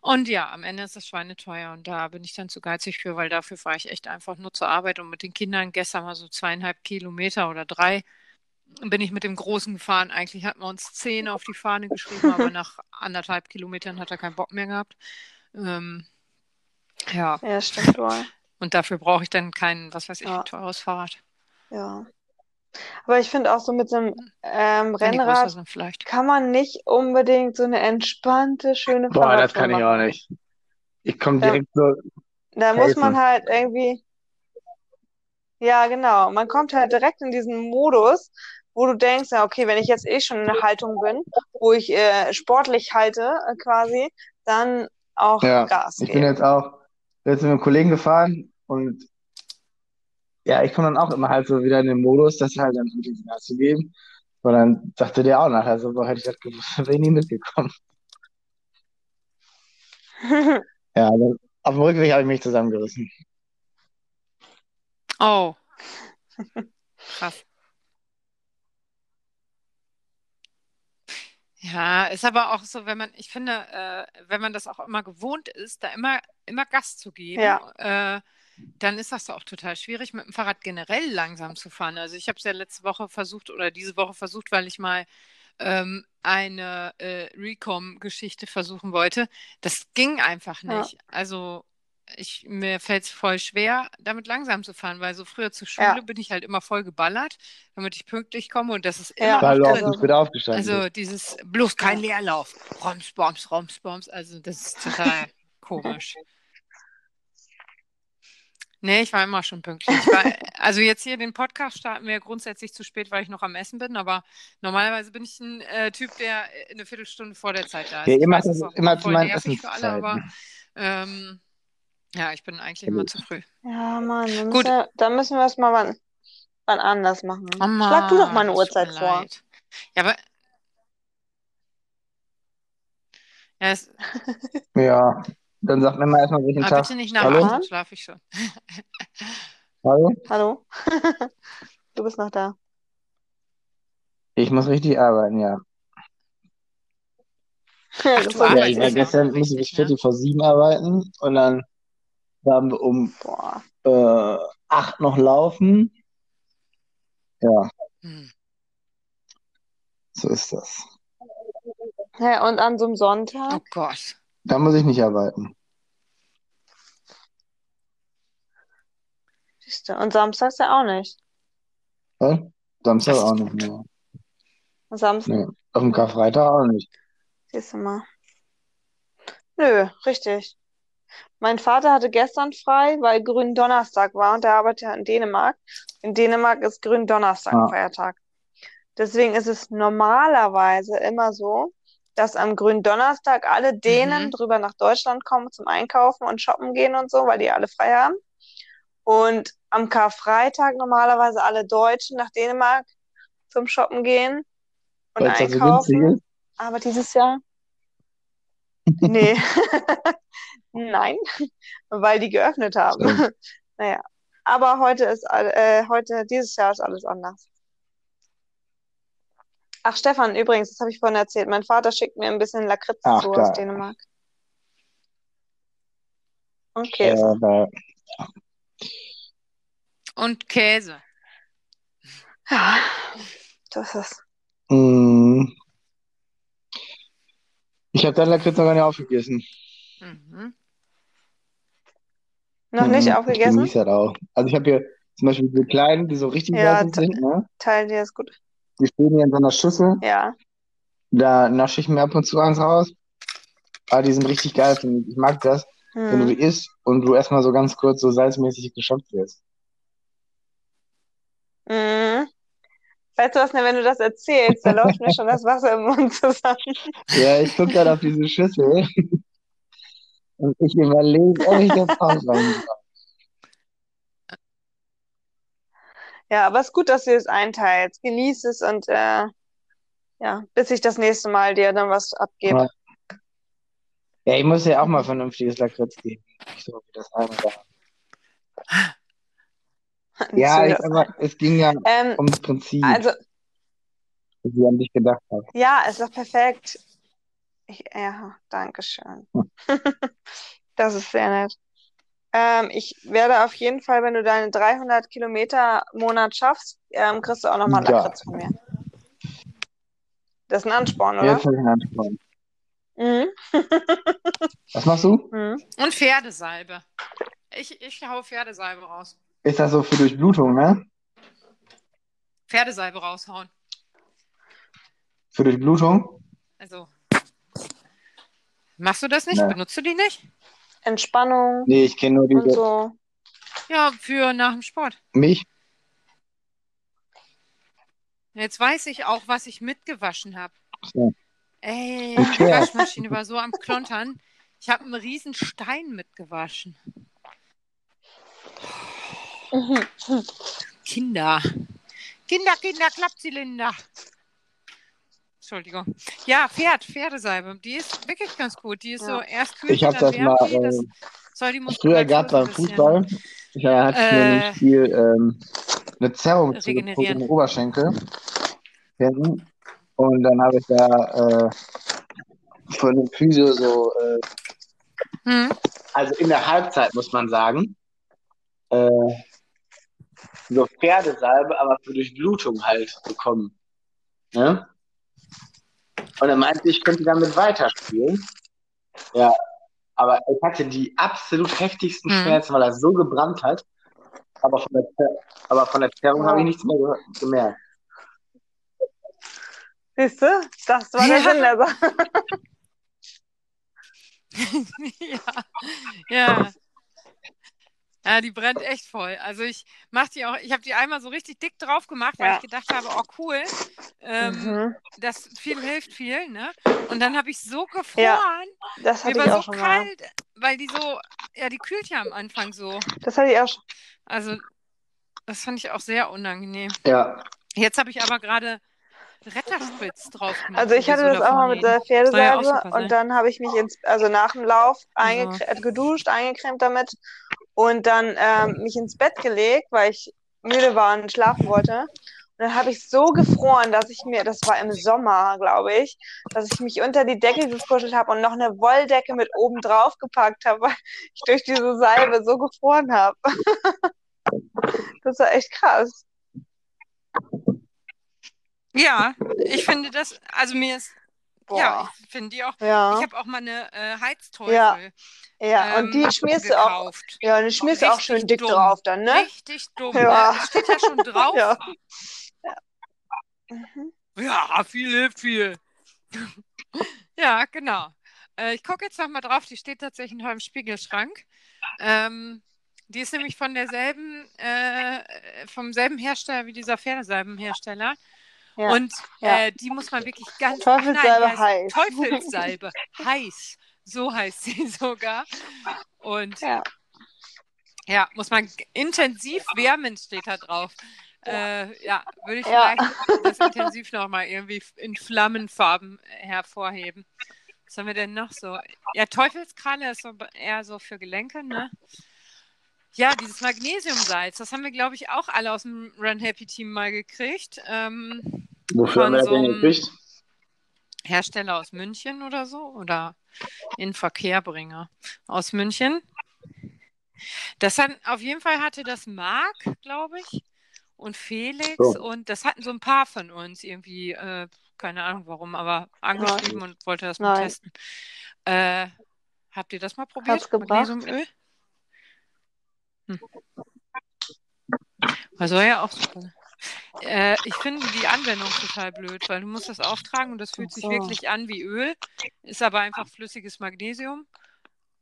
Und ja, am Ende ist das schweineteuer und da bin ich dann zu geizig für, weil dafür fahre ich echt einfach nur zur Arbeit und mit den Kindern gestern mal so zweieinhalb Kilometer oder drei bin ich mit dem Großen gefahren. Eigentlich hatten wir uns zehn auf die Fahne geschrieben, aber [LAUGHS] nach anderthalb Kilometern hat er keinen Bock mehr gehabt. Ähm, ja, ja, stimmt wohl. und dafür brauche ich dann kein, was weiß ich, Ja. teures Fahrrad. Ja. Aber ich finde auch so mit so einem ähm, die größer Rennrad kann man nicht unbedingt so eine entspannte, schöne Boah, das kann ich machen. auch nicht. Ich komme direkt so. Da muss man Helfen. halt irgendwie, ja, genau, man kommt halt direkt in diesen Modus, wo du denkst, ja, okay, wenn ich jetzt eh schon in der Haltung bin, wo ich äh, sportlich halte, äh, quasi, dann auch Ja, Gas ich bin geben. jetzt auch jetzt mit einem Kollegen gefahren und ja, ich komme dann auch immer halt so wieder in den Modus, das halt dann wirklich zu geben. Und dann sagte der auch nachher so, boah, hätte ich das gewusst, [LAUGHS] wäre ich nie mitgekommen. [LAUGHS] Ja, dann, auf dem Rückweg habe ich mich zusammengerissen. Oh. [LAUGHS] Krass. Ja, ist aber auch so, wenn man, ich finde, äh, wenn man das auch immer gewohnt ist, da immer, immer Gas zu geben, Ja. äh, dann ist das auch total schwierig, mit dem Fahrrad generell langsam zu fahren. Also ich habe es ja letzte Woche versucht oder diese Woche versucht, weil ich mal ähm, eine äh, Recom-Geschichte versuchen wollte. Das ging einfach Ja. nicht. Also ich, mir fällt es voll schwer, damit langsam zu fahren, weil so früher zur Schule Ja. bin ich halt immer voll geballert, damit ich pünktlich komme und das ist Ja. immer drin. nicht wieder aufgestanden Also dieses bloß kein Leerlauf. Roms, Boms, Roms, Boms. Also das ist total [LAUGHS] komisch. Nee, ich war immer schon pünktlich. Ich war, also jetzt hier den Podcast starten wir grundsätzlich zu spät, weil ich noch am Essen bin, aber normalerweise bin ich ein äh, Typ, der äh, eine Viertelstunde vor der Zeit da ist. Ja, Ich immer, weiß, das ist auch immer zu meinen für alle, aber ähm, ja, ich bin eigentlich Ja, immer zu früh. Ja, Mann, dann Gut. müssen wir, dann müssen wir es mal wann, wann anders machen. Oh Schlag du doch mal eine Uhrzeit vor. leid. Ja, aber. [LAUGHS] Ja, es, Ja, dann sagt mir mal erstmal, welchen aber Tag. bitte nicht nach Hallo? acht, dann schlafe ich schon. [LAUGHS] Hallo? Hallo? [LAUGHS] Du bist noch da. Ich muss richtig arbeiten, ja. [LAUGHS] Ach, du Ja, ich war gestern, musste bis richtig, ne? Viertel vor sieben arbeiten und dann waren wir um Boah. äh, acht noch laufen. Ja, Hm. so ist das. Ja, und an so einem Oh Sonntag? Gott. Da muss ich nicht arbeiten. Siehst du. Und samstags ja auch nicht. Hä? Samstag auch nicht mehr. Samstag, Nee, auf dem Karfreitag auch nicht. siehst du mal. Nö, richtig. Mein Vater hatte gestern frei, weil Gründonnerstag war und er arbeitet ja in Dänemark. In Dänemark ist Gründonnerstag Ja. Feiertag. Deswegen ist es normalerweise immer so, dass am Gründonnerstag alle Dänen Mhm. drüber nach Deutschland kommen zum Einkaufen und shoppen gehen und so, weil die alle frei haben. Und am Karfreitag normalerweise alle Deutschen nach Dänemark zum Shoppen gehen und Weil es da so günstig einkaufen. ist. Aber dieses Jahr, nee, [LAUGHS] nein, weil die geöffnet haben. So. [LAUGHS] Naja, aber heute ist, äh, heute, dieses Jahr ist alles anders. Ach, Stefan, übrigens, das habe ich vorhin erzählt. Mein Vater schickt mir ein bisschen Lakritz Ach, zu aus. Dänemark. Und Äh, Und Käse. Ja, das ist. Mm. Ich habe deinen Lakritz noch gar nicht aufgegessen. Mhm. Noch nicht Mhm, Ich aufgegessen? genieße das auch. Also ich habe hier zum Beispiel diese kleinen, die so richtig Ja, salzig sind, ne? Teil dir ist gut. Die stehen hier in so einer Schüssel. Ja. Da nasche ich mir ab und zu eins raus. Aber die sind richtig geil, ich. Ich mag das, wenn du Hm. die isst und du erstmal so ganz kurz so salzmäßig geschockt wirst. Mhm. Weißt du was, ne, wenn du das erzählst, da läuft mir schon das Wasser im Mund zusammen. Ja, ich gucke gerade auf diese Schüssel und ich überlege, ob ich das rausrein soll. Ja, aber es ist gut, dass du es einteilst. Genieß es und äh, ja, bis ich das nächste Mal dir dann was abgebe. Ja. Ich muss ja auch mal vernünftiges Lakritz geben. Nicht so wie das da. Ja, ich, aber es ging ja Ähm, ums Prinzip, also, wie an dich gedacht habe. ja, ist doch perfekt. Ich, ja, danke schön. [LAUGHS] Das ist sehr nett. Ähm, ich werde auf jeden Fall, wenn du deine 300 Kilometer Monat schaffst, ähm, kriegst du auch nochmal Geil. Lakritz von mir. Das ist ein Ansporn, oder? Jetzt habe ich einen Ansporn. Mhm. Was machst du? Mhm. Und Pferdesalbe. Ich, ich hau Pferdesalbe raus. Ist das so für Durchblutung, ne? Pferdesalbe raushauen. Für Durchblutung? Also. Machst du das nicht? Nee. Benutzt du die nicht? Entspannung Nee, ich kenne nur und diese so. Ja, für nach dem Sport. Milch. Jetzt weiß ich auch, was ich mitgewaschen habe. So. Ey, die. Waschmaschine war so am Klontern. Ich habe einen riesen Stein mitgewaschen. Kinder. Kinder, Kinder, Klappzylinder. Entschuldigung. Ja, Pferd, Pferdesalbe. Die ist wirklich ganz gut. Die ist Ja. so, erst kühlt Ich habe dann das mal die. Das äh, soll die früher ein beim Fußball. Da hatte ich Äh, nämlich viel ähm, eine Zerrung im Oberschenkel. Hinten. Und dann habe ich da äh, von dem Physio so, äh, Hm. also in der Halbzeit muss man sagen, äh, so Pferdesalbe, aber für Durchblutung halt bekommen. Ne? Und er meinte, ich könnte damit weiterspielen. Ja, aber ich hatte die absolut heftigsten Mhm. Schmerzen, weil er so gebrannt hat. Aber von der, aber von der Zerrung habe ich nichts mehr ge gemerkt. Siehst du? Das war der Ja. Sinn der Sache. [LAUGHS] ja. ja. Ja, die brennt echt voll. Also ich mach die auch, ich habe die einmal so richtig dick drauf gemacht, weil Ja. ich gedacht habe, oh cool, ähm, Mhm. das viel hilft viel, ne? Und dann habe ich so gefroren, Das mir hatte war ich so auch schon mal. kalt, weil die so, ja, die kühlt ja am Anfang so. Das hatte ich auch schon. Also das fand ich auch sehr unangenehm. Ja, Jetzt habe ich aber gerade Retterspritz drauf gemacht. Also ich hatte das auch mal mit der Pferdesalbe und dann habe ich mich ins, also nach dem Lauf eingecre ja. geduscht, eingecremt damit und dann ähm, mich ins Bett gelegt, weil ich müde war und schlafen wollte. Und dann habe ich so gefroren, dass ich mir, das war im Sommer, glaube ich, dass ich mich unter die Decke gekuschelt habe und noch eine Wolldecke mit oben drauf gepackt habe, weil ich durch diese Salbe so gefroren habe. [LAUGHS] das war echt krass. Ja, ich finde das, also mir ist, Boah. ja, ich finde die auch, ja. ich habe auch mal eine äh, Heizteufel. Ja, ja. Ähm, und die schmierst du auch, ja, die schmierst du auch schön dick dumm. drauf dann, ne? Richtig dumm, ja. Ne? steht ja schon [LAUGHS] drauf. ja. Ja. Mhm. ja, viel hilft viel. [LAUGHS] ja, genau. Äh, ich gucke jetzt nochmal drauf, die steht tatsächlich noch im Spiegelschrank. Ähm, die ist nämlich von derselben, äh, vom selben Hersteller wie dieser Pferdesalbenhersteller. Ja, und ja. Äh, die muss man wirklich ganz Teufelssalbe nein, heiß. Teufelssalbe [LAUGHS] heiß. So heißt sie [LAUGHS] sogar. Und ja, ja muss man intensiv wärmen, steht da drauf. Äh, ja, würde ich vielleicht das intensiv nochmal irgendwie in Flammenfarben hervorheben. Was haben wir denn noch so? Ja, Teufelskralle ist so eher so für Gelenke, ne? Ja, dieses Magnesiumsalz, das haben wir, glaube ich, auch alle aus dem Run Happy Team mal gekriegt. Ähm, Wofür haben wir so das gekriegt? Hersteller aus München oder so oder in Verkehrbringer aus München. Das hat, auf jeden Fall hatte das Marc, glaube ich, und Felix so. und das hatten so ein paar von uns irgendwie, äh, keine Ahnung warum, aber angeschrieben Nein. und wollte das mal Nein. testen. Äh, habt ihr das mal probiert? Hat's gebracht? Magnesiumöl? Hm. Soll ja auch super Äh, ich finde die Anwendung total blöd, weil du musst das auftragen und das fühlt so. sich wirklich an wie Öl, ist aber einfach flüssiges Magnesium.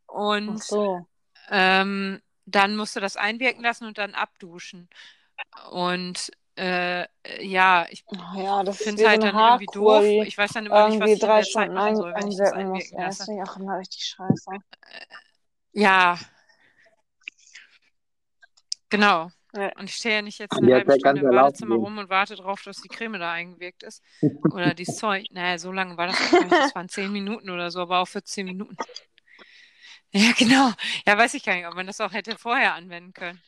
Und so. ähm, dann musst du das einwirken lassen und dann abduschen. Und äh, ja, ich ja, finde es halt dann irgendwie doof. Ich weiß dann immer nicht, was ich drei der Zeit machen soll, wenn ich das einwirken muss. lasse. Ja, das finde ich auch immer richtig scheiße. Äh, ja, Genau. Ja. Und ich stehe ja nicht jetzt eine ja, halbe Stunde im Badezimmer rum und warte darauf, dass die Creme da eingewirkt ist. [LAUGHS] Oder die Zeug. Naja, so lange war das nicht. Das waren zehn Minuten oder so, aber auch für zehn Minuten. [LAUGHS] Ja, genau. Ja, weiß ich gar nicht, ob man das auch hätte vorher anwenden können.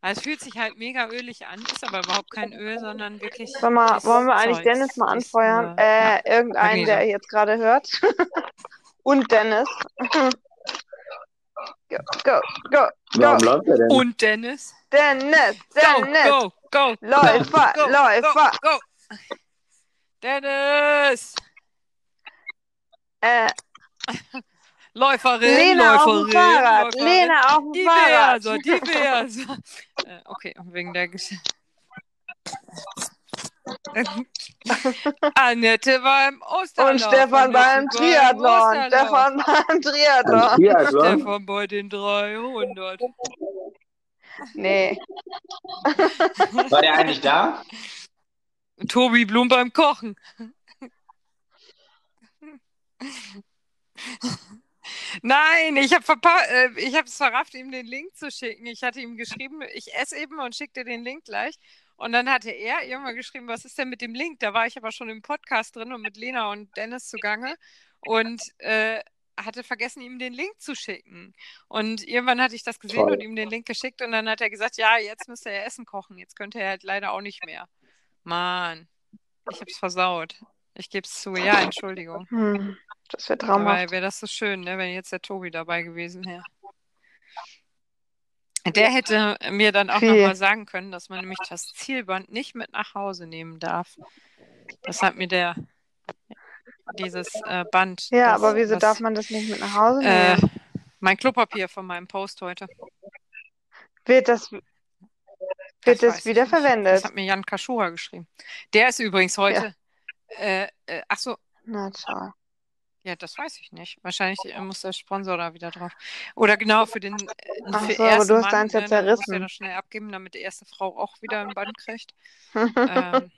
Also es fühlt sich halt mega ölig an, ist aber überhaupt kein Öl, sondern wirklich. Sag mal, wollen wir eigentlich Dennis mal anfeuern? äh, ja. Irgendeinen, der jetzt gerade hört. [LAUGHS] Und Dennis. Go, go, go, Warum go. läuft er denn? Und Dennis. Dennis, Dennis. Go, go, go. Läufer, go, Läufer. Go, go. Dennis. Äh. Läuferin, Lena Läuferin, auf [LAUGHS] dem Fahrrad. Läuferin. Lena auf dem diverse, Fahrrad. Diverse. [LAUGHS] äh, okay, wegen der Geschichte. [LAUGHS] Annette war im Osterlauf. Und Stefan beim Triathlon. Stefan beim Triathlon. Triathlon. Stefan bei den 300. Nee. [LAUGHS] War der eigentlich da? Tobi Blum beim Kochen. Nein, ich habe äh, ich es verrafft, ihm den Link zu schicken. Ich hatte ihm geschrieben, ich esse eben und schicke dir den Link gleich. Und dann hatte er irgendwann geschrieben, was ist denn mit dem Link? Da war ich aber schon im Podcast drin und mit Lena und Dennis zugange und äh, hatte vergessen, ihm den Link zu schicken. Und irgendwann hatte ich das gesehen Toll. und ihm den Link geschickt und dann hat er gesagt, ja, jetzt müsste er Essen kochen. Jetzt könnte er halt leider auch nicht mehr. Mann, ich hab's versaut. Ich gebe es zu. Ja, Entschuldigung. Hm, das wäre. Dabei wäre das so schön, ne, wenn jetzt der Tobi dabei gewesen wäre. Der hätte mir dann auch nochmal sagen können, dass man nämlich das Zielband nicht mit nach Hause nehmen darf. Das hat mir der dieses äh, Band. Ja, das, aber wieso was, darf man das nicht mit nach Hause äh, nehmen? Äh, mein Klopapier von meinem Post heute. Wird das, wird das, das wieder verwendet? Das hat mir Jan Kaschura geschrieben. Der ist übrigens heute. Ja. Äh, äh, ach so. Na toll. Ja, das weiß ich nicht. Wahrscheinlich äh, muss der Sponsor da wieder drauf. Oder genau für den äh, Ach für so, aber du hast deins jetzt zerrissen. Muss ja das schnell abgeben, damit die erste Frau auch wieder ein Band kriegt. [LAUGHS] ähm,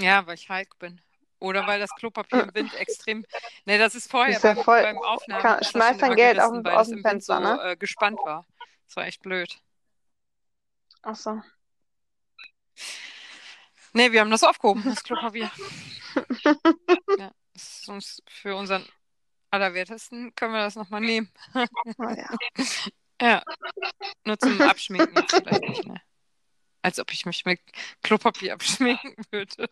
ja, weil ich Hulk bin. Oder weil das Klopapier im Wind [LAUGHS] extrem. Ne, das ist vorher ist ja beim, voll... beim Aufnahmen. Kann, schmeiß dein Geld auf, aus dem Fenster, so, ne? Äh, gespannt war. Das war echt blöd. Ach so. Nee, wir haben das aufgehoben, das Klopapier. [LAUGHS] ja, das ist uns für unseren Allerwertesten können wir das nochmal nehmen. Oh, ja. [LAUGHS] Ja, nur zum Abschminken jetzt vielleicht nicht mehr. Als ob ich mich mit Klopapier abschminken würde.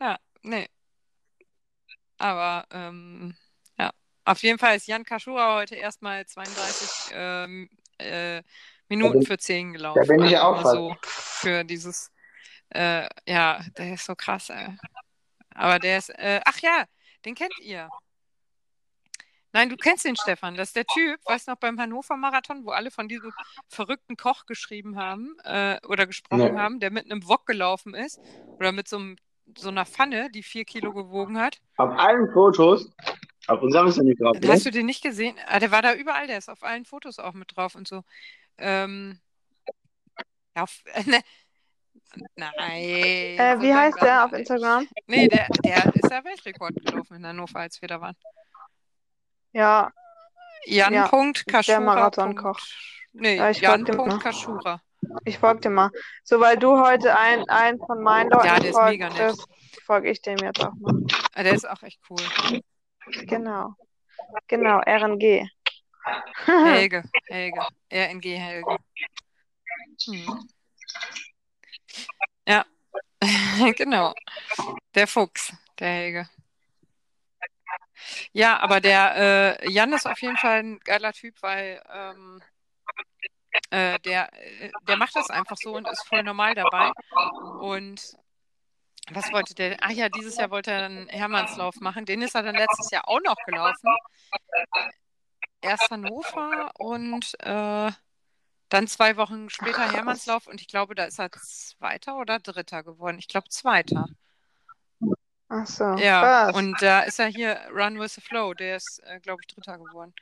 Ja, nee. Aber ähm, ja, auf jeden Fall ist Jan Kaschura heute erstmal 32 ähm, äh, Minuten für 10 gelaufen. Da bin ich auch Also so für dieses, äh, ja, der ist so krass, ey. Aber der ist, äh, ach ja, den kennt ihr. Nein, du kennst den Stefan. Das ist der Typ, weißt du noch, beim Hannover Marathon, wo alle von diesem verrückten Koch geschrieben haben äh, oder gesprochen Ja. haben, der mit einem Wok gelaufen ist oder mit so, einem, so einer Pfanne, die vier Kilo gewogen hat. Auf allen Fotos, auf unserem ist er nicht drauf, ne? Hast du den nicht gesehen? Ah, der war da überall, der ist auf allen Fotos auch mit drauf und so. Ähm, auf, [LAUGHS] ne, nein. Äh, wie dumm heißt der auf. Instagram? Nee, der, der ist ja Weltrekord gelaufen in Hannover, als wir da waren. Ja, Jan. Ja, Punkt der. Marathonkoch. Nee, Ja, Jan. Punkt. Kaschura. Ich folge dem mal. So, weil du heute ein, ein von meinen Leuten Ja, der ist folgst, mega nett. das folge ich dem jetzt auch mal. Ah, Der ist auch echt cool. Genau. Genau, RNG. Helge, [LAUGHS] Helge. RNG Helge. Hm. Ja, [LAUGHS] genau. Der Fuchs, der Helge. Ja, aber der äh, Jan ist auf jeden Fall ein geiler Typ, weil ähm, äh, der, äh, der macht das einfach so und ist voll normal dabei. Und was wollte der? Ach ja, dieses Jahr wollte er einen Hermannslauf machen. Den ist er dann letztes Jahr auch noch gelaufen. Erst Hannover und äh, dann zwei Wochen später. Hermannslauf und ich glaube, da ist er Zweiter oder Dritter geworden. Ich glaube Zweiter. Ach so, Ja, krass. und da ist er hier Run with the Flow, der ist, äh, glaube ich, Dritter geworden.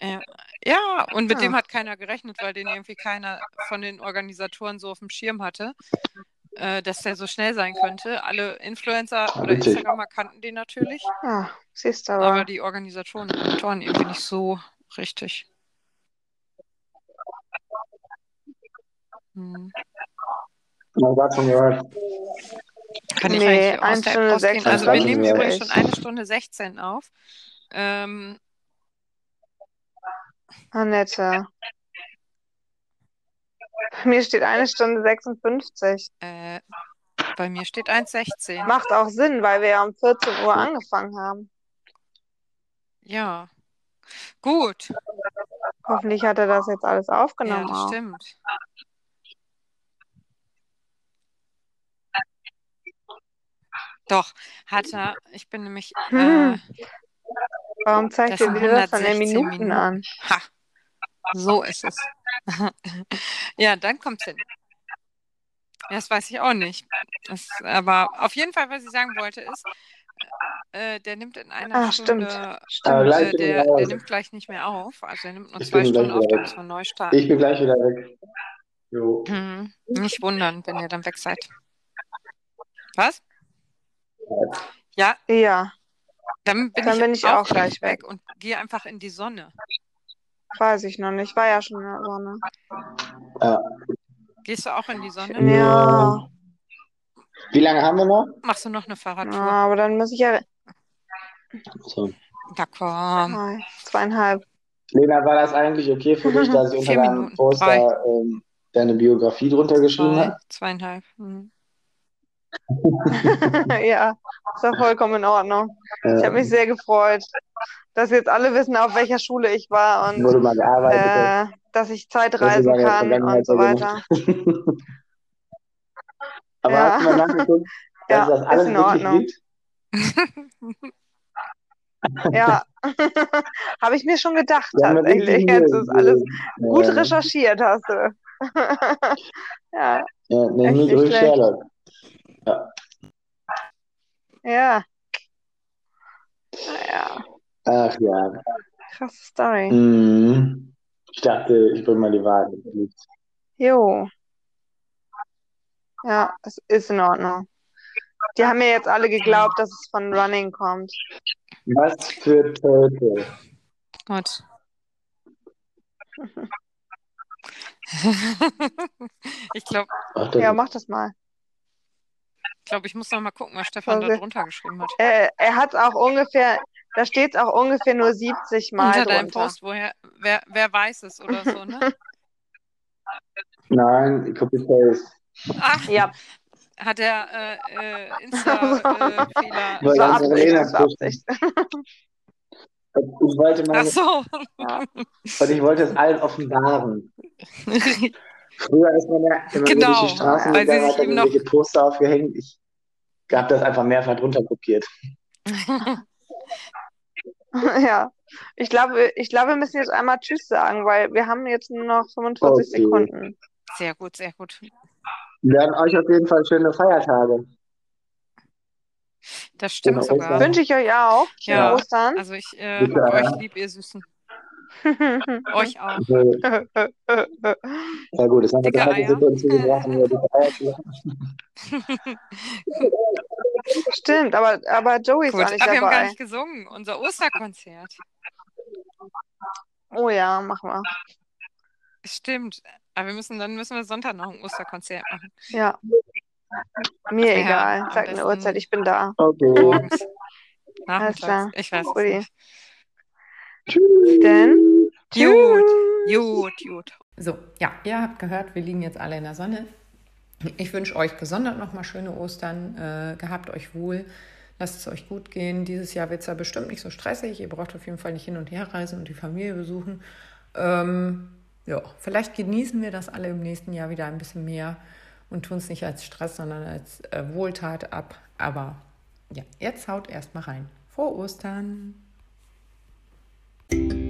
Ja, ja, und mit Ah. dem hat keiner gerechnet, weil den irgendwie keiner von den Organisatoren so auf dem Schirm hatte, äh, dass der so schnell sein könnte. Alle Influencer oder Witzig. Instagramer kannten den natürlich, Ja, siehst du aber aber. die Organisatoren irgendwie nicht so richtig. Hm. Kann ich Nee, eigentlich aus eine der Stunde App rausgehen? Also wir 26 nehmen übrigens schon eine Stunde 16 auf. Ähm, Annette. Mir steht eine Stunde 56. äh, bei mir steht 1,16. Macht auch Sinn, weil wir ja um 14 Uhr angefangen haben. Ja. Gut. Hoffentlich hat er das jetzt alles Ja, aufgenommen das auch. stimmt. Doch, hat er. Ich bin nämlich. Äh. [LAUGHS] Warum das zeigt ihr dir das dann in 116 Minuten Minuten. an? Ha, so ist es. [LAUGHS] Ja, dann kommt's hin. Ja, Das weiß ich auch nicht. Das, aber auf jeden Fall, was ich sagen wollte, ist, äh, der nimmt in einer Ah, stimmt. Stunde, Stimmt. gleich äh, bin ich der, der nimmt gleich nicht mehr auf. Also er nimmt nur Ich zwei Stunden auf, dann müssen wir neu starten. Ich bin gleich wieder weg. Jo. Mhm. Nicht wundern, wenn ihr dann weg seid. Was? Ja, Ja, dann bin Dann ich bin ich auch auch gleich weg und gehe einfach in die Sonne. weiß ich noch nicht. War ja schon in der Sonne. Ja. Gehst du auch in die Sonne? Ja, Wie lange haben wir noch? Machst du noch eine ja, Fahrradtour? aber dann muss ich ja So. Na komm. Zweieinhalb. Lena, war das eigentlich okay für dich, dass ich unter deinem. Poster ähm, deine Biografie drunter geschrieben Zwei, habe? zweieinhalb. Mhm. [LAUGHS] Ja, ist doch vollkommen in Ordnung. Ich habe mich sehr gefreut, dass jetzt alle wissen, auf welcher Schule ich war und äh, dass ich Zeit Das ist kann und so ja weiter. [LAUGHS] Aber Ja. hast du mal nachgeguckt, [LAUGHS] dass Ja, das ist alles in wirklich Ordnung. Ja, habe ich mir schon gedacht ja tatsächlich. Jetzt ist alles gegeben. gut Ja. recherchiert, hast du. Ja, Ja, nenn mich ruhig. Sherlock. Ja. Naja, Ach ja. krasse Story. Mhm. Ich dachte, ich bring mal die mit. Jo. Ja, es ist in Ordnung. Die haben mir jetzt alle geglaubt, dass es von Running kommt. Was für Turtle. Gut. [LAUGHS] [LAUGHS] ich glaube, Ja, mach das mal. Ich, glaub, ich muss noch mal gucken, was Stefan da drunter geschrieben hat. Äh, er hat auch ungefähr, da steht es auch ungefähr nur 70 Mal Unter deinem drunter. Post, woher, wer, wer weiß es oder so, ne? [LAUGHS] Nein, Copy-Paste. Ach, Ja, hat der äh, äh, Insta-Fehler. [LAUGHS] Das war Absicht, Arena das war Absicht. Ich wollte Ach meine, so. Ja. und ich wollte es allen offenbaren. [LAUGHS] Früher ist man ja immer Genau, durch die Straßen weil sie gegangen, sich hat dann eben noch- irgendwelche Poster aufgehängt. Ich habe das einfach mehrfach drunter kopiert. [LAUGHS] Ja, ich glaube, ich glaube, wir müssen jetzt einmal Tschüss sagen, weil wir haben jetzt nur noch 45 Okay. Sekunden. Sehr gut, sehr gut. Wir werden euch auf jeden Fall schöne Feiertage. Das stimmt Genau, sogar. Wünsche ich euch auch. Ja. Ostern. Also ich äh, euch lieb, ihr Süßen. Euch auch. So, ja gut, das haben wir Dicke 30 Eier. Sekunden zugebracht, über dicke Eier zu lachen. [LAUGHS] Stimmt, aber, aber Joey ist Gut, auch nicht aber wir haben gar dabei. nicht gesungen. Unser Osterkonzert. Oh ja, machen wir. Stimmt. Aber wir müssen, dann müssen wir Sonntag noch ein Osterkonzert machen. Ja. Mir Ja, egal. Sag eine Uhrzeit, ich bin da. Okay. Morgens. klar. Nachmittags. Ich weiß es Guti. Nicht. Denn Gut, tschüss. gut, gut. So, ja, ihr habt gehört, wir liegen jetzt alle in der Sonne. Ich wünsche euch gesondert nochmal schöne Ostern. Äh, gehabt euch wohl. Lasst es euch gut gehen. Dieses Jahr wird es ja bestimmt nicht so stressig. Ihr braucht auf jeden Fall nicht hin und her reisen und die Familie besuchen. Ähm, ja, vielleicht genießen wir das alle im nächsten Jahr wieder ein bisschen mehr und tun es nicht als Stress, sondern als äh, Wohltat ab. Aber ja, jetzt haut erstmal rein. Frohe Ostern! thank you